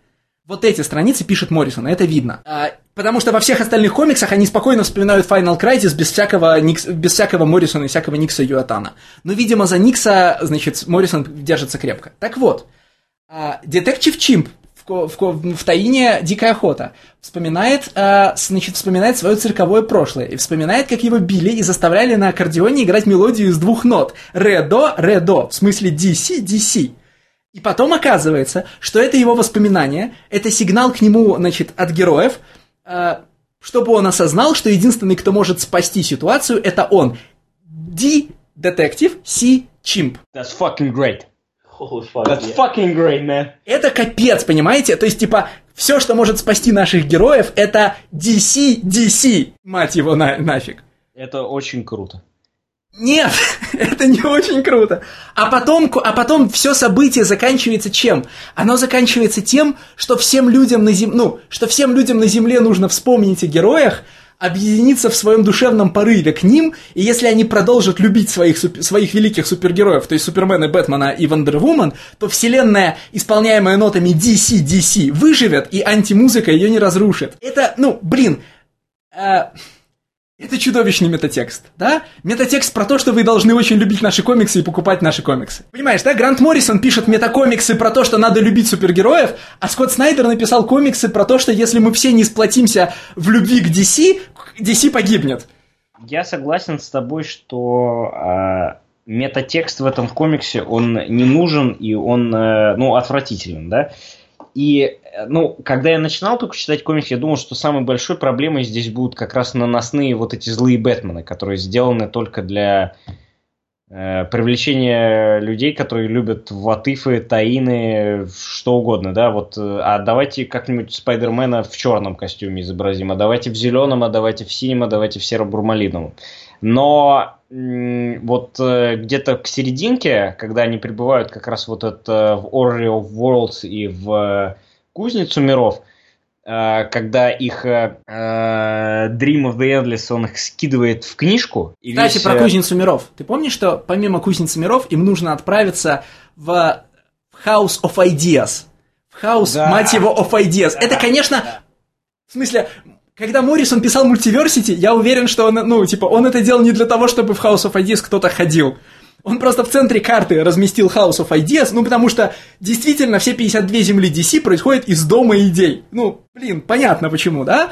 Speaker 1: Вот эти страницы пишет Моррисон, это видно. А, потому что во всех остальных комиксах они спокойно вспоминают Final Crisis без всякого, Никс, без всякого Моррисона и всякого Никса Юатана. Но, видимо, за Никса, значит, Моррисон держится крепко. Так вот, а, Детектив Чимп в, в, в Таине «Дикая охота» вспоминает, а, значит, вспоминает свое цирковое прошлое и вспоминает, как его били и заставляли на аккордеоне играть мелодию из двух нот. Ре-до, ре-до, в смысле DC, DC. И потом оказывается, что это его воспоминание, это сигнал к нему, значит, от героев, э, чтобы он осознал, что единственный, кто может спасти ситуацию, это он. D детектив, C чимп.
Speaker 2: That's fucking great. Holy fuck, That's yeah. fucking great, man.
Speaker 1: Это капец, понимаете? То есть, типа, все, что может спасти наших героев, это DC, DC. Мать его на, нафиг.
Speaker 2: Это очень круто.
Speaker 1: Нет, это не очень круто. А потом, а потом все событие заканчивается чем? Оно заканчивается тем, что всем людям на земле, ну, что всем людям на земле нужно вспомнить о героях, объединиться в своем душевном порыве к ним, и если они продолжат любить своих, своих великих супергероев, то есть Супермена, Бэтмена и Вандервумен, то вселенная, исполняемая нотами DC, DC, выживет, и антимузыка ее не разрушит. Это, ну, блин, э, это чудовищный метатекст, да? Метатекст про то, что вы должны очень любить наши комиксы и покупать наши комиксы. Понимаешь, да? Грант Моррисон пишет метакомиксы про то, что надо любить супергероев, а Скотт Снайдер написал комиксы про то, что если мы все не сплотимся в любви к DC, DC погибнет.
Speaker 2: Я согласен с тобой, что э, метатекст в этом комиксе, он не нужен и он, э, ну, отвратителен, да? И ну, когда я начинал только читать комиксы, я думал, что самой большой проблемой здесь будут как раз наносные вот эти злые Бэтмены, которые сделаны только для э, привлечения людей, которые любят ватыфы, таины, что угодно, да, вот, э, а давайте как-нибудь Спайдермена в черном костюме изобразим, а давайте в зеленом, а давайте в синем, а давайте в серо-бурмалиновом. Но вот э, где-то к серединке, когда они прибывают как раз вот это в Orrery of Worlds и в кузницу миров, э, когда их э, Dream of the Endless, он их скидывает в книжку.
Speaker 1: И Кстати, весь... про э, кузницу миров. Ты помнишь, что помимо кузницы миров им нужно отправиться в House of Ideas? В House, да. мать его, of Ideas. Да. Это, конечно, да. в смысле, когда Моррисон писал мультиверсити, я уверен, что он, ну, типа, он это делал не для того, чтобы в House of Ideas кто-то ходил. Он просто в центре карты разместил House of Ideas, ну потому что действительно все 52 земли DC происходят из дома идей. Ну, блин, понятно почему, да?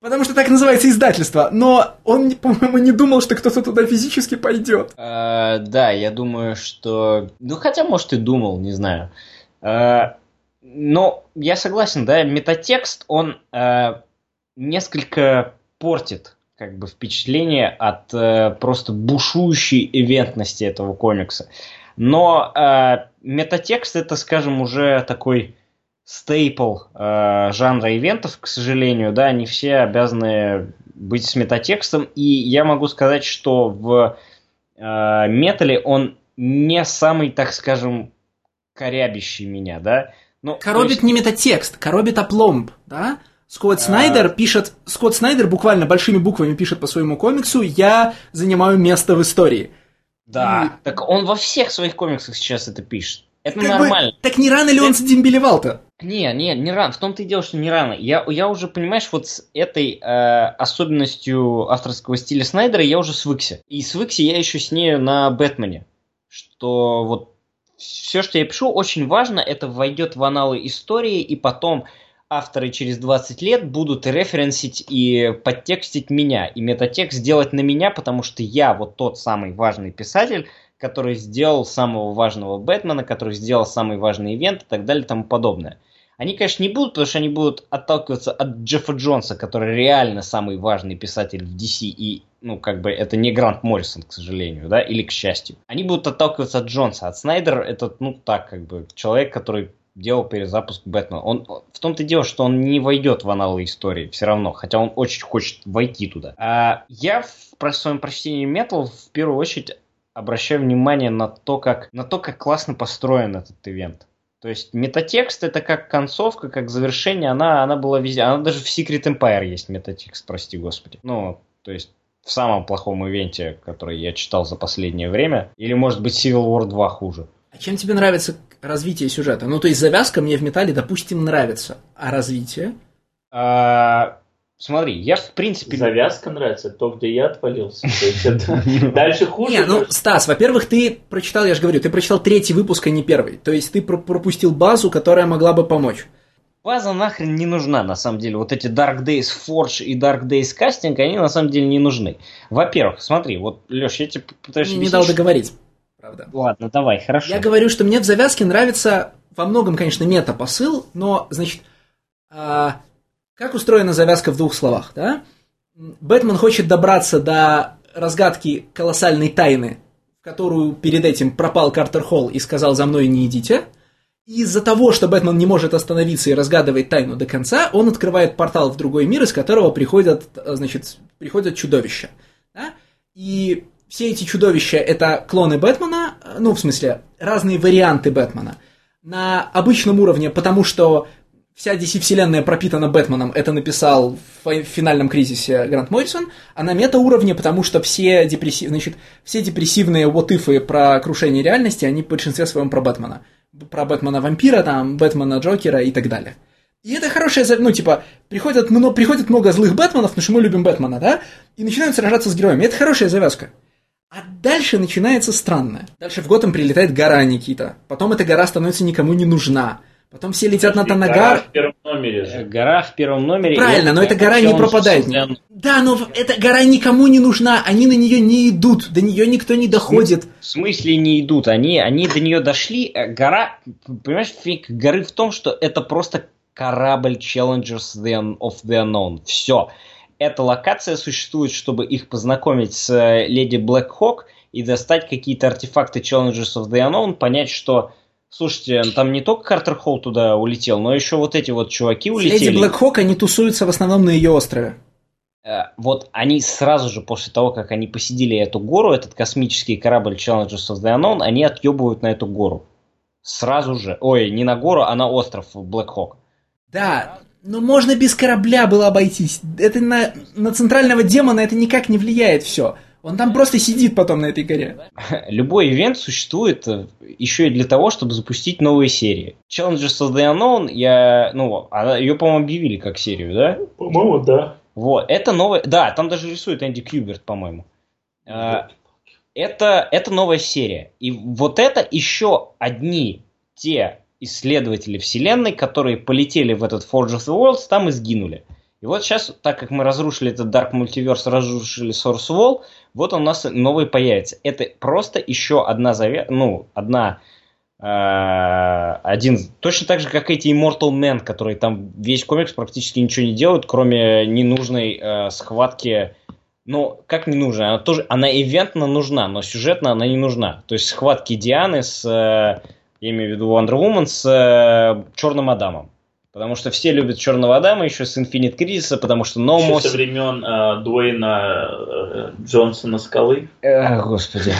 Speaker 1: Потому что так называется издательство. Но он, по-моему, не думал, что кто-то туда физически пойдет.
Speaker 2: А, да, я думаю, что... Ну, хотя, может, и думал, не знаю. А, но я согласен, да, метатекст, он а, несколько портит как бы впечатление от э, просто бушующей ивентности этого комикса. Но э, метатекст это, скажем, уже такой стейпл э, жанра ивентов, к сожалению, да, они все обязаны быть с метатекстом, и я могу сказать, что в э, метале он не самый, так скажем, корябящий меня, да.
Speaker 1: Ну, коробит есть... не метатекст, коробит опломб, да? Скотт Снайдер пишет, Скотт Снайдер буквально большими буквами пишет по своему комиксу «Я занимаю место в истории».
Speaker 2: Да, и... так он во всех своих комиксах сейчас это пишет. Это как нормально. Бы,
Speaker 1: так не рано ли он задембелевал-то?
Speaker 2: Не, не, не рано. В том-то и дело, что не рано. Я, я уже, понимаешь, вот с этой э, особенностью авторского стиля Снайдера я уже свыкся. И свыкся я еще с ней на Бэтмене. Что вот все, что я пишу, очень важно, это войдет в аналы истории, и потом авторы через 20 лет будут референсить и подтекстить меня, и метатекст сделать на меня, потому что я вот тот самый важный писатель, который сделал самого важного Бэтмена, который сделал самый важный ивент и так далее и тому подобное. Они, конечно, не будут, потому что они будут отталкиваться от Джеффа Джонса, который реально самый важный писатель в DC, и, ну, как бы, это не Грант Моррисон, к сожалению, да, или к счастью. Они будут отталкиваться от Джонса, от Снайдера это, ну, так, как бы, человек, который делал перезапуск Бэтмена. Он, в том-то дело, что он не войдет в аналы истории все равно, хотя он очень хочет войти туда. А я в своем прочтении Metal в первую очередь обращаю внимание на то, как, на то, как классно построен этот ивент. То есть метатекст это как концовка, как завершение, она, она была везде. Она даже в Secret Empire есть метатекст, прости господи. Ну, то есть в самом плохом ивенте, который я читал за последнее время. Или, может быть, Civil War 2 хуже.
Speaker 1: А чем тебе нравится развитие сюжета? Ну, то есть завязка мне в металле, допустим, нравится. А развитие?
Speaker 2: А, смотри, я в принципе...
Speaker 3: Завязка нравится, то, где я отвалился. Дальше хуже.
Speaker 1: Не, ну, Стас, во-первых, ты прочитал, я же говорю, ты прочитал третий выпуск, а не первый. То есть ты пропустил базу, которая могла бы помочь.
Speaker 2: База нахрен не нужна, на самом деле. Вот эти Dark Days Forge и Dark Days Casting, они на самом деле не нужны. Во-первых, смотри, вот, Леш, я тебе пытаюсь...
Speaker 1: Не, не дал договорить, правда.
Speaker 2: Ладно, давай, хорошо.
Speaker 1: Я говорю, что мне в завязке нравится во многом, конечно, мета-посыл, но, значит, а, как устроена завязка в двух словах, да? Бэтмен хочет добраться до разгадки колоссальной тайны, в которую перед этим пропал Картер Холл и сказал «за мной не идите», из-за того, что Бэтмен не может остановиться и разгадывать тайну до конца, он открывает портал в другой мир, из которого приходят, значит, приходят чудовища. Да? И все эти чудовища это клоны Бэтмена, ну, в смысле, разные варианты Бэтмена. На обычном уровне, потому что вся DC-вселенная пропитана Бэтменом, это написал в финальном кризисе Грант Моррисон, а на мета-уровне, потому что все, депрессив... значит, все депрессивные вот про крушение реальности, они в большинстве своем про Бэтмена про Бэтмена-вампира, там, Бэтмена-Джокера и так далее. И это хорошая, ну, типа, приходят, приходит много злых Бэтменов, потому что мы любим Бэтмена, да, и начинают сражаться с героями. Это хорошая завязка. А дальше начинается странное. Дальше в Готэм прилетает гора Никита. Потом эта гора становится никому не нужна. Потом все летят на Танагар. Гора
Speaker 3: в первом номере же.
Speaker 2: Гора в первом номере.
Speaker 1: Правильно, но эта гора не пропадает. Да, но эта гора никому не нужна. Они на нее не идут. До нее никто не доходит.
Speaker 2: В смысле не идут? Они, они до нее дошли. Э, гора, понимаешь, фиг горы в том, что это просто корабль Challengers of the Unknown. Все. Эта локация существует, чтобы их познакомить с э, леди Блэк Хок и достать какие-то артефакты Challengers of the Unknown, понять, что Слушайте, там не только Картер Холл туда улетел, но еще вот эти вот чуваки улетели.
Speaker 1: Леди Блэкхок, они тусуются в основном на ее острове.
Speaker 2: Э, вот они сразу же после того, как они посидели эту гору, этот космический корабль Challengers of the Unknown, они отъебывают на эту гору. Сразу же. Ой, не на гору, а на остров Блэкхок.
Speaker 1: Да, но можно без корабля было обойтись. Это на, на центрального демона это никак не влияет все. Он там просто сидит потом на этой горе.
Speaker 2: Любой ивент существует э, еще и для того, чтобы запустить новые серии. Challengers of the Unknown, я, ну, ее, по-моему, объявили как серию, да?
Speaker 3: По-моему, да.
Speaker 2: Вот, это новая, да, там даже рисует Энди Кьюберт, по-моему. А, это, это новая серия. И вот это еще одни те исследователи вселенной, которые полетели в этот Forge of the Worlds, там и сгинули. И вот сейчас, так как мы разрушили этот Dark Multiverse, разрушили Source Wall, вот у нас новый появится. Это просто еще одна заве... ну, одна э, один, точно так же, как эти Immortal Men, которые там весь комикс практически ничего не делают, кроме ненужной э, схватки. Ну, как не нужна? Она тоже, она ивентно нужна, но сюжетно она не нужна. То есть схватки Дианы с, э, я имею в виду Wonder Woman с э, Черным Адамом. Потому что все любят Черного Адама еще с Infinite Crisis, потому что No
Speaker 3: More... со времен э, Дуэйна э, Джонсона Скалы.
Speaker 2: Эх, господи.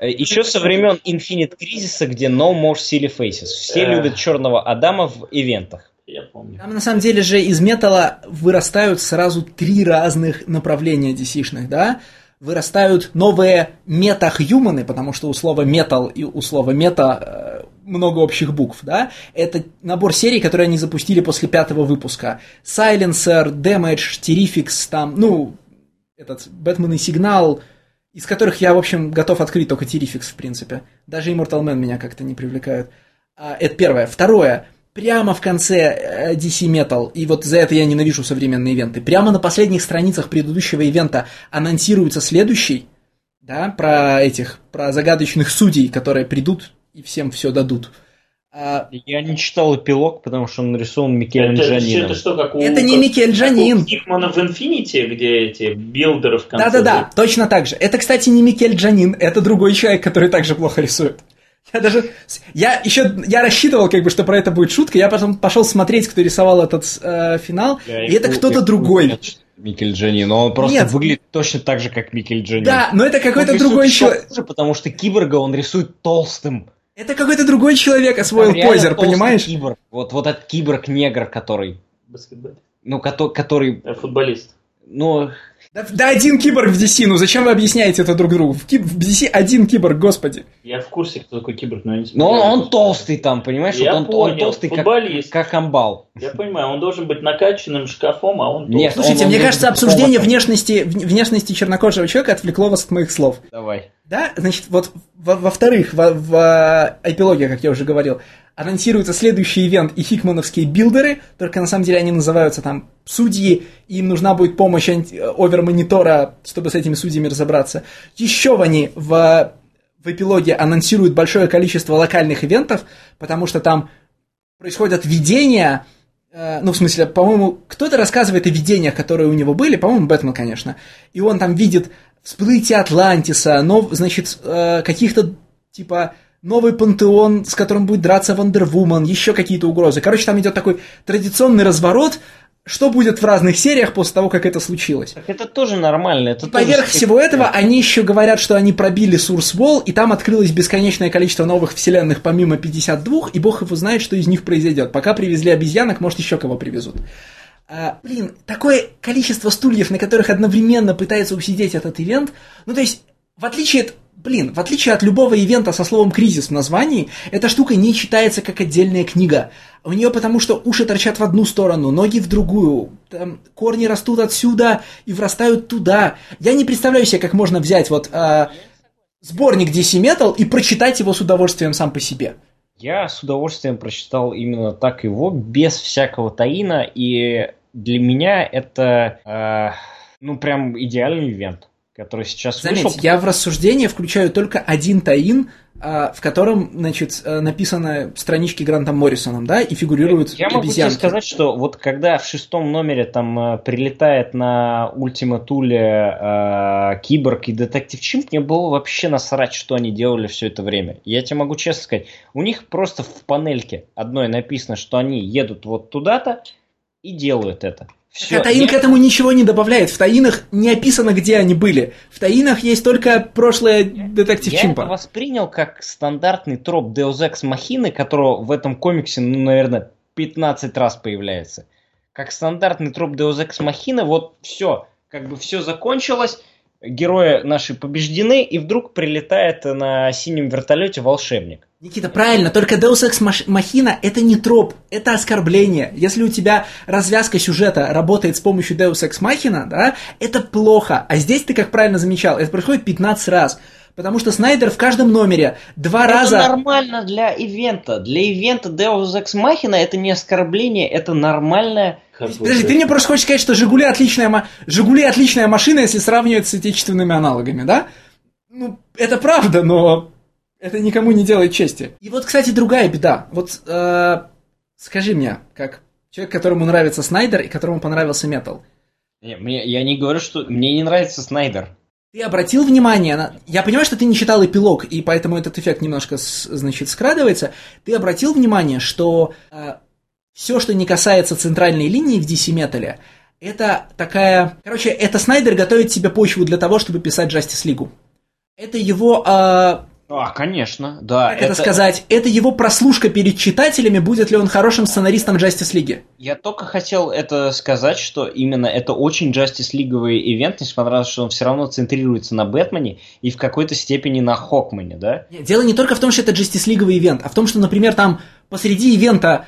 Speaker 2: Еще со времен Infinite Crisis, где No More Silly Faces. Все любят Черного Адама в ивентах.
Speaker 3: Я помню.
Speaker 1: Там на самом деле же из металла вырастают сразу три разных направления DC-шных, да? Вырастают новые мета-хьюманы, потому что у слова метал и у слова мета э, много общих букв, да, это набор серий, которые они запустили после пятого выпуска. Silencer, Damage, Terrifix, там, ну, этот Бэтмен и Сигнал, из которых я, в общем, готов открыть только Terrifix, в принципе. Даже Immortal Man меня как-то не привлекают. А, это первое. Второе. Прямо в конце э, DC Metal, и вот за это я ненавижу современные ивенты, прямо на последних страницах предыдущего ивента анонсируется следующий, да, про этих, про загадочных судей, которые придут и всем все дадут.
Speaker 2: А... Я не читал эпилог, потому что он нарисован Микелем это, Джанином.
Speaker 1: Это, что, как у, это не как, Микель Джанин.
Speaker 3: Хикмана в Infinity, где эти билдеры в конце.
Speaker 1: Да-да-да, точно так же. Это, кстати, не Микель Джанин, это другой человек, который также плохо рисует. Я даже, я еще, я рассчитывал, как бы, что про это будет шутка, я потом пошел смотреть, кто рисовал этот э, финал, я и это кто-то другой.
Speaker 2: Микель Дженни, но он просто Нет. выглядит точно так же, как Микель Дженни.
Speaker 1: Да, но это какой-то другой человек.
Speaker 2: Потому что киборга он рисует толстым.
Speaker 1: Это какой-то другой человек освоил позер, понимаешь?
Speaker 2: Киборг. Вот, вот этот киборг-негр, который... Баскетболист. Ну, который... который...
Speaker 3: Футболист.
Speaker 2: Ну,
Speaker 1: да, да один киборг в DC, ну зачем вы объясняете это друг другу? В, киб... в DC один киборг, господи.
Speaker 3: Я в курсе, кто такой киборг, но я не
Speaker 2: знаю. Но он, он толстый там, понимаешь?
Speaker 3: Я
Speaker 2: вот он,
Speaker 3: понял,
Speaker 2: он толстый,
Speaker 3: футболист.
Speaker 2: как, как амбал.
Speaker 3: Я понимаю, он должен быть накачанным шкафом, а он толстый.
Speaker 1: Нет, Слушайте, он, мне он кажется, обсуждение внешности, внешности чернокожего человека отвлекло вас от моих слов.
Speaker 2: Давай.
Speaker 1: Да, значит, вот во-вторых, во, в, в эпилоге, как я уже говорил, анонсируется следующий ивент и хикмановские билдеры, только на самом деле они называются там судьи, и им нужна будет помощь овермонитора, чтобы с этими судьями разобраться. Еще они в, в эпилоге анонсируют большое количество локальных ивентов, потому что там происходят видения, э, ну, в смысле, по-моему, кто-то рассказывает о видениях, которые у него были, по-моему, Бэтмен, конечно, и он там видит всплытие Атлантиса, нов, значит, э, каких-то, типа, новый пантеон, с которым будет драться Вандервумен, еще какие-то угрозы. Короче, там идет такой традиционный разворот, что будет в разных сериях после того, как это случилось.
Speaker 2: Так это тоже нормально. Это
Speaker 1: Поверх
Speaker 2: тоже...
Speaker 1: всего этого, они еще говорят, что они пробили Source Wall, и там открылось бесконечное количество новых вселенных помимо 52, и бог его знает, что из них произойдет. Пока привезли обезьянок, может еще кого привезут. А, блин, такое количество стульев, на которых одновременно пытается усидеть этот ивент, ну то есть, в отличие от блин, в отличие от любого ивента со словом «кризис» в названии, эта штука не читается как отдельная книга. У нее потому что уши торчат в одну сторону, ноги в другую, там, корни растут отсюда и врастают туда. Я не представляю себе, как можно взять вот э, сборник DC Metal и прочитать его с удовольствием сам по себе.
Speaker 2: Я с удовольствием прочитал именно так его, без всякого таина, и для меня это, э, ну, прям идеальный ивент который сейчас
Speaker 1: Заметь,
Speaker 2: вышел.
Speaker 1: я в рассуждение включаю только один таин, а, в котором, значит, э, написано странички Грантом Моррисоном, да, и фигурируют
Speaker 2: Я могу тебе сказать, что вот когда в шестом номере там э, прилетает на Ультима Туле э, Киборг и Детектив Чимп, мне было вообще насрать, что они делали все это время. Я тебе могу честно сказать, у них просто в панельке одной написано, что они едут вот туда-то и делают это.
Speaker 1: Все, а Таин к этому ничего не добавляет. В Таинах не описано, где они были. В Таинах есть только прошлое детектив
Speaker 2: я
Speaker 1: Чимпа.
Speaker 2: Я воспринял как стандартный троп Deus Ex Machina, которого в этом комиксе, ну, наверное, 15 раз появляется. Как стандартный троп Deus Ex Machina, вот все, как бы все закончилось, герои наши побеждены, и вдруг прилетает на синем вертолете волшебник.
Speaker 1: Никита, правильно, только Deus Ex Machina это не троп, это оскорбление. Если у тебя развязка сюжета работает с помощью Deus Ex Machina, да, это плохо. А здесь ты, как правильно замечал, это происходит 15 раз. Потому что Снайдер в каждом номере два
Speaker 2: это
Speaker 1: раза...
Speaker 2: Это нормально для ивента. Для ивента Deus Ex Machina это не оскорбление, это нормальное...
Speaker 1: Подожди, ты мне просто хочешь сказать, что Жигули отличная, Жигули отличная машина, если сравнивать с отечественными аналогами, да? Ну, это правда, но это никому не делает чести. И вот, кстати, другая беда. Вот э, скажи мне, как человек, которому нравится Снайдер и которому понравился Метал.
Speaker 2: Не, мне, я не говорю, что мне не нравится Снайдер.
Speaker 1: Ты обратил внимание на... Я понимаю, что ты не читал эпилог, и поэтому этот эффект немножко, значит, скрадывается. Ты обратил внимание, что э, все, что не касается центральной линии в DC Metal, это такая... Короче, это Снайдер готовит себе почву для того, чтобы писать Justice League. Это его э,
Speaker 2: а, конечно, да.
Speaker 1: Как это, это сказать? Это его прослушка перед читателями, будет ли он хорошим сценаристом Justice League.
Speaker 2: Я только хотел это сказать, что именно это очень Justice League ивент, несмотря на то, что он все равно центрируется на Бэтмене и в какой-то степени на Хокмане, да?
Speaker 1: Нет, дело не только в том, что это Justice League ивент, а в том, что, например, там посреди ивента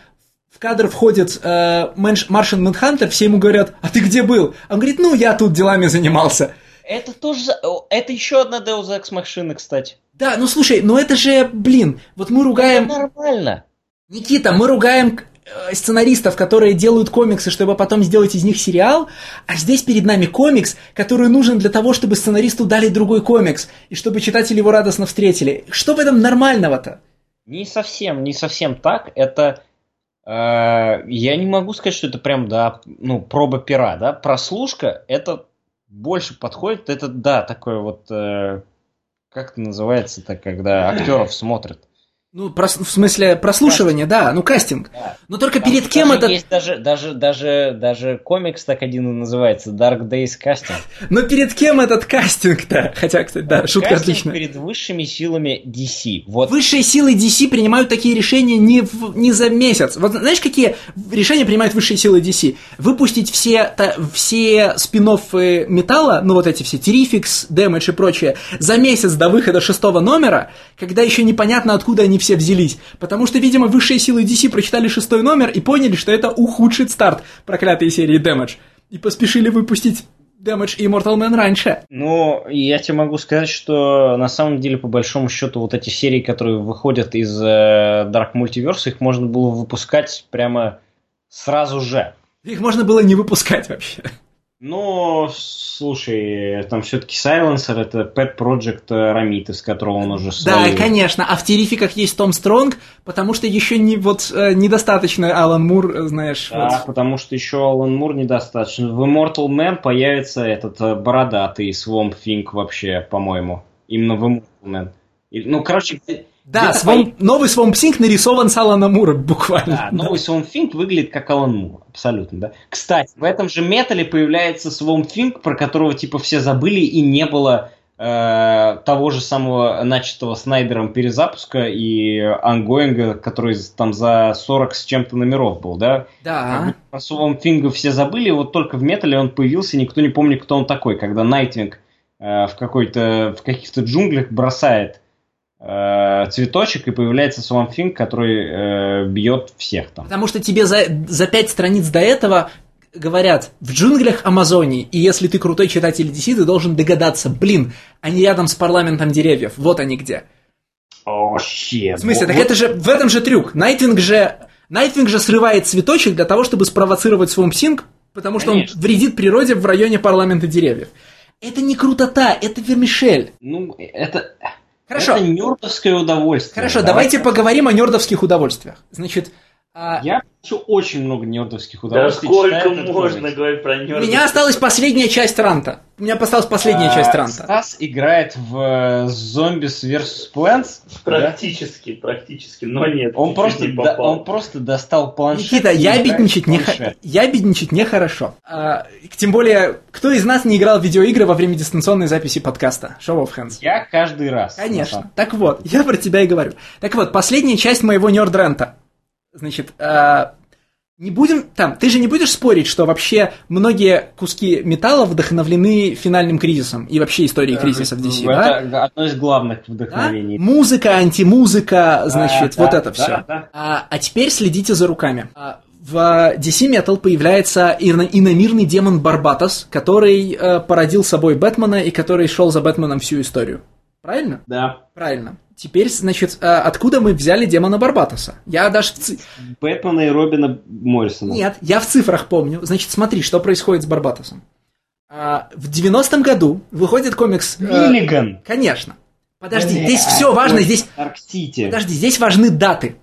Speaker 1: кадр входит э, Маршин Мэнхантер, все ему говорят, а ты где был? Он говорит, ну, я тут делами занимался.
Speaker 2: Это тоже... Это еще одна Deus Ex машина, кстати.
Speaker 1: Да, ну слушай, ну это же, блин, вот мы ругаем...
Speaker 2: Это нормально.
Speaker 1: Никита, мы ругаем э, сценаристов, которые делают комиксы, чтобы потом сделать из них сериал, а здесь перед нами комикс, который нужен для того, чтобы сценаристу дали другой комикс, и чтобы читатели его радостно встретили. Что в этом нормального-то?
Speaker 2: Не совсем, не совсем так. Это я не могу сказать, что это прям, да, ну, проба пера, да. Прослушка, это больше подходит, это, да, такое вот, э, как это называется-то, когда актеров смотрят.
Speaker 1: Ну, прос, в смысле прослушивание, кастинг. да, ну кастинг. Да. Но только Там перед кем это...
Speaker 2: Есть даже, даже, даже, даже комикс так один и называется, Dark Days Casting.
Speaker 1: Но перед кем этот кастинг-то? Хотя, кстати, да, шутка кастинг отличная.
Speaker 2: перед высшими силами DC.
Speaker 1: Вот. Высшие силы DC принимают такие решения не, в, не за месяц. Вот знаешь, какие решения принимают высшие силы DC? Выпустить все, та, все спин металла, ну вот эти все, Terrifix, Damage и прочее, за месяц до выхода шестого номера, когда еще непонятно, откуда они все взялись. Потому что, видимо, высшие силы DC прочитали шестой номер и поняли, что это ухудшит старт проклятой серии Damage. И поспешили выпустить Damage и Immortal Man раньше.
Speaker 2: Ну, я тебе могу сказать, что на самом деле, по большому счету, вот эти серии, которые выходят из э, Dark Multiverse, их можно было выпускать прямо сразу же.
Speaker 1: Их можно было не выпускать вообще.
Speaker 2: Ну, слушай, там все-таки Silencer это Pet Project Рамит, из которого он уже
Speaker 1: свалил. Да, конечно, а в Терификах есть Том Стронг, потому что еще не, вот, э, недостаточно Алан Мур, э, знаешь.
Speaker 2: Да, вот. потому что еще Алан Мур недостаточно. В Immortal Man появится этот э, бородатый Swamp Thing вообще, по-моему. Именно в Immortal Man. Ну, короче,
Speaker 1: да, свом... по... новый Swamp Thing нарисован с Алана Мура, буквально.
Speaker 2: Да, новый Swamp Thing выглядит как Алан Мур, абсолютно, да. Кстати, в этом же метале появляется Swamp Thing, про которого типа все забыли и не было э, того же самого начатого Снайдером перезапуска и ongoing а, который там за 40 с чем-то номеров был, да?
Speaker 1: Да.
Speaker 2: Про Swamp Thing все забыли, вот только в метале он появился, никто не помнит, кто он такой, когда Nightwing э, в какой-то в каких-то джунглях бросает Э, цветочек, и появляется Swamp Thing, который э, бьет всех там.
Speaker 1: Потому что тебе за, за пять страниц до этого говорят, в джунглях Амазонии, и если ты крутой читатель DC, ты должен догадаться, блин, они рядом с парламентом деревьев, вот они где.
Speaker 2: О, о.
Speaker 1: В смысле, вот, так это же, в этом же трюк. Nightwing же, Nightwing же срывает цветочек для того, чтобы спровоцировать Swamp Thing, потому что Конечно. он вредит природе в районе парламента деревьев. Это не крутота, это вермишель.
Speaker 2: Ну, это...
Speaker 1: Хорошо.
Speaker 2: Это нердовское удовольствие.
Speaker 1: Хорошо, давайте, давайте поговорим о нердовских удовольствиях. Значит,
Speaker 2: а... Я хочу очень много нердовских удовольствий.
Speaker 3: Да сколько можно говорить про нердовских?
Speaker 1: У меня осталась последняя часть ранта. У меня осталась последняя а, часть ранта.
Speaker 2: Стас играет в э, Zombies vs. Plants.
Speaker 3: Практически, да? практически, но нет.
Speaker 2: Он просто, не да, он просто достал планшет.
Speaker 1: Никита, ябедничать, не, ябедничать нехорошо. А, тем более, кто из нас не играл в видеоигры во время дистанционной записи подкаста Show of Hands?
Speaker 2: Я каждый раз.
Speaker 1: Конечно. Так вот, я про тебя и говорю. Так вот, последняя часть моего нерд-рента. Значит, э, не будем там, ты же не будешь спорить, что вообще многие куски металла вдохновлены финальным кризисом и вообще историей кризиса в DC,
Speaker 2: это да? одно из главных вдохновений.
Speaker 1: Да? Музыка, антимузыка, значит, а, вот да, это все. Да, да. А, а теперь следите за руками. А, в DC Metal появляется иномирный демон Барбатос, который э, породил собой Бэтмена и который шел за Бэтменом всю историю. Правильно?
Speaker 2: Да.
Speaker 1: Правильно. Теперь, значит, а, откуда мы взяли демона Барбатоса? Я даже... В
Speaker 2: Бэтмена и Робина Моррисона.
Speaker 1: Нет, я в цифрах помню. Значит, смотри, что происходит с Барбатосом. А, в 90-м году выходит комикс...
Speaker 2: Миллиган.
Speaker 1: Конечно. Подожди, здесь все важно, здесь... Подожди, здесь важны даты.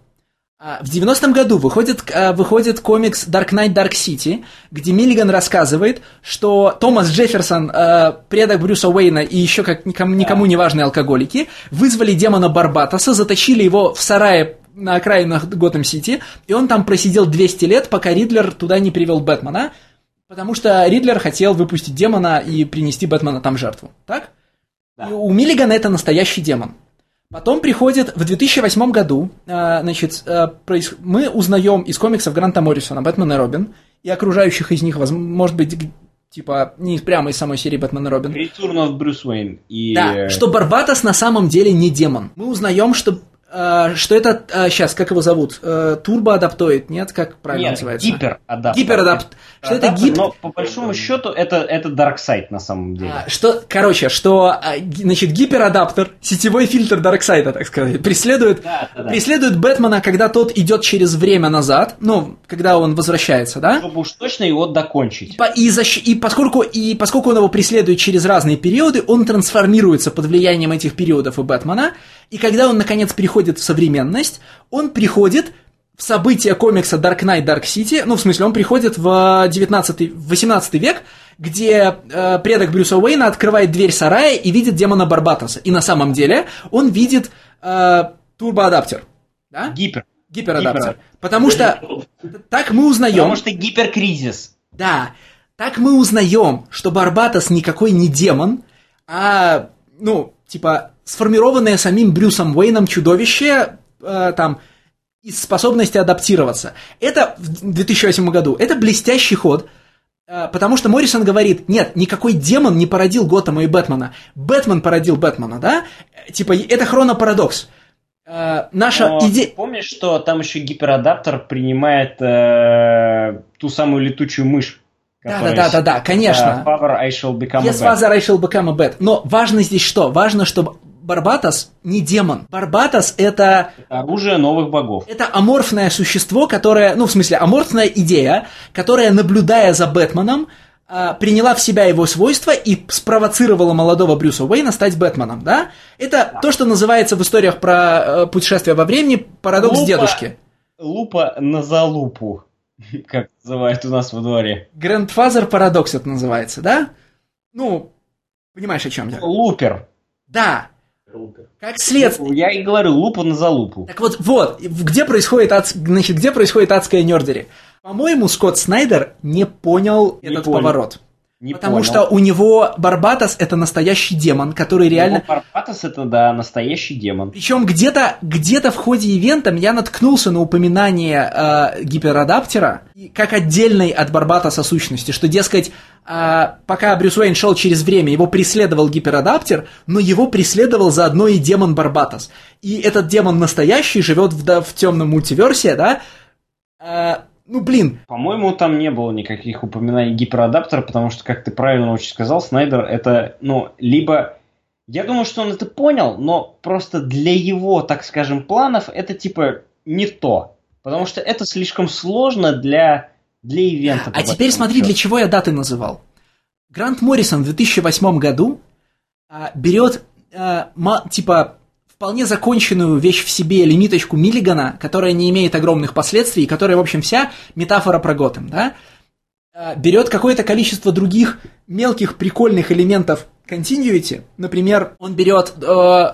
Speaker 1: А, в 90-м году выходит, а, выходит комикс Dark Knight Dark City, где Миллиган рассказывает, что Томас Джефферсон, а, предок Брюса Уэйна и еще как никому, никому не важные алкоголики, вызвали демона Барбатоса, заточили его в сарае на окраинах Готэм-Сити, и он там просидел 200 лет, пока Ридлер туда не привел Бэтмена, потому что Ридлер хотел выпустить демона и принести Бэтмена там жертву. Так? Да. И у Миллигана это настоящий демон. Потом приходит в 2008 году, э, значит, э, мы узнаем из комиксов Гранта Моррисона «Бэтмен и Робин» и окружающих из них, может быть, типа, не прямо из самой серии «Бэтмен и Робин».
Speaker 2: Return of Bruce Wayne. И...
Speaker 1: Да, что Барбатос на самом деле не демон. Мы узнаем, что что это, сейчас, а, как его зовут? Э, турбоадаптоид, нет? Как правильно нет, называется?
Speaker 2: гиперадапт.
Speaker 1: Гиперадапт. Что это гип...
Speaker 2: Но по большому счету это, это Darkseid на самом деле.
Speaker 1: А, что, короче, что, значит, гиперадаптер, сетевой фильтр Дарксайда, так сказать, преследует, да, да, да. преследует Бэтмена, когда тот идет через время назад, ну, когда он возвращается, да?
Speaker 2: Чтобы уж точно его докончить.
Speaker 1: И, и, защ... и, поскольку, и поскольку он его преследует через разные периоды, он трансформируется под влиянием этих периодов у Бэтмена, и когда он, наконец, приходит в современность, он приходит в события комикса Dark Knight Dark City, ну, в смысле, он приходит в 19 в 18 век, где э, предок Брюса Уэйна открывает дверь сарая и видит демона Барбатоса. И на самом деле он видит э, турбоадаптер. Да?
Speaker 2: Гипер.
Speaker 1: Гиперадаптер. Потому что так мы узнаем...
Speaker 2: Потому что гиперкризис.
Speaker 1: Да. Так мы узнаем, что Барбатос никакой не демон, а, ну, типа, сформированное самим Брюсом Уэйном чудовище, э, там, из способности адаптироваться. Это в 2008 году. Это блестящий ход, э, потому что Моррисон говорит, нет, никакой демон не породил Готэма и Бэтмена. Бэтмен породил Бэтмена, да? Типа, это хронопарадокс.
Speaker 2: Э, наша идея... Помнишь, что там еще гиперадаптер принимает э, ту самую летучую мышь?
Speaker 1: Да, да, да, да, да, конечно.
Speaker 2: Uh, father, I shall become
Speaker 1: yes, a bat. father, I shall become a bat. Но важно здесь что? Важно, чтобы Барбатос не демон. Барбатос это...
Speaker 2: Оружие новых богов.
Speaker 1: Это аморфное существо, которое, ну, в смысле, аморфная идея, которая, наблюдая за Бэтменом, а, приняла в себя его свойства и спровоцировала молодого Брюса Уэйна стать Бэтменом, да? Это да. то, что называется в историях про э, путешествия во времени парадокс
Speaker 2: лупа,
Speaker 1: дедушки.
Speaker 2: Лупа на залупу. как называют у нас во дворе.
Speaker 1: Grandfather парадокс это называется, да? Ну, понимаешь, о чем я?
Speaker 2: Лупер.
Speaker 1: Да. Как следствие.
Speaker 2: Я и говорю, лупу на залупу.
Speaker 1: Так вот, вот, где происходит, ад... значит, где происходит адская нердери? По-моему, Скотт Снайдер не понял не этот понял. поворот. Не Потому понял. что у него Барбатос это настоящий демон, который реально...
Speaker 2: Барбатос это, да, настоящий демон.
Speaker 1: Причем где-то где в ходе ивента я наткнулся на упоминание э, гиперадаптера как отдельной от Барбатоса сущности, что, дескать, э, пока Брюс Уэйн шел через время, его преследовал гиперадаптер, но его преследовал заодно и демон Барбатос. И этот демон настоящий живет в, да, в темном мультиверсе, да, э, ну, блин.
Speaker 2: По-моему, там не было никаких упоминаний гиперадаптера, потому что, как ты правильно очень сказал, Снайдер это, ну, либо... Я думаю, что он это понял, но просто для его, так скажем, планов это типа не то. Потому что это слишком сложно для, для ивента.
Speaker 1: А теперь смотри, счету. для чего я даты называл. Грант Моррисон в 2008 году а, берет а, ма, типа вполне законченную вещь в себе лимиточку Миллигана, которая не имеет огромных последствий, которая, в общем, вся метафора про Готэм, да, а, берет какое-то количество других мелких прикольных элементов continuity. Например, он берет э,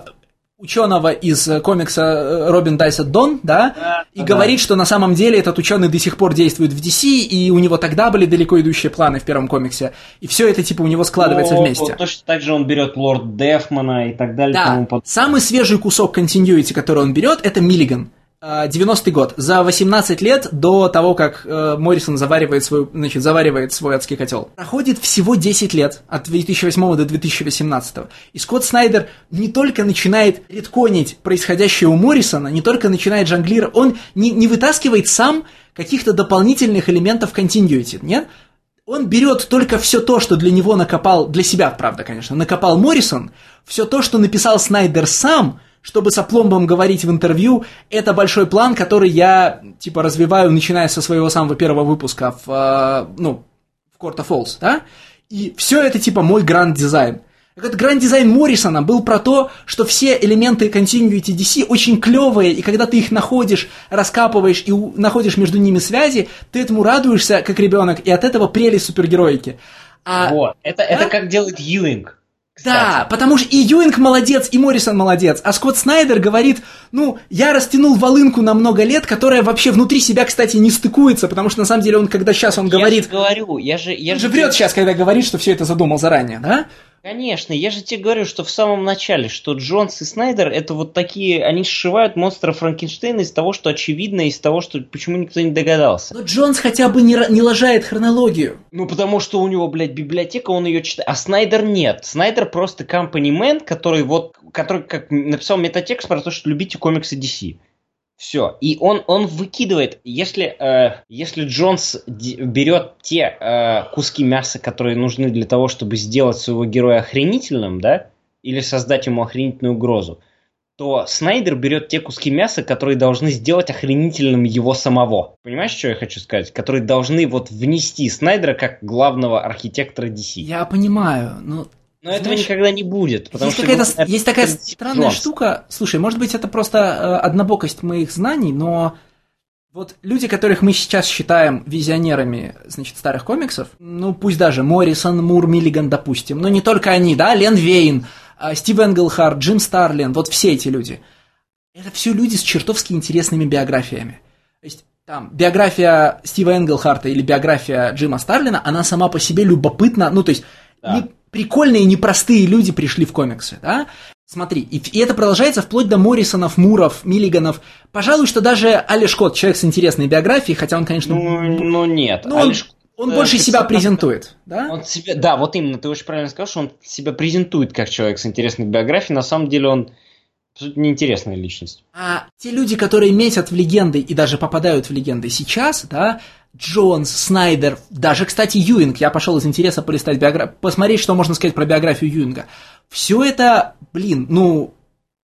Speaker 1: ученого из э, комикса э, Робин Дайса Дон, да, да и да. говорит, что на самом деле этот ученый до сих пор действует в DC, и у него тогда были далеко идущие планы в первом комиксе, и все это типа у него складывается
Speaker 2: ну,
Speaker 1: вместе.
Speaker 2: Точно так же он берет Лорд Дефмана и так далее.
Speaker 1: Да, самый свежий кусок continuity, который он берет, это Миллиган. 90-й год, за 18 лет до того, как э, Моррисон заваривает свой, значит, заваривает свой адский котел. Проходит всего 10 лет, от 2008 до 2018. И Скотт Снайдер не только начинает редконить происходящее у Моррисона, не только начинает жонглировать, он не, не вытаскивает сам каких-то дополнительных элементов continuity, нет? Он берет только все то, что для него накопал, для себя, правда, конечно, накопал Моррисон, все то, что написал Снайдер сам – чтобы с опломбом говорить в интервью, это большой план, который я, типа, развиваю, начиная со своего самого первого выпуска в, э, ну, в Корта Фолс, да? И все это, типа, мой гранд-дизайн. Этот гранд-дизайн Моррисона был про то, что все элементы Continuity DC очень клевые, и когда ты их находишь, раскапываешь и находишь между ними связи, ты этому радуешься, как ребенок, и от этого прелесть супергероики.
Speaker 2: А, вот, это, да? это как делает Юинг.
Speaker 1: Кстати. Да, потому что и Юинг молодец, и Моррисон молодец, а Скотт Снайдер говорит, ну, я растянул волынку на много лет, которая вообще внутри себя, кстати, не стыкуется, потому что на самом деле он, когда сейчас он говорит...
Speaker 2: Я же говорю, я же... Я
Speaker 1: он же врет сейчас, когда говорит, что все это задумал заранее, да?
Speaker 2: Конечно, я же тебе говорю, что в самом начале, что Джонс и Снайдер это вот такие, они сшивают монстра Франкенштейна из того, что очевидно, из того, что почему никто не догадался.
Speaker 1: Но Джонс хотя бы не, не лажает хронологию.
Speaker 2: Ну, потому что у него, блядь, библиотека, он ее читает. А Снайдер нет. Снайдер просто man, который вот, который как написал метатекст про то, что любите комиксы DC. Все. И он, он выкидывает, если, э, если Джонс берет те э, куски мяса, которые нужны для того, чтобы сделать своего героя охренительным, да, или создать ему охренительную угрозу, то Снайдер берет те куски мяса, которые должны сделать охренительным его самого. Понимаешь, что я хочу сказать? Которые должны вот внести Снайдера как главного архитектора DC.
Speaker 1: Я понимаю, но
Speaker 2: но Знаешь, этого никогда не будет.
Speaker 1: Потому есть, что какая-то, есть такая странная Джонс. штука. Слушай, может быть, это просто э, однобокость моих знаний, но вот люди, которых мы сейчас считаем визионерами, значит, старых комиксов, ну, пусть даже Моррисон, Мур, Миллиган, допустим, но не только они, да, Лен Вейн, э, Стив Энглхарт, Джим Старлин, вот все эти люди. это все люди с чертовски интересными биографиями. То есть там биография Стива Энглхарта или биография Джима Старлина, она сама по себе любопытна, ну то есть да. не, прикольные, непростые люди пришли в комиксы, да? Смотри, и, и это продолжается вплоть до Моррисонов, Муров, Миллиганов. Пожалуй, что даже Али Шкот, человек с интересной биографией, хотя он, конечно...
Speaker 2: Ну, ну нет.
Speaker 1: Ну, он, он больше себя презентует, да?
Speaker 2: Он себя, да, вот именно, ты очень правильно сказал, что он себя презентует как человек с интересной биографией. На самом деле он неинтересная личность.
Speaker 1: А те люди, которые метят в легенды и даже попадают в легенды сейчас, да, Джонс, Снайдер, даже, кстати, Юинг, я пошел из интереса полистать биографию, посмотреть, что можно сказать про биографию Юинга. Все это, блин, ну...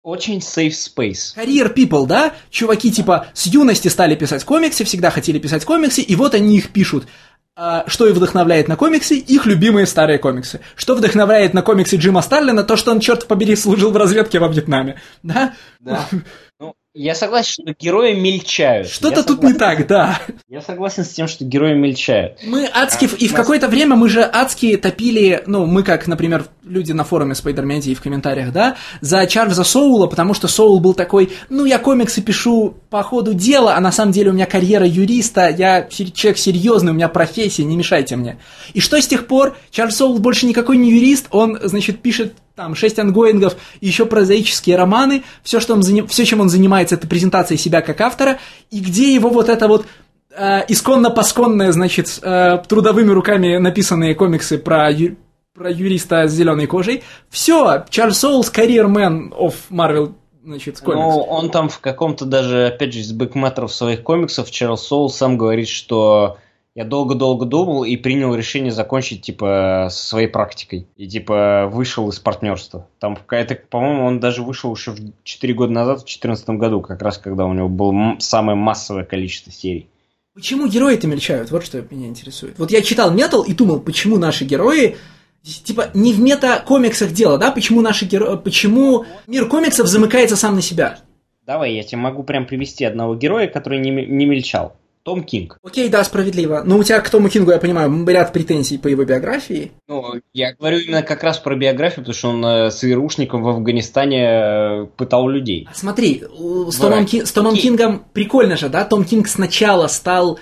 Speaker 2: Очень safe space.
Speaker 1: Career people, да? Чуваки типа с юности стали писать комиксы, всегда хотели писать комиксы, и вот они их пишут. А, что их вдохновляет на комиксы? Их любимые старые комиксы. Что вдохновляет на комиксы Джима Старлина? То, что он, черт побери, служил в разведке во Вьетнаме. Да?
Speaker 2: Да. Ну, я согласен, что герои мельчают.
Speaker 1: Что-то тут не так, да.
Speaker 2: Я согласен с тем, что герои мельчают.
Speaker 1: Мы адски... А, и в какое-то время мы же адски топили, ну, мы как, например, люди на форуме Spidermedia и в комментариях, да, за Чарльза Соула, потому что Соул был такой, ну, я комиксы пишу по ходу дела, а на самом деле у меня карьера юриста, я человек серьезный, у меня профессия, не мешайте мне. И что с тех пор? Чарльз Соул больше никакой не юрист, он, значит, пишет там шесть ongoing ов еще прозаические романы, все, что он, все, чем он занимается, это презентация себя как автора, и где его вот это вот э, исконно-посконное, значит, э, трудовыми руками написанные комиксы про, ю, про юриста с зеленой кожей. Все, Чарльз Соулс, карьермен of Marvel значит, комикс.
Speaker 2: Ну, он там в каком-то даже, опять же, из бэкметров своих комиксов Чарльз Соул сам говорит, что я долго-долго думал и принял решение закончить, типа, со своей практикой. И, типа, вышел из партнерства. Там, это, по-моему, он даже вышел еще 4 года назад, в 2014 году, как раз когда у него было самое массовое количество серий.
Speaker 1: Почему герои-то мельчают? Вот что меня интересует. Вот я читал метал и думал, почему наши герои типа не в мета-комиксах дело, да? Почему наши герои, почему мир комиксов замыкается сам на себя?
Speaker 2: Давай, я тебе могу прям привести одного героя, который не, не мельчал. Том Кинг.
Speaker 1: Окей, да, справедливо. Но у тебя к Тому Кингу, я понимаю, ряд претензий по его биографии.
Speaker 2: Ну, я говорю именно как раз про биографию, потому что он э, с ИРУшником в Афганистане э, пытал людей.
Speaker 1: Смотри, с Томом, Ки- с Томом Кингом прикольно же, да? Том Кинг сначала стал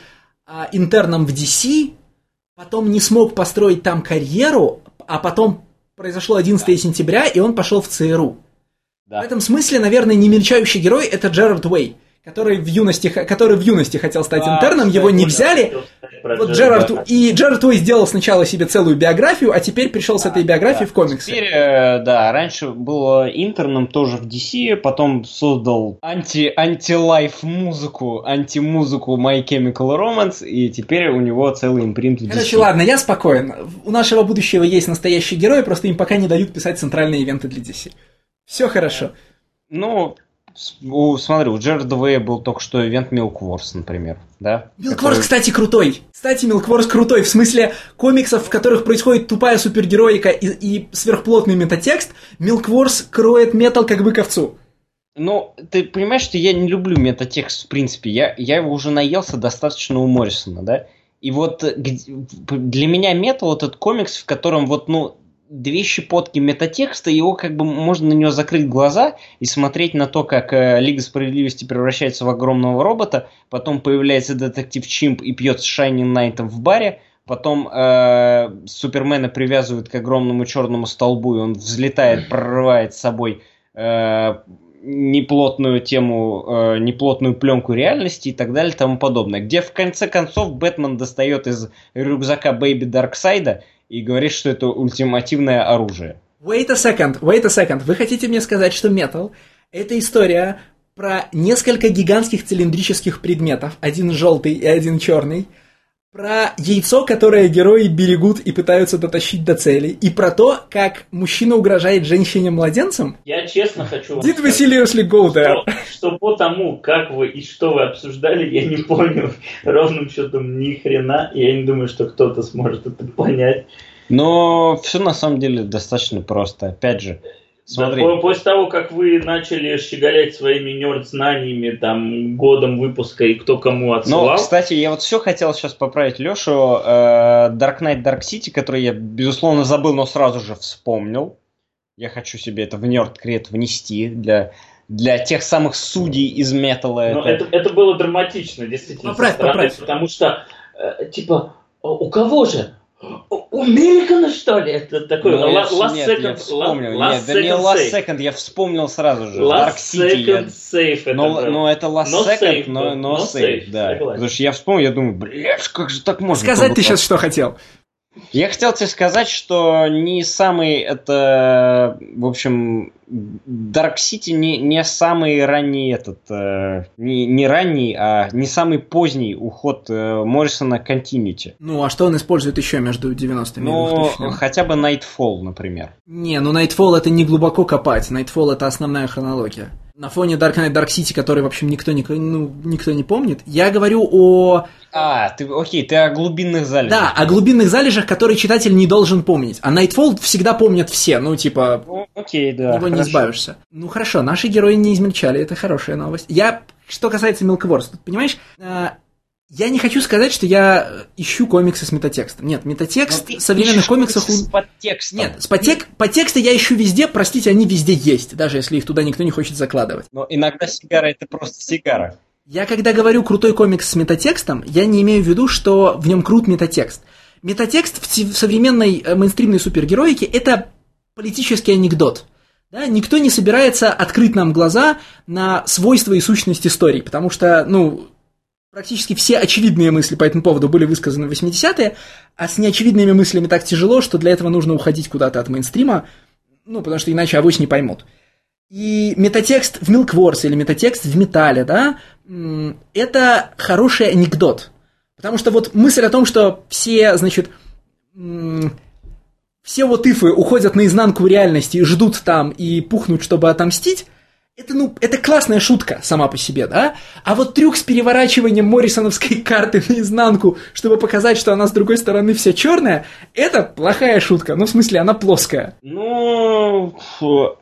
Speaker 1: а, интерном в DC, потом не смог построить там карьеру, а потом произошло 11 да. сентября, и он пошел в ЦРУ. Да. В этом смысле, наверное, не мельчающий герой это Джерард Уэй который в юности, который в юности хотел стать а, интерном, его не взяли. Вот Джерард, и Джерард Уэй сделал сначала себе целую биографию, а теперь пришел с этой биографией да. в комиксы.
Speaker 2: Теперь, э, да, раньше был интерном тоже в DC, потом создал анти, анти-лайф музыку, анти-музыку My Chemical Romance, и теперь у него целый импринт в DC.
Speaker 1: Короче, ладно, я спокоен. У нашего будущего есть настоящий герой, просто им пока не дают писать центральные ивенты для DC. Все хорошо.
Speaker 2: Ну, у, смотри, у Джерарда Вэя был только что ивент Milk Wars, например, да?
Speaker 1: Milk который... Кстати, крутой. Кстати, Milk Wars крутой, в смысле комиксов, в которых происходит тупая супергероика и, и сверхплотный метатекст, Milk Wars кроет метал как бы ковцу.
Speaker 2: Ну, ты понимаешь, что я не люблю метатекст в принципе. Я, я его уже наелся достаточно у Моррисона, да? И вот для меня метал этот комикс, в котором вот, ну, две щепотки метатекста, его как бы можно на него закрыть глаза и смотреть на то, как э, Лига Справедливости превращается в огромного робота, потом появляется детектив Чимп и пьет с Шайни Найтом в баре, потом э, Супермена привязывают к огромному черному столбу, и он взлетает, прорывает с собой э, неплотную тему, э, неплотную пленку реальности и так далее и тому подобное. Где в конце концов Бэтмен достает из рюкзака Бэйби Дарксайда и говорит, что это ультимативное оружие.
Speaker 1: Wait a second, wait a second. Вы хотите мне сказать, что метал – это история про несколько гигантских цилиндрических предметов, один желтый и один черный, про яйцо, которое герои берегут и пытаются дотащить до цели, и про то, как мужчина угрожает женщине-младенцам?
Speaker 3: Я честно хочу
Speaker 1: вам seriously go there?
Speaker 3: Что, что по тому, как вы и что вы обсуждали, я не понял ровным счетом ни хрена, и я не думаю, что кто-то сможет это понять.
Speaker 2: Но все на самом деле достаточно просто. Опять же,
Speaker 3: Смотри. Да, после того, как вы начали щеголять своими нерд-знаниями, там, годом выпуска и кто кому отсылал.
Speaker 2: Ну, кстати, я вот все хотел сейчас поправить Лешу. Э, Dark Knight Dark City, который я, безусловно, забыл, но сразу же вспомнил. Я хочу себе это в нерд крет внести для для тех самых судей из металла.
Speaker 3: Но это, это было драматично, действительно, поправь, стороны, поправь. потому что, э, типа, у кого же? У Миллигана, что ли? Это такой ну, last,
Speaker 2: last нет, second, я вспомнил. Last нет, да не last second, я вспомнил сразу же. Last Dark City. Second
Speaker 3: я... save это
Speaker 2: но, но это last no second, save, но, но no save, save, да. Согласен. Потому что я вспомнил, я думаю, блядь, как же так можно?
Speaker 1: Сказать ты сейчас что хотел?
Speaker 2: Я хотел тебе сказать, что не самый это, в общем, Dark City не, не самый ранний этот, э, не, не ранний, а не самый поздний уход э, Моррисона Continuity.
Speaker 1: Ну, а что он использует еще между 90-ми
Speaker 2: ну, и 2000 хотя бы Nightfall, например.
Speaker 1: Не, ну Nightfall это не глубоко копать, Nightfall это основная хронология на фоне Dark Knight Dark City, который, в общем, никто не, ну, никто не помнит. Я говорю о...
Speaker 2: А, ты, окей, ты о глубинных залежах.
Speaker 1: Да, о глубинных залежах, которые читатель не должен помнить. А Nightfall всегда помнят все, ну, типа... Ну,
Speaker 2: окей, да.
Speaker 1: Его не избавишься. Ну, хорошо, наши герои не измельчали, это хорошая новость. Я, что касается Мелковорс, понимаешь, э, я не хочу сказать, что я ищу комиксы с метатекстом. Нет, метатекст в современных комиксах...
Speaker 2: С подтекстом.
Speaker 1: Нет, с подтек... подтексты я ищу везде, простите, они везде есть, даже если их туда никто не хочет закладывать.
Speaker 2: Но иногда сигара это просто сигара.
Speaker 1: Я когда говорю крутой комикс с метатекстом, я не имею в виду, что в нем крут метатекст. Метатекст в современной э, мейнстримной супергероике это политический анекдот. Да, никто не собирается открыть нам глаза на свойства и сущность истории, потому что, ну, Практически все очевидные мысли по этому поводу были высказаны в 80-е, а с неочевидными мыслями так тяжело, что для этого нужно уходить куда-то от мейнстрима, ну, потому что иначе авось не поймут. И метатекст в Milk или метатекст в Металле, да, это хороший анекдот. Потому что вот мысль о том, что все, значит, все вот ифы уходят наизнанку реальности и ждут там и пухнут, чтобы отомстить, это, ну, это классная шутка сама по себе, да? А вот трюк с переворачиванием Моррисоновской карты наизнанку, чтобы показать, что она с другой стороны вся черная, это плохая шутка. Ну, в смысле, она плоская.
Speaker 2: Ну,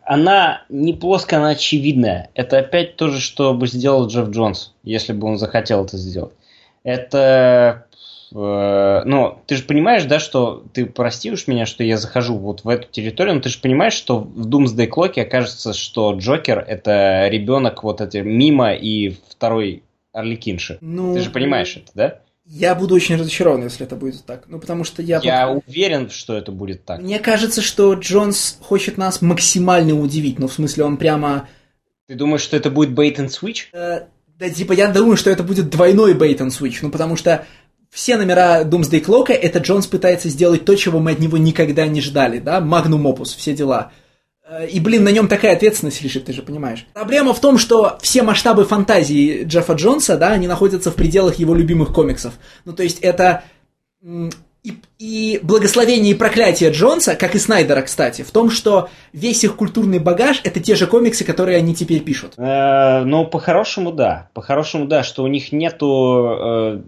Speaker 2: она не плоская, она очевидная. Это опять то же, что бы сделал Джефф Джонс, если бы он захотел это сделать. Это Э, ну, ты же понимаешь, да, что ты прости уж меня, что я захожу вот в эту территорию, но ты же понимаешь, что в Doomsday Clock окажется, что Джокер это ребенок вот эти Мима и второй Орликинши. Ну, ты же понимаешь это, да?
Speaker 1: Я буду очень разочарован, если это будет так. Ну, потому что я...
Speaker 2: Я уверен, что это будет так.
Speaker 1: Мне кажется, что Джонс хочет нас максимально удивить. Ну, в смысле, он прямо...
Speaker 2: Ты думаешь, что это будет bait and switch? Э,
Speaker 1: да, типа, я думаю, что это будет двойной bait and switch. Ну, потому что все номера Doomsday Clock это Джонс пытается сделать то, чего мы от него никогда не ждали, да, Magnum Opus, все дела. Э, и, блин, на нем такая ответственность лежит, ты же понимаешь. Проблема в том, что все масштабы фантазии Джеффа Джонса, да, они находятся в пределах его любимых комиксов. Ну, то есть это и, и благословение и проклятие Джонса, как и Снайдера, кстати, в том, что весь их культурный багаж это те же комиксы, которые они теперь пишут.
Speaker 2: Э, ну, по-хорошему, да. По-хорошему, да, что у них нету э,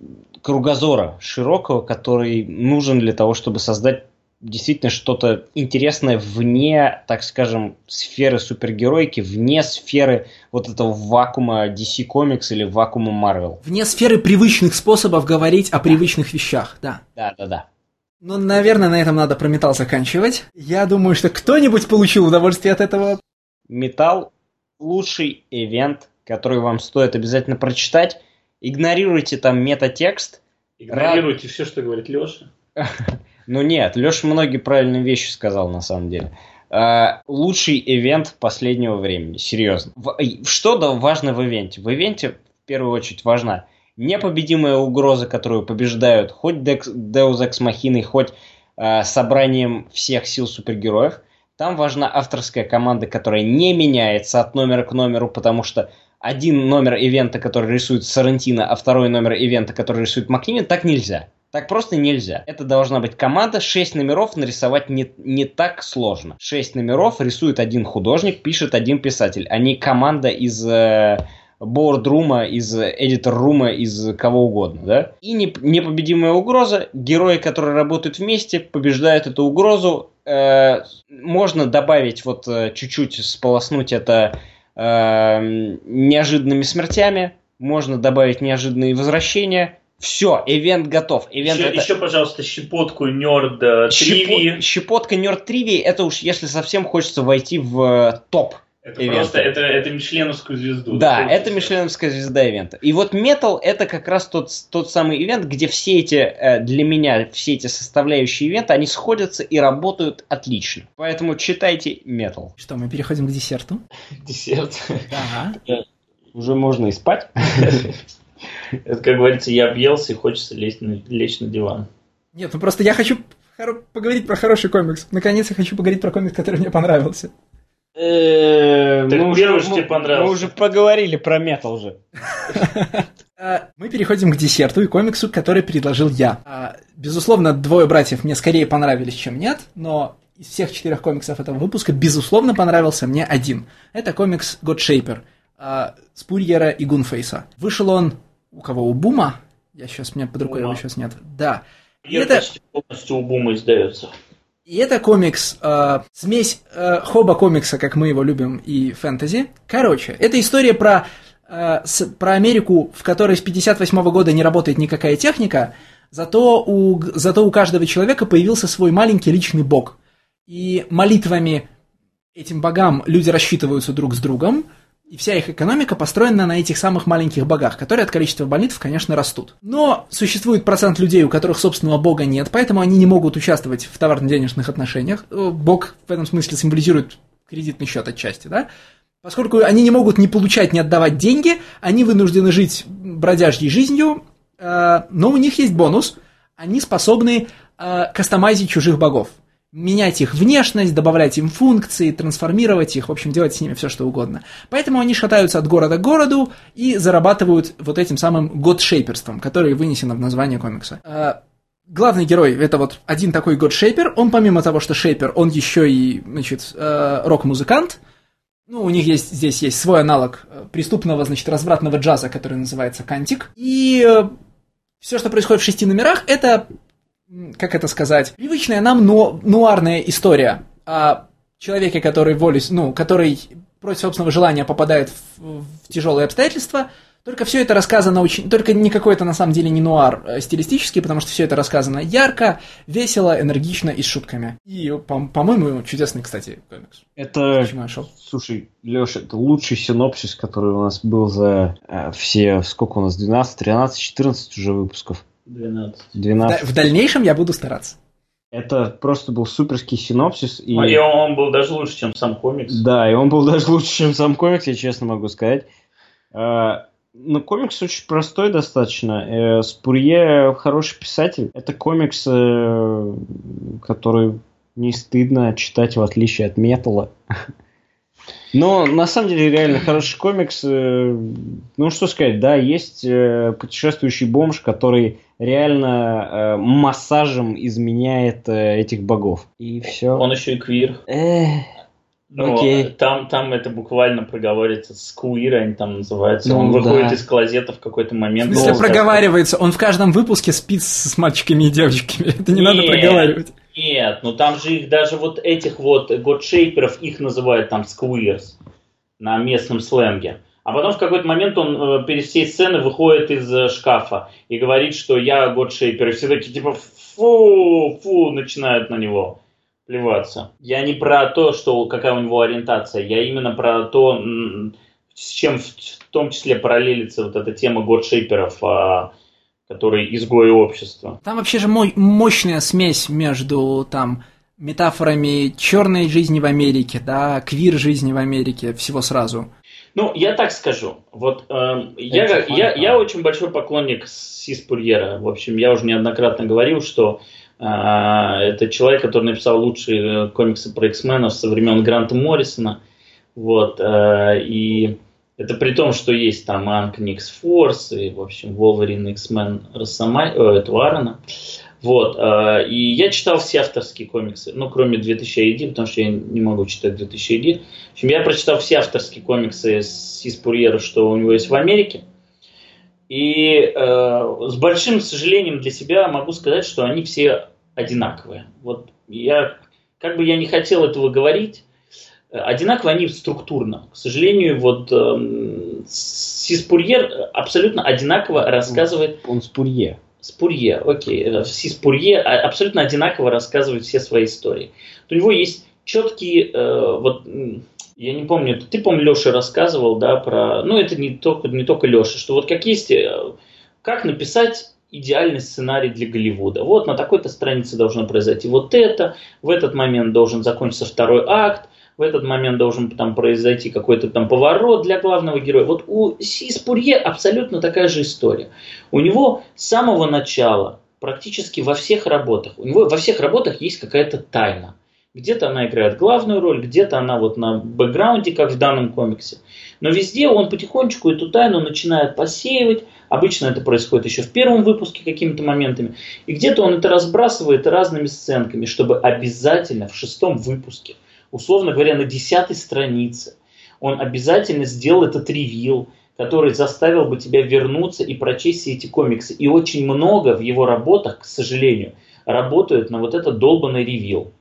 Speaker 2: кругозора широкого, который нужен для того, чтобы создать действительно что-то интересное вне, так скажем, сферы супергеройки, вне сферы вот этого вакуума DC Comics или вакуума Marvel.
Speaker 1: Вне сферы привычных способов говорить о привычных вещах, да.
Speaker 2: Да, да, да.
Speaker 1: Ну, наверное, на этом надо про металл заканчивать. Я думаю, что кто-нибудь получил удовольствие от этого.
Speaker 2: Металл – лучший ивент, который вам стоит обязательно прочитать игнорируйте там метатекст.
Speaker 3: Игнорируйте Рад... все, что говорит Леша.
Speaker 2: ну нет, Леша многие правильные вещи сказал на самом деле. Uh, лучший ивент последнего времени, серьезно. Что важно в ивенте? В ивенте в первую очередь важна непобедимая угроза, которую побеждают хоть Deus Ex Machina, хоть uh, собранием всех сил супергероев. Там важна авторская команда, которая не меняется от номера к номеру, потому что один номер ивента, который рисует Сарантино, а второй номер ивента, который рисует Макнимин, так нельзя. Так просто нельзя. Это должна быть команда, 6 номеров нарисовать не, не так сложно. 6 номеров рисует один художник, пишет один писатель, а команда из э, бордрума, из эдитор-рума, из кого угодно, да? И не, непобедимая угроза, герои, которые работают вместе, побеждают эту угрозу. Э, можно добавить вот э, чуть-чуть, сполоснуть это неожиданными смертями, можно добавить неожиданные возвращения. Все, ивент готов. Ивент
Speaker 3: еще, это... еще, пожалуйста, щепотку нерд тривии.
Speaker 2: Щепотка нерд тривии, это уж если совсем хочется войти в э, топ
Speaker 3: Это ивента. просто это, это Мишленовскую звезду.
Speaker 2: Да, это Мишленовская звезда ивента. И вот Metal это как раз тот, тот самый ивент, где все эти, э, для меня, все эти составляющие ивента, они сходятся и работают отлично. Поэтому читайте Metal.
Speaker 1: Что, мы переходим к десерту?
Speaker 3: Десерт.
Speaker 1: Да.
Speaker 2: Уже можно и спать.
Speaker 3: Это, как говорится, я объелся и хочется лечь на, лечь на диван.
Speaker 1: Нет, ну просто я хочу поговорить про хороший комикс. Наконец я хочу поговорить про комикс, который мне понравился.
Speaker 2: Э, мы уже, тебе понравился. Мы уже поговорили про метал же.
Speaker 1: А, мы переходим к десерту и комиксу, который предложил я. А, безусловно, двое братьев мне скорее понравились, чем нет, но из всех четырех комиксов этого выпуска, безусловно, понравился мне один. Это комикс God Shaper Спурьера и Гунфейса. Вышел он у кого? У Бума? Я сейчас, у меня под рукой его сейчас нет. Да.
Speaker 3: И это почти полностью у Бума издается.
Speaker 1: И это комикс, э, смесь э, хоба комикса, как мы его любим, и фэнтези. Короче, это история про, э, с, про Америку, в которой с 58 года не работает никакая техника, зато у, зато у каждого человека появился свой маленький личный бог. И молитвами этим богам люди рассчитываются друг с другом, и вся их экономика построена на этих самых маленьких богах, которые от количества молитв, конечно, растут. Но существует процент людей, у которых собственного бога нет, поэтому они не могут участвовать в товарно-денежных отношениях. Э, бог в этом смысле символизирует кредитный счет отчасти, да? Поскольку они не могут ни получать, ни отдавать деньги, они вынуждены жить бродяжьей жизнью, э, но у них есть бонус. Они способны э, кастомайзить чужих богов менять их внешность, добавлять им функции, трансформировать их, в общем, делать с ними все, что угодно. Поэтому они шатаются от города к городу и зарабатывают вот этим самым год-шейперством, которое вынесено в название комикса. А, главный герой это вот один такой год-шейпер, он помимо того, что шейпер, он еще и, значит, э, рок-музыкант, ну, у них есть, здесь есть свой аналог э, преступного, значит, развратного джаза, который называется кантик. И э, все, что происходит в шести номерах, это как это сказать, привычная нам но, нуарная история о человеке, который волюсь, ну, который против собственного желания попадает в, в тяжелые обстоятельства. Только все это рассказано очень... Только не какой-то, на самом деле, не нуар а стилистический, потому что все это рассказано ярко, весело, энергично и с шутками. И, по- по-моему, чудесный, кстати, комикс.
Speaker 2: Это... Слушай, Леша, это лучший синопсис, который у нас был за э, все... Сколько у нас? 12, 13, 14 уже выпусков.
Speaker 3: 12.
Speaker 2: 12.
Speaker 1: В дальнейшем я буду стараться.
Speaker 2: Это просто был суперский синопсис.
Speaker 3: И... А и он был даже лучше, чем сам комикс.
Speaker 2: Да, и он был даже лучше, чем сам комикс, я честно могу сказать. А, но комикс очень простой достаточно. Э, Спурье хороший писатель. Это комикс, э, который не стыдно читать, в отличие от металла. Но на самом деле реально хороший комикс. Э, ну что сказать, да, есть путешествующий бомж, который реально э, массажем изменяет э, этих богов. И все.
Speaker 3: Он еще и квир.
Speaker 2: Эх.
Speaker 3: Ну, Окей. Там, там это буквально проговаривается с квир, они там называются. Ну, он выходит да. из клозета в какой-то момент.
Speaker 1: В смысле, проговаривается? Он в каждом выпуске спит с мальчиками и девочками. Это не нет, надо проговаривать.
Speaker 3: Нет, ну там же их даже вот этих вот годшейперов, их называют там сквирс на местном сленге. А потом в какой-то момент он э, перед всей сцены выходит из э, шкафа и говорит, что я Годшейпер. И все такие типа фу, фу, начинают на него плеваться. Я не про то, что какая у него ориентация, я именно про то, с чем в, в том числе параллелится вот эта тема Годшейперов, а, которые изгои общества.
Speaker 1: Там вообще же мой, мощная смесь между там метафорами черной жизни в Америке, да, квир жизни в Америке, всего сразу.
Speaker 3: Ну, я так скажу. Вот э, я, я, я очень большой поклонник Сиспурьера. В общем, я уже неоднократно говорил, что э, это человек, который написал лучшие комиксы про X-менов со времен Гранта Моррисона. Вот, э, и это при том, что есть там Анк Никс Форс и, в общем, Wolverine X-Men Росомай, э. Вот. Э, и я читал все авторские комиксы, ну, кроме 2000 AD, потому что я не могу читать 2000 AD. В общем, я прочитал все авторские комиксы с Испурьера, что у него есть в Америке. И э, с большим сожалением для себя могу сказать, что они все одинаковые. Вот я, как бы я не хотел этого говорить, одинаковые они структурно. К сожалению, вот э, Сиспурьер абсолютно одинаково рассказывает...
Speaker 2: Он Спурье.
Speaker 3: Спурье, окей. Э, Спурье абсолютно одинаково рассказывает все свои истории. У него есть четкие, э, вот я не помню, ты, помню, Леша рассказывал, да, про, ну, это не только, не только Леша, что вот как есть, э, как написать идеальный сценарий для Голливуда. Вот на такой-то странице должно произойти вот это, в этот момент должен закончиться второй акт, в этот момент должен там произойти какой-то там поворот для главного героя. Вот у Сис Пурье абсолютно такая же история. У него с самого начала, практически во всех работах, у него во всех работах есть какая-то тайна. Где-то она играет главную роль, где-то она вот на бэкграунде, как в данном комиксе. Но везде он потихонечку эту тайну начинает посеивать. Обычно это происходит еще в первом выпуске какими-то моментами. И где-то он это разбрасывает разными сценками, чтобы обязательно в шестом выпуске, условно говоря, на десятой странице, он обязательно сделал этот ревил, который заставил бы тебя вернуться и прочесть все эти комиксы. И очень много в его работах, к сожалению, работают на вот этот долбанный ревил.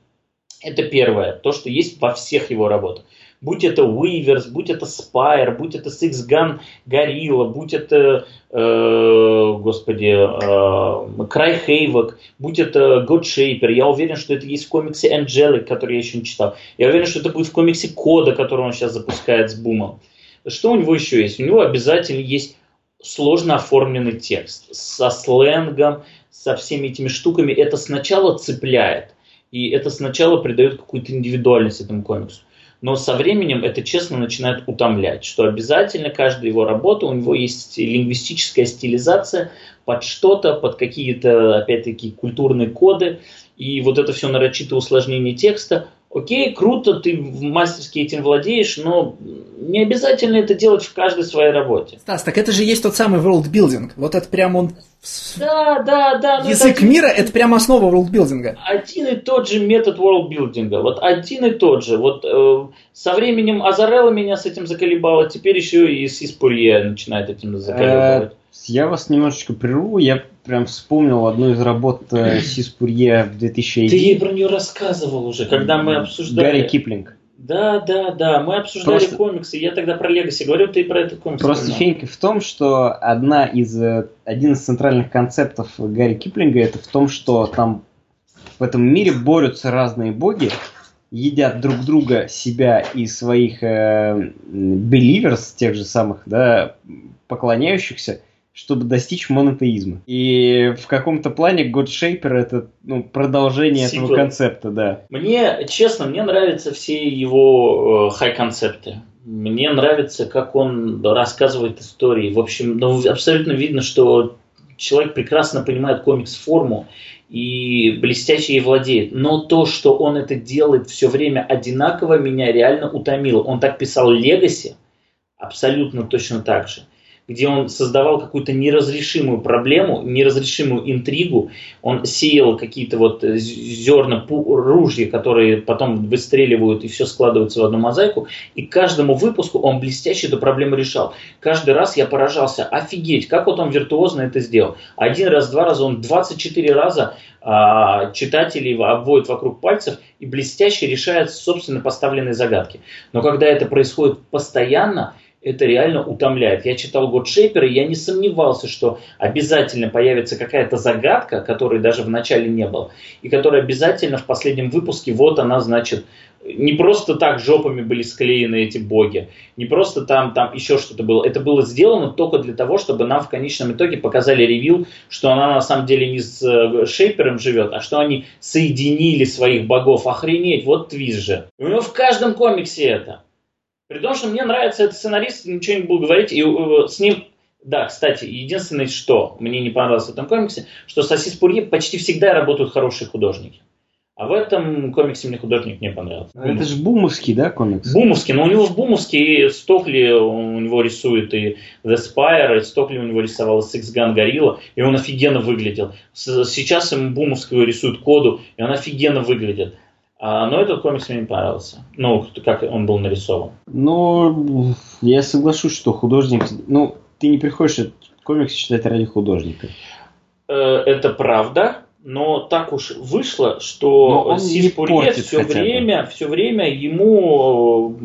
Speaker 3: Это первое, то, что есть во всех его работах. Будь это Weavers, будь это Spire, будь это Six Gun Gorilla, будь это, э, господи, э, Cry Havoc, будь это God Shaper. Я уверен, что это есть в комиксе Angelic, который я еще не читал. Я уверен, что это будет в комиксе Кода, который он сейчас запускает с Бумом. Что у него еще есть? У него обязательно есть сложно оформленный текст со сленгом, со всеми этими штуками. Это сначала цепляет – и это сначала придает какую-то индивидуальность этому комиксу. Но со временем это честно начинает утомлять, что обязательно каждая его работа, у него есть лингвистическая стилизация под что-то, под какие-то, опять-таки, культурные коды. И вот это все нарочитое усложнение текста, Окей, круто, ты мастерски этим владеешь, но не обязательно это делать в каждой своей работе.
Speaker 1: Стас, так это же есть тот самый world building. Вот это прям он...
Speaker 3: Да, да, да.
Speaker 1: Язык это мира – это прям основа world building.
Speaker 3: Один и тот же метод world building. Вот один и тот же. Вот э, со временем Азарелла меня с этим заколебала, теперь еще и Сиспурье начинает этим заколебывать.
Speaker 2: Я вас немножечко прерву. Я прям вспомнил одну из работ э, Сиспурье в 2001.
Speaker 3: Ты ей про нее рассказывал уже, когда мы обсуждали...
Speaker 2: Гарри Киплинг.
Speaker 3: Да, да, да, мы обсуждали Просто... комиксы, я тогда про Легаси говорил, ты про этот комикс.
Speaker 2: Просто фенька в том, что одна из, э, один из центральных концептов Гарри Киплинга это в том, что там в этом мире борются разные боги, едят друг друга, себя и своих э, believers, тех же самых, да, поклоняющихся, чтобы достичь монотеизма. И в каком-то плане God Shaper это ну, продолжение Сиквел. этого концепта, да.
Speaker 3: Мне, честно, мне нравятся все его э, хай-концепты. Мне нравится, как он рассказывает истории. В общем, ну, абсолютно видно, что человек прекрасно понимает комикс-форму и блестяще ей владеет. Но то, что он это делает все время одинаково, меня реально утомило. Он так писал Легаси, абсолютно точно так же где он создавал какую-то неразрешимую проблему, неразрешимую интригу. Он сеял какие-то вот зерна ружья, которые потом выстреливают и все складывается в одну мозаику. И каждому выпуску он блестяще эту проблему решал. Каждый раз я поражался, офигеть, как вот он виртуозно это сделал. Один раз, два раза, он 24 раза а, читателей обводит вокруг пальцев и блестяще решает собственно поставленные загадки. Но когда это происходит постоянно, это реально утомляет. Я читал Год Шейпера, и я не сомневался, что обязательно появится какая-то загадка, которой даже в начале не было, и которая обязательно в последнем выпуске, вот она, значит, не просто так жопами были склеены эти боги, не просто там, там еще что-то было. Это было сделано только для того, чтобы нам в конечном итоге показали ревил, что она на самом деле не с э, Шейпером живет, а что они соединили своих богов. Охренеть, вот твист же. У него в каждом комиксе это. При том, что мне нравится этот сценарист, ничего не буду говорить, и э, с ним да, кстати, единственное, что мне не понравилось в этом комиксе, что с Асис Пурье почти всегда работают хорошие художники. А в этом комиксе мне художник не понравился.
Speaker 2: А это же бумовский, да, комикс?
Speaker 3: Бумовский, но у него в бумовске и Стокли у него рисует и The Spire, и Стокли у него рисовал Six Gun Gorilla, и он офигенно выглядел. Сейчас ему бумовского рисует коду, и он офигенно выглядит. А, но этот комикс мне не понравился. Ну, как он был нарисован.
Speaker 2: Ну, я соглашусь, что художник... Ну, ты не приходишь этот комикс читать ради художника.
Speaker 3: Э, это правда, но так уж вышло, что Сив Пурье все время, все время ему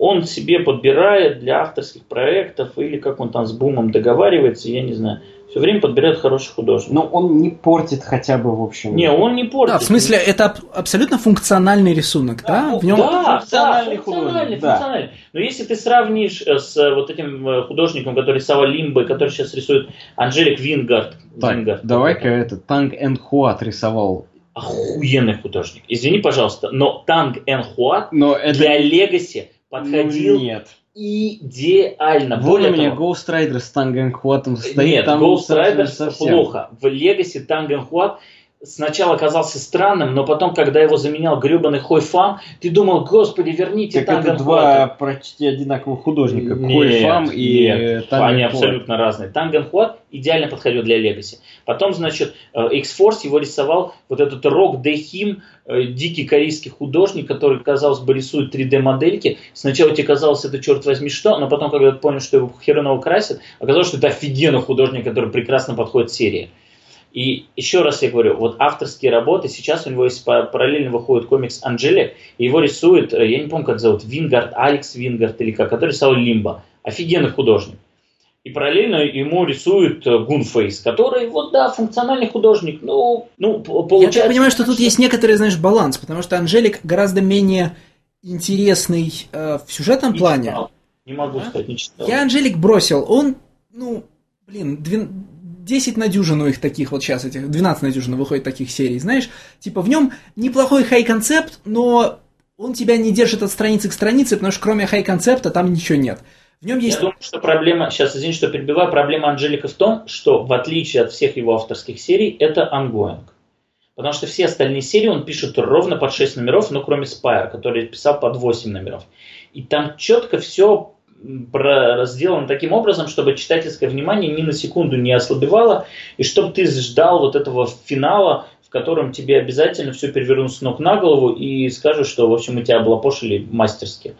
Speaker 3: он себе подбирает для авторских проектов или как он там с Бумом договаривается, я не знаю, все время подбирает хороших художников.
Speaker 2: Но он не портит хотя бы, в общем.
Speaker 3: Не, он не портит.
Speaker 1: Да, в смысле, это абсолютно функциональный рисунок, да?
Speaker 3: да? В нем... Да, функциональный, да, функциональный, художник, функциональный. Да. Но если ты сравнишь э, с э, вот этим э, художником, который рисовал Limbo, который сейчас рисует Angelic Вингард.
Speaker 2: Так, Вингард давай-ка это Танг Эн Хуат рисовал
Speaker 3: охуенный художник. Извини, пожалуйста, но Танг Эн Хуат но это... для Legacy подходил ну, нет идеально.
Speaker 2: Более меня Ghost Rider с Танг Эн Хуатом
Speaker 3: стоит. Нет, там Ghost Rider плохо. В Legacy Тангенхуат сначала казался странным, но потом, когда его заменял гребаный Хой Фам, ты думал, господи, верните
Speaker 2: так это два почти одинаковых художника. Нет, Хой Фам и
Speaker 3: нет, Они абсолютно разные. Тангенхуат идеально подходил для Легаси. Потом, значит, э, X-Force его рисовал вот этот Рок Дехим, дикий корейский художник, который, казалось бы, рисует 3D-модельки. Сначала тебе казалось, это черт возьми что, но потом, когда ты понял, что его хероново красят, оказалось, что это офигенный художник, который прекрасно подходит серии. И еще раз я говорю, вот авторские работы, сейчас у него есть параллельно выходит комикс Angelic, и его рисует, э, я не помню, как зовут, Вингард, Алекс Вингард или как, который рисовал Limbo. Офигенный художник. И параллельно ему рисует Гунфейс, который, вот да, функциональный художник, ну, ну
Speaker 1: получается... Я так понимаю, что тут есть некоторый, знаешь, баланс, потому что Angelic гораздо менее интересный э, в сюжетном
Speaker 3: не
Speaker 1: плане.
Speaker 3: Читал. Не могу сказать, не читал.
Speaker 1: Я Angelic бросил, он, ну, блин, 10 на дюжину их таких вот сейчас, этих 12 на дюжину выходит таких серий, знаешь, типа в нем неплохой high concept, но он тебя не держит от страницы к странице, потому что кроме high concept а там ничего нет. В нем есть...
Speaker 3: Я думаю, что проблема, сейчас извини, что перебиваю, проблема Angelic а в том, что в отличие от всех его авторских серий, это ongoing. Потому что все остальные серии он пишет ровно под 6 номеров, но кроме Spire, который писал под 8 номеров. И там четко все сделан таким образом, чтобы читательское внимание ни на секунду не ослабевало, и чтобы ты ждал вот этого финала, в котором тебе обязательно все перевернут с ног на голову и скажут, что, в общем, мы тебя облапошили мастерски.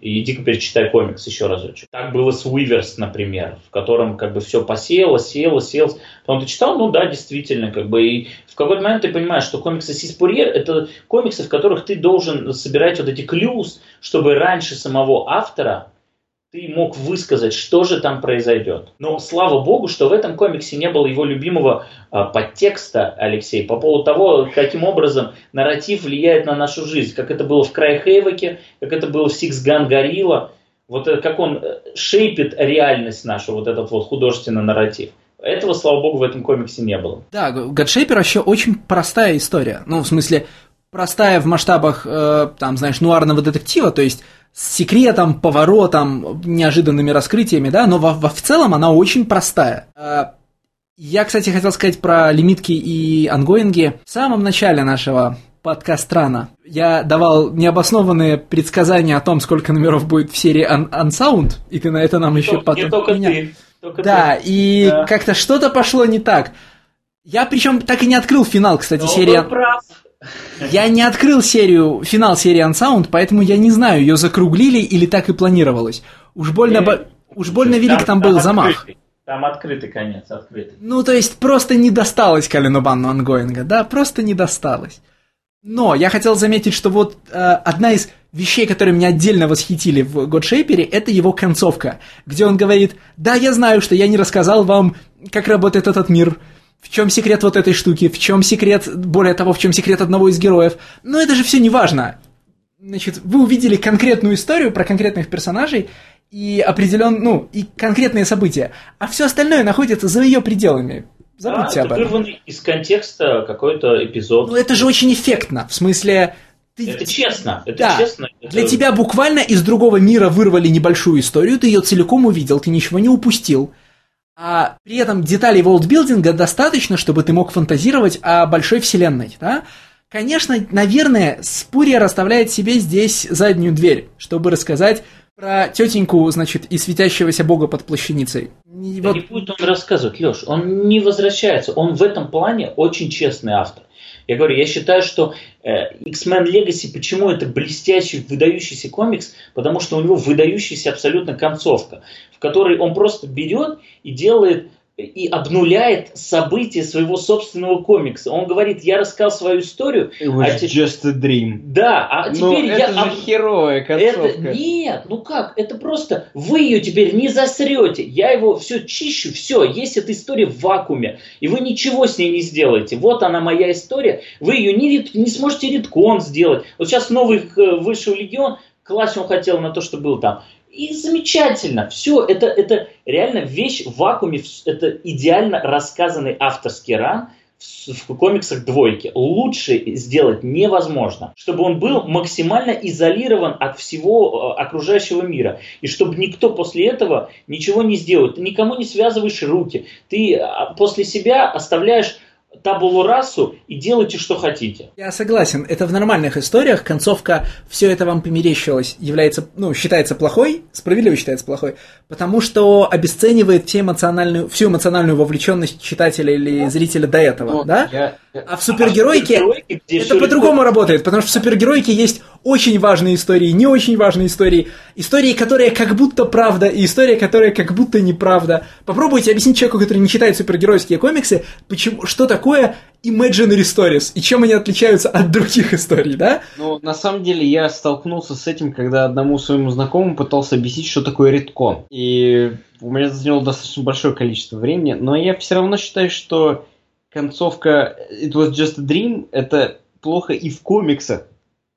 Speaker 3: И иди-ка перечитай комикс еще разочек. Так было с Уиверс, например, в котором как бы все посеяло, сеяло, сеяло. Потом ты читал, ну да, действительно, как бы. И в какой-то момент ты понимаешь, что комиксы Сиспурьер – это комиксы, в которых ты должен собирать вот эти клюз, чтобы раньше самого автора ты мог высказать, что же там произойдет. Но слава богу, что в этом комиксе не было его любимого а, подтекста, Алексей, по поводу того, каким образом нарратив влияет на нашу жизнь, как это было в Край Хейвоке, как это было в Six Gun Gorilla, вот это, как он э, шейпит реальность нашу, вот этот вот художественный нарратив. Этого, слава богу, в этом комиксе не было.
Speaker 1: Да, Гадшейпер вообще очень простая история. Ну, в смысле, простая в масштабах, э, там, знаешь, нуарного детектива, то есть с секретом, поворотом, неожиданными раскрытиями, да, но во, во, в целом она очень простая. А, я, кстати, хотел сказать про лимитки и ангоинги. В самом начале нашего подкаст-рана я давал необоснованные предсказания о том, сколько номеров будет в серии Un Unsound, и ты на это нам еще
Speaker 3: потом... Не только меня... ты. Только
Speaker 1: да, ты. и да. как-то что-то пошло не так. Я причем так и не открыл финал, кстати,
Speaker 3: но
Speaker 1: серии...
Speaker 3: прав.
Speaker 1: Я не открыл серию, финал серии Unsound, поэтому я не знаю, ее закруглили или так и планировалось. Уж больно, бо... уж больно велик там, там был там замах.
Speaker 3: Открытый. Там открытый конец, открытый.
Speaker 1: Ну, то есть, просто не досталось Калину Банну ангоинга, да, просто не досталось. Но я хотел заметить, что вот э, одна из вещей, которые меня отдельно восхитили в Годшейпере, это его концовка, где он говорит, да, я знаю, что я не рассказал вам, как работает этот мир, в чем секрет вот этой штуки? В чем секрет, более того, в чем секрет одного из героев? Но это же все не важно. Значит, вы увидели конкретную историю про конкретных персонажей и определен, ну, и конкретные события, а все остальное находится за ее пределами. Забудьте
Speaker 3: да,
Speaker 1: об этом.
Speaker 3: Это вырванный из контекста какой-то эпизод.
Speaker 1: Ну, это же очень эффектно. В смысле,
Speaker 3: ты... Это честно, это
Speaker 1: да.
Speaker 3: честно.
Speaker 1: Это... Для тебя буквально из другого мира вырвали небольшую историю, ты ее целиком увидел, ты ничего не упустил. А при этом деталей волдбилдинга достаточно, чтобы ты мог фантазировать о большой вселенной, да? Конечно, наверное, Спурия расставляет себе здесь заднюю дверь, чтобы рассказать про тетеньку, значит, и светящегося бога под плащаницей.
Speaker 3: Да вот... не будет он рассказывать, Леш, он не возвращается, он в этом плане очень честный автор. Я говорю, я считаю, что э, X-Men Legacy, почему это блестящий, выдающийся комикс? Потому что у него выдающаяся абсолютно концовка, в которой он просто берет и делает и обнуляет события своего собственного комикса. Он говорит, я рассказал свою историю.
Speaker 2: It was а just a dream.
Speaker 3: Да, а теперь
Speaker 2: Но
Speaker 3: я...
Speaker 2: это же херовая концовка.
Speaker 3: Это... Нет, ну как, это просто... Вы ее теперь не засрете. Я его все чищу, все, есть эта история в вакууме. И вы ничего с ней не сделаете. Вот она моя история. Вы ее не, не сможете редкон сделать. Вот сейчас новый э, вышел Легион, класть он хотел на то, что был там. И замечательно. Все, это, это реально вещь в вакууме. Это идеально рассказанный авторский ран в, в комиксах двойки. Лучше сделать невозможно. Чтобы он был максимально изолирован от всего э, окружающего мира. И чтобы никто после этого ничего не сделал. Ты никому не связываешь руки. Ты а, после себя оставляешь табулу расу и делайте, что хотите.
Speaker 1: Я согласен. Это в нормальных историях. Концовка «все это вам померещилось» является, ну, считается плохой, справедливо считается плохой, потому что обесценивает все эмоциональную, всю эмоциональную вовлеченность читателя или зрителя до этого, ну, да? Я, а в супергеройке, а в это по-другому работает, потому что в супергеройке есть очень важные истории, не очень важные истории, истории, которые как будто правда, и история, которая как будто неправда. Попробуйте объяснить человеку, который не читает супергеройские комиксы, почему, что такое imaginary stories и чем они отличаются от других историй, да?
Speaker 2: Ну, на самом деле, я столкнулся с этим, когда одному своему знакомому пытался объяснить, что такое редкон. И у меня заняло достаточно большое количество времени, но я все равно считаю, что концовка It was just a dream это плохо и в комиксах.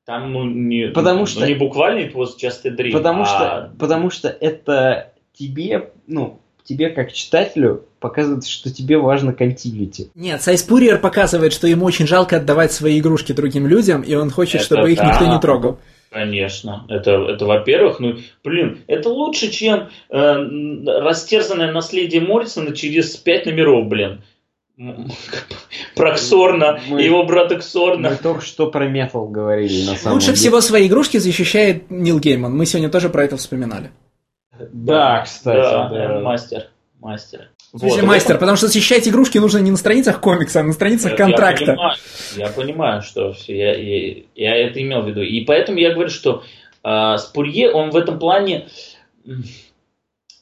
Speaker 3: Там, ну, не,
Speaker 2: потому ну, что,
Speaker 3: не буквально it was just a dream,
Speaker 2: потому
Speaker 3: а...
Speaker 2: что, потому что это тебе, ну, тебе как читателю показывает, что тебе важно континьюти.
Speaker 1: Нет, Сайз Пурьер показывает, что ему очень жалко отдавать свои игрушки другим людям, и он хочет, это чтобы их да. никто не трогал.
Speaker 3: Конечно, это, это во-первых, ну, блин, это лучше, чем э, растерзанное наследие Моррисона через пять номеров, блин. Про Ксорна мы, его брата Ксорна.
Speaker 2: Мы только что про метал говорили, на самом
Speaker 1: Лучше
Speaker 2: деле.
Speaker 1: всего свои игрушки защищает Нил Гейман. Мы сегодня тоже про это вспоминали.
Speaker 2: Да, кстати. Да,
Speaker 3: да. мастер. Мастер.
Speaker 1: Вот, мастер, потому что защищать игрушки нужно не на страницах комикса, а на страницах контракта.
Speaker 3: Я понимаю, я понимаю что я, я, я это имел в виду. И поэтому я говорю, что э, Спурье, он в этом плане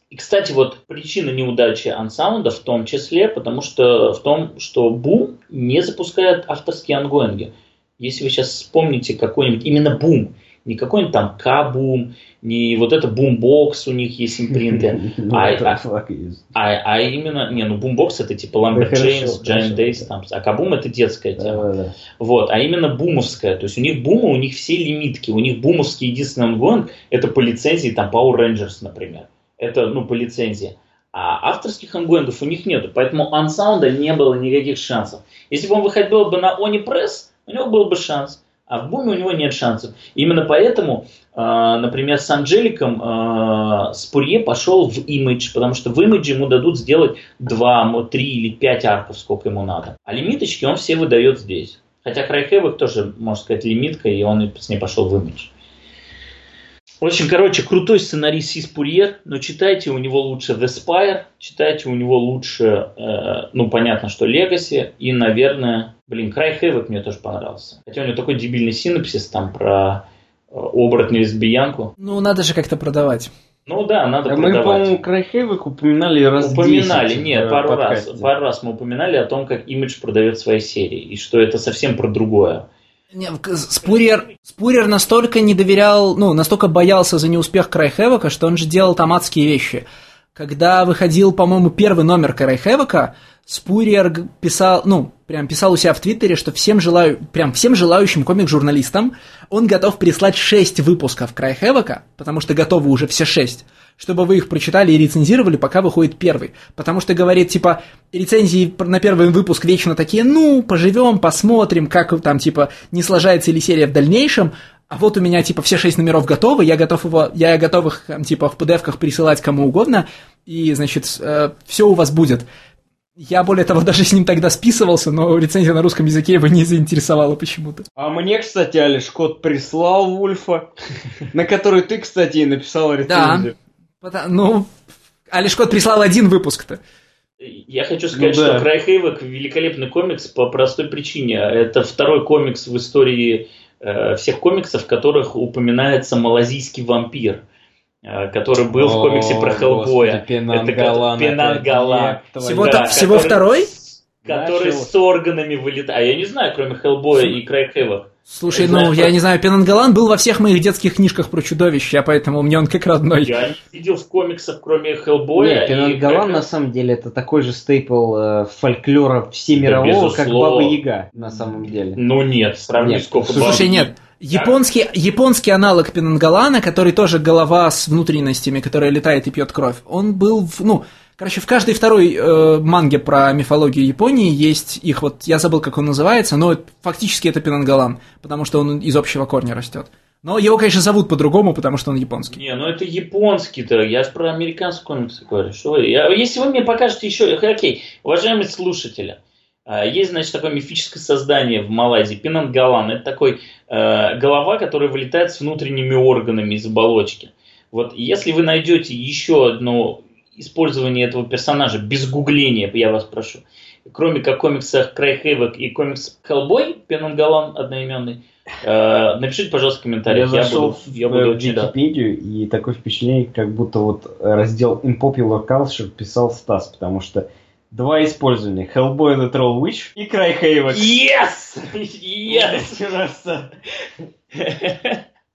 Speaker 3: и, кстати, вот причина неудачи Unsound а в том числе, потому что в том, что Бум не запускает авторские ongoing и. Если вы сейчас вспомните какой-нибудь, именно Бум, не какой-нибудь там KaBoom, не вот это Boom Box у них есть импринты, ну, а, а, а, а именно, не, ну Boom Box это типа Lumberjanes, Giant Days, там, а KaBoom это детская тема. Вот, а именно бумовская, то есть у них бума, у них все лимитки, у них бумовский единственный ongoing, это по лицензии там Power Rangers, например. Это, ну, по лицензии. А авторских ongoing ов у них нету, поэтому Unsound а не было никаких шансов. Если бы он выходил бы на Oni Press, у него был бы шанс. А в Буме у него нет шансов. Именно поэтому, э, например, с Angelic ом э, Спурье пошел в имидж, потому что в имидже ему дадут сделать 2, 3 или 5 арков, сколько ему надо. А лимиточки он все выдает здесь. Хотя Cry Havoc тоже, можно сказать, лимитка, и он с ней пошел в имидж. В общем, короче, крутой сценарист Сис Пурьер, но читайте у него лучше The Spire, читайте у него лучше, э, ну, понятно, что Legacy, и, наверное, блин, Край Хэвок мне тоже понравился. Хотя у него такой дебильный синопсис там про э, оборотню лесбиянку.
Speaker 1: Ну, надо же как-то продавать.
Speaker 3: Ну да, надо
Speaker 2: а
Speaker 3: продавать.
Speaker 2: Мы, по-моему, Крайхевик упоминали раз
Speaker 3: Упоминали, нет, пару подкасте. раз. Пару раз мы упоминали о том, как имидж продает свои серии, и что это совсем про другое.
Speaker 1: Не, Спурьер, Спурьер настолько не доверял, ну, настолько боялся за неуспех Крайхевока, что он же делал там адские вещи. Когда выходил, по-моему, первый номер Крайхевока, Спурьер писал, ну, прям писал у себя в Твиттере, что всем желаю, прям всем желающим комик-журналистам он готов прислать 6 выпусков Крайхевока, потому что готовы уже все 6 чтобы вы их прочитали и рецензировали, пока выходит первый. Потому что, говорит, типа, рецензии на первый выпуск вечно такие, ну, поживем, посмотрим, как там, типа, не сложается ли серия в дальнейшем, а вот у меня, типа, все шесть номеров готовы, я готов его, я готов их, типа, в PDF-ках присылать кому угодно, и, значит, э, все у вас будет. Я, более того, даже с ним тогда списывался, но рецензия на русском языке его не заинтересовала почему-то.
Speaker 2: А мне, кстати, Алиш Кот прислал Вульфа, на который ты, кстати, и написал рецензию.
Speaker 1: Потому, ну, Алиш Кот прислал один выпуск-то.
Speaker 3: Я хочу сказать, ну, да. что Край Хейвок великолепный комикс по простой причине. Это второй комикс в истории э, всех комиксов, в которых упоминается малазийский вампир. Который был О, в комиксе про Хеллбоя.
Speaker 2: Пенангалан.
Speaker 3: Пенангалан.
Speaker 1: Всего, да, всего который, второй?
Speaker 3: Который Начал... с органами вылетает. А я не знаю, кроме Хеллбоя и Крайг Хэвок.
Speaker 1: Слушай, ну, знаю, я не знаю, Пенангалан был во всех моих детских книжках про чудовища, поэтому мне он как родной.
Speaker 3: Я не видел в комиксах, кроме Хеллбоя.
Speaker 2: Нет, Пенангалан, на самом деле, это такой же стейпл э, фольклора всемирового, да, как Баба Яга, на самом деле.
Speaker 3: Ну нет, сравни с
Speaker 1: Слушай, нет, Японский, японский аналог Пенангалана, который тоже голова с внутренностями, которая летает и пьет кровь, он был, в, ну, Короче, в каждой второй э, манге про мифологию Японии есть их вот, я забыл, как он называется, но фактически это Пенангалан, потому что он из общего корня растет. Но его, конечно, зовут по-другому, потому что он японский.
Speaker 3: Не, ну это японский-то. Я же про американский комикс говорю. Что вы? Я, если вы мне покажете еще... Окей, уважаемые слушатели, э, есть, значит, такое мифическое создание в Малайзии, Пенангалан. Это такой э, голова, которая вылетает с внутренними органами из оболочки. Вот если вы найдете еще одну использование этого персонажа без гугления, я вас прошу, кроме как комиксах Край Хэвок и комикс Хеллбой, Пенангалан одноименный, э, напишите, пожалуйста, в комментариях.
Speaker 2: Я, я буду, я буду в очень Википедию, рад. и такое впечатление, как будто вот раздел In Popular Culture писал Стас, потому что два использования. Hellboy the Troll Witch и Край Хэвок.
Speaker 3: Yes! Yes!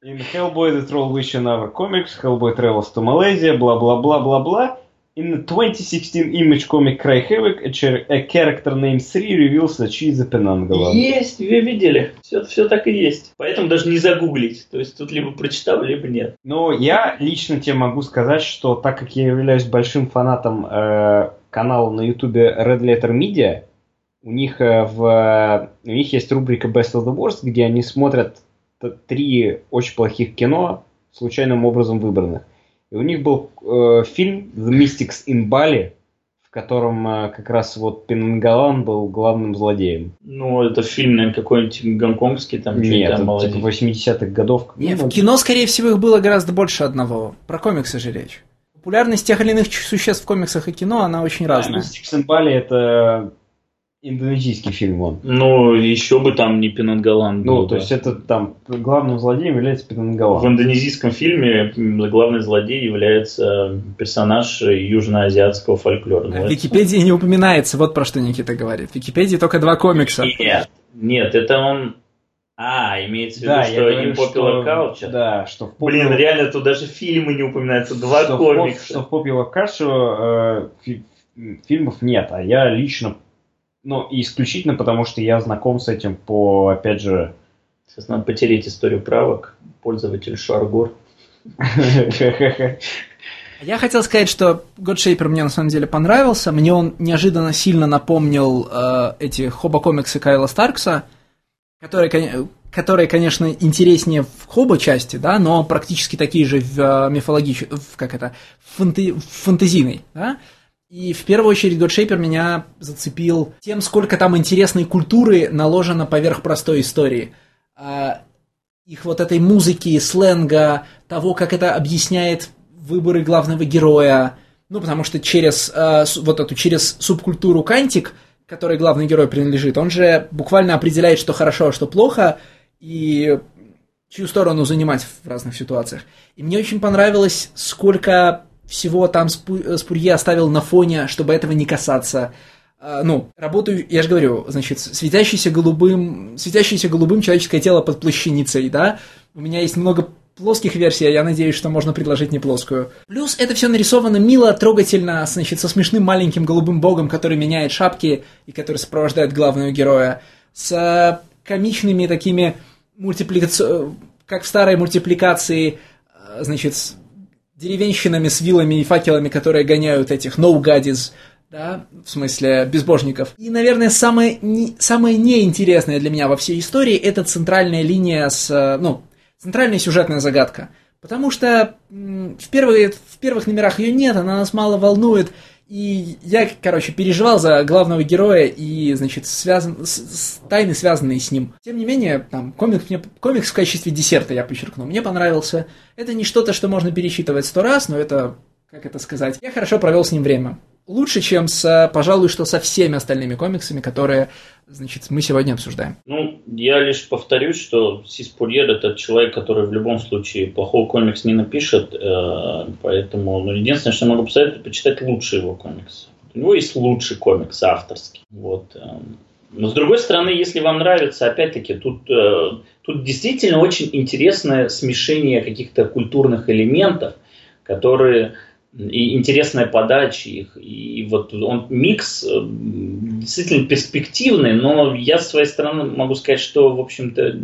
Speaker 2: In Hellboy the Troll Witch in our comics, Hellboy travels to Malaysia, бла-бла-бла-бла-бла. In 2016 image comic Cry Havoc, a character named Sri reveals that she is a Penangala.
Speaker 3: Есть, вы видели. Все, все так и есть. Поэтому даже не загуглить. То есть тут либо прочитал, либо нет.
Speaker 2: Но я лично тебе могу сказать, что так как я являюсь большим фанатом э, канала на YouTube Red Letter Media, у них, э, в, у них есть рубрика Best of the Worst, где они смотрят три очень плохих кино, случайным образом выбранных. И у них был э, фильм The Mystics in Bali, в котором э, как раз вот Пенангалан был главным злодеем.
Speaker 3: Ну, это фильм, наверное, какой-нибудь гонконгский, там
Speaker 2: Нет, это типа 80-х годов.
Speaker 1: Нет, ну, в кино, скорее всего, их было гораздо больше одного. Про комиксы же речь. Популярность тех или иных существ в комиксах и кино, она очень разная.
Speaker 2: In Bali это Индонезийский фильм он.
Speaker 3: Ну, еще бы там не Пенангалан
Speaker 2: был. Ну, то есть это там главным злодеем является Пенангалан.
Speaker 3: В индонезийском фильме главный злодей является персонаж южноазиатского фольклора.
Speaker 1: В Википедии не упоминается, вот про что Никита говорит. В Википедии только два комикса.
Speaker 3: Нет, нет, это он... А, имеется в виду, да, что говорю, in Popular
Speaker 2: что, Culture? Да, что в
Speaker 3: Popular... Блин, реально, тут даже фильмы не упоминаются, два что комикса.
Speaker 2: В, что в Popular Culture э, фильмов нет, а я лично ну, исключительно потому, что я знаком с этим по, опять же...
Speaker 3: Сейчас надо потереть историю правок. Пользователь Шаргур.
Speaker 1: Я хотел сказать, что Godshaper мне на самом деле понравился. Мне он неожиданно сильно напомнил э, эти хоба-комиксы Кайла Старкса, которые, которые, конечно, интереснее в хоба части, да, но практически такие же в э, мифологической, как это, в, фанты, в фантазийной, да. И в первую очередь Godshaper меня зацепил тем, сколько там интересной культуры наложено поверх простой истории. А, их вот этой музыки, сленга, того, как это объясняет выборы главного героя. Ну, потому что через а, вот эту, через субкультуру кантик, которой главный герой принадлежит, он же буквально определяет, что хорошо, а что плохо, и чью сторону занимать в разных ситуациях. И мне очень понравилось, сколько всего там э, Спурье оставил на фоне, чтобы этого не касаться. А, ну, работаю, я же говорю, значит, светящийся голубым, светящееся голубым человеческое тело под плащаницей, да? У меня есть много плоских версий, а я надеюсь, что можно предложить не плоскую. Плюс это все нарисовано мило, трогательно, значит, со смешным маленьким голубым богом, который меняет шапки и который сопровождает главного героя, с комичными такими мультипликаци... как в старой мультипликации, э, значит, деревенщинами с вилами и факелами, которые гоняют этих no gaddies, да, в смысле безбожников. И, наверное, самое, не, самое неинтересное для меня во всей истории это центральная линия с, ну, центральная сюжетная загадка. Потому что в, первые, в первых номерах ее нет, она нас мало волнует, и я, короче, переживал за главного героя и, значит, связан, с, с, тайны, связанные с ним. Тем не менее, там, комикс, мне, комикс в качестве десерта, я подчеркну, мне понравился. Это не что-то, что можно пересчитывать сто раз, но это, как это сказать, я хорошо провел с ним время. Лучше, чем с, пожалуй, что со всеми остальными комиксами, которые, значит, мы сегодня обсуждаем.
Speaker 3: Ну, я лишь повторюсь, что Сис Пурьер это человек, который в любом случае плохой комикс не напишет, э, поэтому, ну, единственное, что я могу посоветовать, почитать лучшие его комиксы. У него есть лучший комикс авторский. Вот. Эм. Но с другой стороны, если вам нравится, опять-таки, тут, э, тут действительно очень интересное смешение каких-то культурных элементов, которые и интересная подача их. И вот он микс э, действительно перспективный, но я с своей стороны могу сказать, что, в общем-то,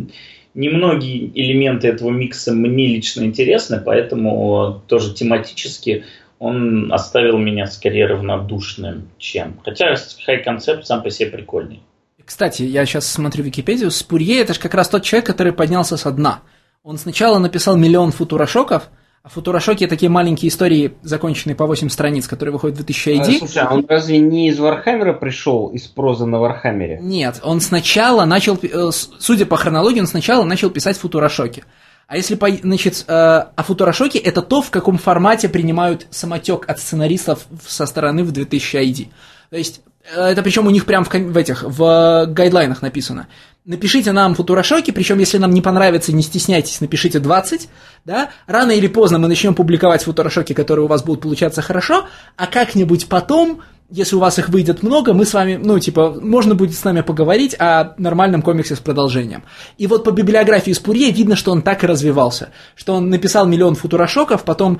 Speaker 3: немногие элементы этого микса мне лично интересны, поэтому тоже тематически он оставил меня скорее равнодушным, чем. Хотя хай-концепт сам по себе прикольный.
Speaker 1: Кстати, я сейчас смотрю Википедию. Спурье это же как раз тот человек, который поднялся со дна. Он сначала написал миллион Future Shock ов, а Future Shock и такие маленькие истории, законченные по 8 страниц, которые выходят в 2000 AD. А,
Speaker 2: слушай, а он разве не из Warhammer а пришел, из прозы на Warhammer е?
Speaker 1: Нет, он сначала начал, э, судя по хронологии, он сначала начал писать Future Shock и. А если, значит, э, а Future Shock и это то, в каком формате принимают самотек от сценаристов со стороны в 2000 AD. То есть, это причем у них прям в, в этих, в гайдлайнах написано. Напишите нам футурошоки, причем если нам не понравится, не стесняйтесь, напишите 20, да, рано или поздно мы начнем публиковать футурошоки, которые у вас будут получаться хорошо, а как-нибудь потом если у вас их выйдет много, мы с вами, ну, типа, можно будет с нами поговорить о нормальном комиксе с продолжением. И вот по библиографии Спурье видно, что он так и развивался, что он написал миллион футурошоков, потом э,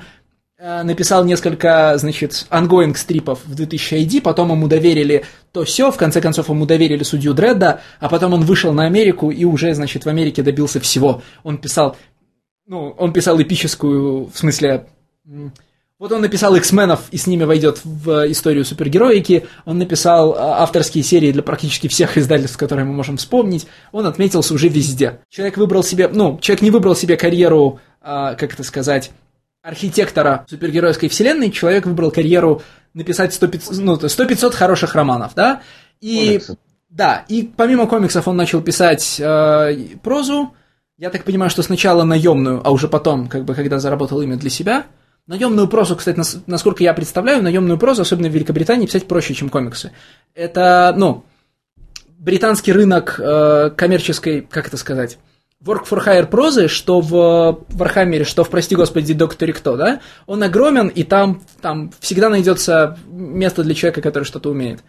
Speaker 1: написал несколько, значит, ongoing стрипов в 2000 AD, потом ему доверили то все, в конце концов ему доверили судью Дредда, а потом он вышел на Америку и уже, значит, в Америке добился всего. Он писал, ну, он писал эпическую, в смысле, вот он написал X-Men ов и с ними войдет в историю супергероики. Он написал а, авторские серии для практически всех издательств, которые мы можем вспомнить. Он отметился уже везде. Человек выбрал себе, ну, человек не выбрал себе карьеру, а, как это сказать, архитектора супергеройской вселенной. Человек выбрал карьеру написать 100-500 ну, 100 хороших романов, да? И, да, и помимо комиксов он начал писать э, прозу. Я так понимаю, что сначала наемную, а уже потом, как бы, когда заработал имя для себя – Наемную прозу, кстати, насколько я представляю, наемную прозу, особенно в Великобритании, писать проще, чем комиксы. Это, ну, британский рынок э, коммерческой, как это сказать, work for hire прозы, что в Вархаммере, что в, прости господи, Докторе Кто, да, он огромен, и там, там всегда найдется место для человека, который что-то умеет.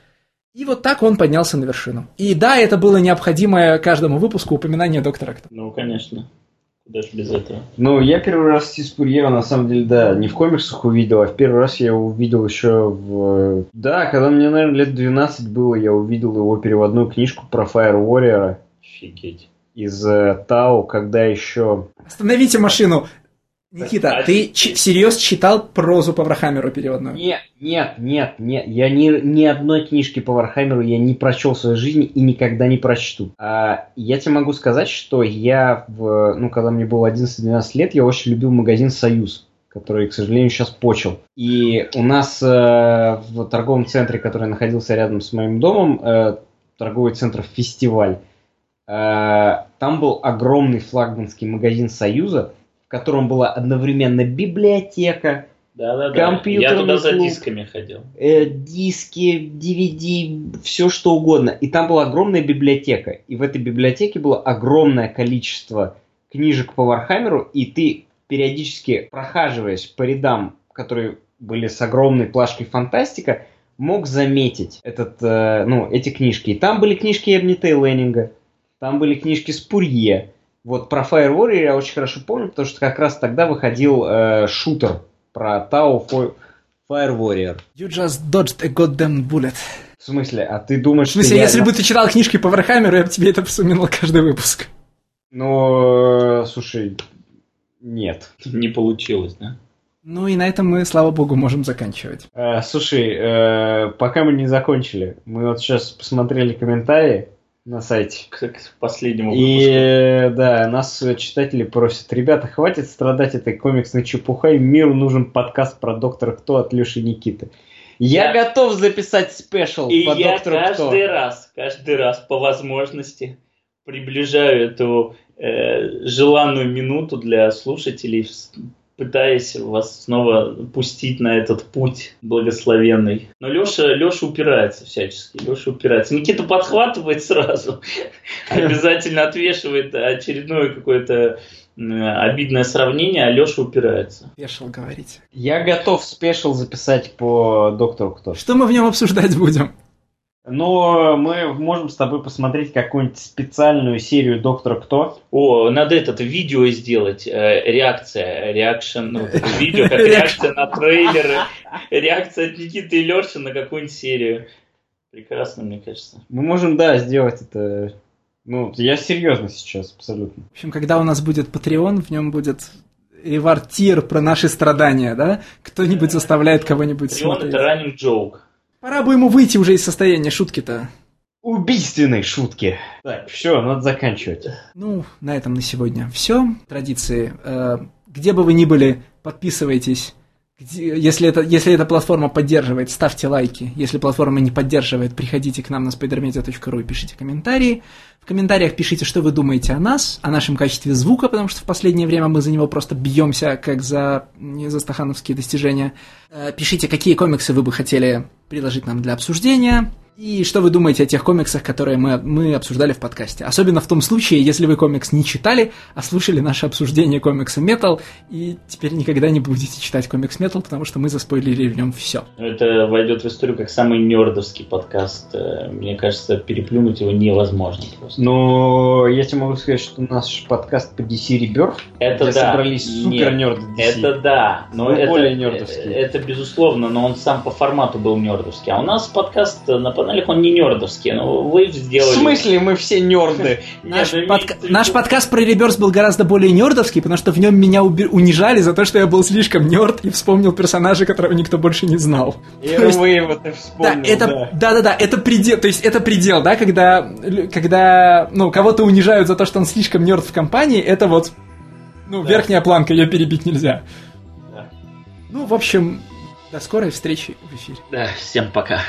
Speaker 1: И вот так он поднялся на вершину. И да, это было необходимое каждому выпуску упоминание Доктора Кто.
Speaker 3: Ну, конечно. Даже без этого.
Speaker 2: Ну, я первый раз Сая Спурье, на самом деле, да, не в комиксах увидел, а в первый раз я его увидел еще в... Да, когда мне, наверное, лет 12 было, я увидел его переводную книжку про Fire Warrior.
Speaker 3: Офигеть.
Speaker 2: Из э, Тау, когда еще...
Speaker 1: Остановите машину! Никита, а ты ч- всерьез читал прозу по Вархаммеру переводную?
Speaker 2: Нет, нет, нет, нет. Я ни, ни одной книжки по Вархаммеру я не прочел в своей жизни и никогда не прочту. А, я тебе могу сказать, что я, в, ну, когда мне было 11-12 лет, я очень любил магазин «Союз» который, к сожалению, сейчас почил. И у нас э, в торговом центре, который находился рядом с моим домом, э, торговый центр «Фестиваль», там был огромный флагманский магазин «Союза», котором была одновременно библиотека,
Speaker 3: да, да, да. Я туда за дисками ходил.
Speaker 2: Э, диски, DVD, все что угодно. И там была огромная библиотека. И в этой библиотеке было огромное количество книжек по Вархаммеру, и ты периодически прохаживаясь по рядам, которые были с огромной плашкой фантастика, мог заметить этот, э, ну, эти книжки. И там были книжки Абнетта и Лэннинга, там были книжки Спурье, вот про Fire Warrior я очень хорошо помню, потому что как раз тогда выходил э, шутер про Тау Fire Warrior.
Speaker 1: You just dodged a goddamn bullet.
Speaker 2: В смысле? А ты думаешь,
Speaker 1: В смысле, если я... бы ты читал книжки по Вархаммеру, я бы тебе это вспоминал каждый выпуск.
Speaker 2: Ну, слушай, нет.
Speaker 3: Не получилось, да?
Speaker 1: Ну и на этом мы, слава богу, можем заканчивать.
Speaker 2: Э, слушай, э, пока мы не закончили, мы вот сейчас посмотрели комментарии, на сайте.
Speaker 3: К, к последнему
Speaker 2: выпуску. И да, нас читатели просят, ребята, хватит страдать этой комиксной чепухой, миру нужен подкаст про Доктора Кто от Леши Никиты. Я, я готов записать спешл
Speaker 3: и по я Доктору каждый Кто. раз, каждый раз по возможности приближаю эту э, желанную минуту для слушателей пытаясь вас снова пустить на этот путь благословенный. Но Леша, Леша упирается всячески. Леша упирается. Никита подхватывает сразу, обязательно отвешивает очередное какое-то обидное сравнение, а Леша упирается.
Speaker 1: Спешл говорите.
Speaker 2: Я готов спешл записать по доктору Кто.
Speaker 1: Что мы в нем обсуждать будем?
Speaker 2: Но мы можем с тобой посмотреть какую-нибудь специальную серию Доктора Кто.
Speaker 3: О, надо это видео сделать. Э, реакция, реакшн, ну, видео, как реакция на трейлеры. Реакция от Никиты и Леши на какую-нибудь серию. Прекрасно, мне кажется.
Speaker 2: Мы можем, да, сделать это. Ну, я серьезно сейчас, абсолютно.
Speaker 1: В общем, когда у нас будет Patreon, в нем будет ревартир про наши страдания, да? Кто-нибудь заставляет кого-нибудь
Speaker 3: Patreon смотреть. это running joke.
Speaker 1: Пора бы ему выйти уже из состояния шутки-то.
Speaker 2: Убийственной шутки. Так, все, надо заканчивать.
Speaker 1: Ну, на этом на сегодня все. Традиции. Э, где бы вы ни были, подписывайтесь если, это, если эта платформа поддерживает, ставьте лайки. Если платформа не поддерживает, приходите к нам на spidermedia.ru и пишите комментарии. В комментариях пишите, что вы думаете о нас, о нашем качестве звука, потому что в последнее время мы за него просто бьемся, как за, не за стахановские достижения. Э, пишите, какие комиксы вы бы хотели предложить нам для обсуждения. И что вы думаете о тех комиксах, которые мы, мы обсуждали в подкасте? Особенно в том случае, если вы комикс не читали, а слушали наше обсуждение комикса Metal, и теперь никогда не будете читать комикс Metal, потому что мы заспойлерили в нем все.
Speaker 3: Это войдет в историю как самый нердовский подкаст. Э, мне кажется, переплюнуть его невозможно
Speaker 2: просто. Но я тебе могу сказать, что наш подкаст по DC Rebirth,
Speaker 3: это
Speaker 2: да. собрались супер нерды
Speaker 3: Это да, но это, более нердовский. Это, это безусловно, но он сам по формату был нердовский. А у нас подкаст на панале он не нердовский, но вы сделали...
Speaker 2: В смысле мы все нерды?
Speaker 1: Наш, подка... Наш подкаст про Реберс был гораздо более нердовский, потому что в нем меня уби... унижали за то, что я был слишком нерд и вспомнил персонажа, которого никто больше не знал.
Speaker 2: И есть... вы его ты вспомнил,
Speaker 1: да, это, да. Да, да, да, это предел, то есть это предел, да, когда, когда, ну, кого-то унижают за то, что он слишком нерд в компании, это вот, ну, да. верхняя планка, ее перебить нельзя. Да. Ну, в общем, до скорой встречи в эфире.
Speaker 3: Да, всем пока.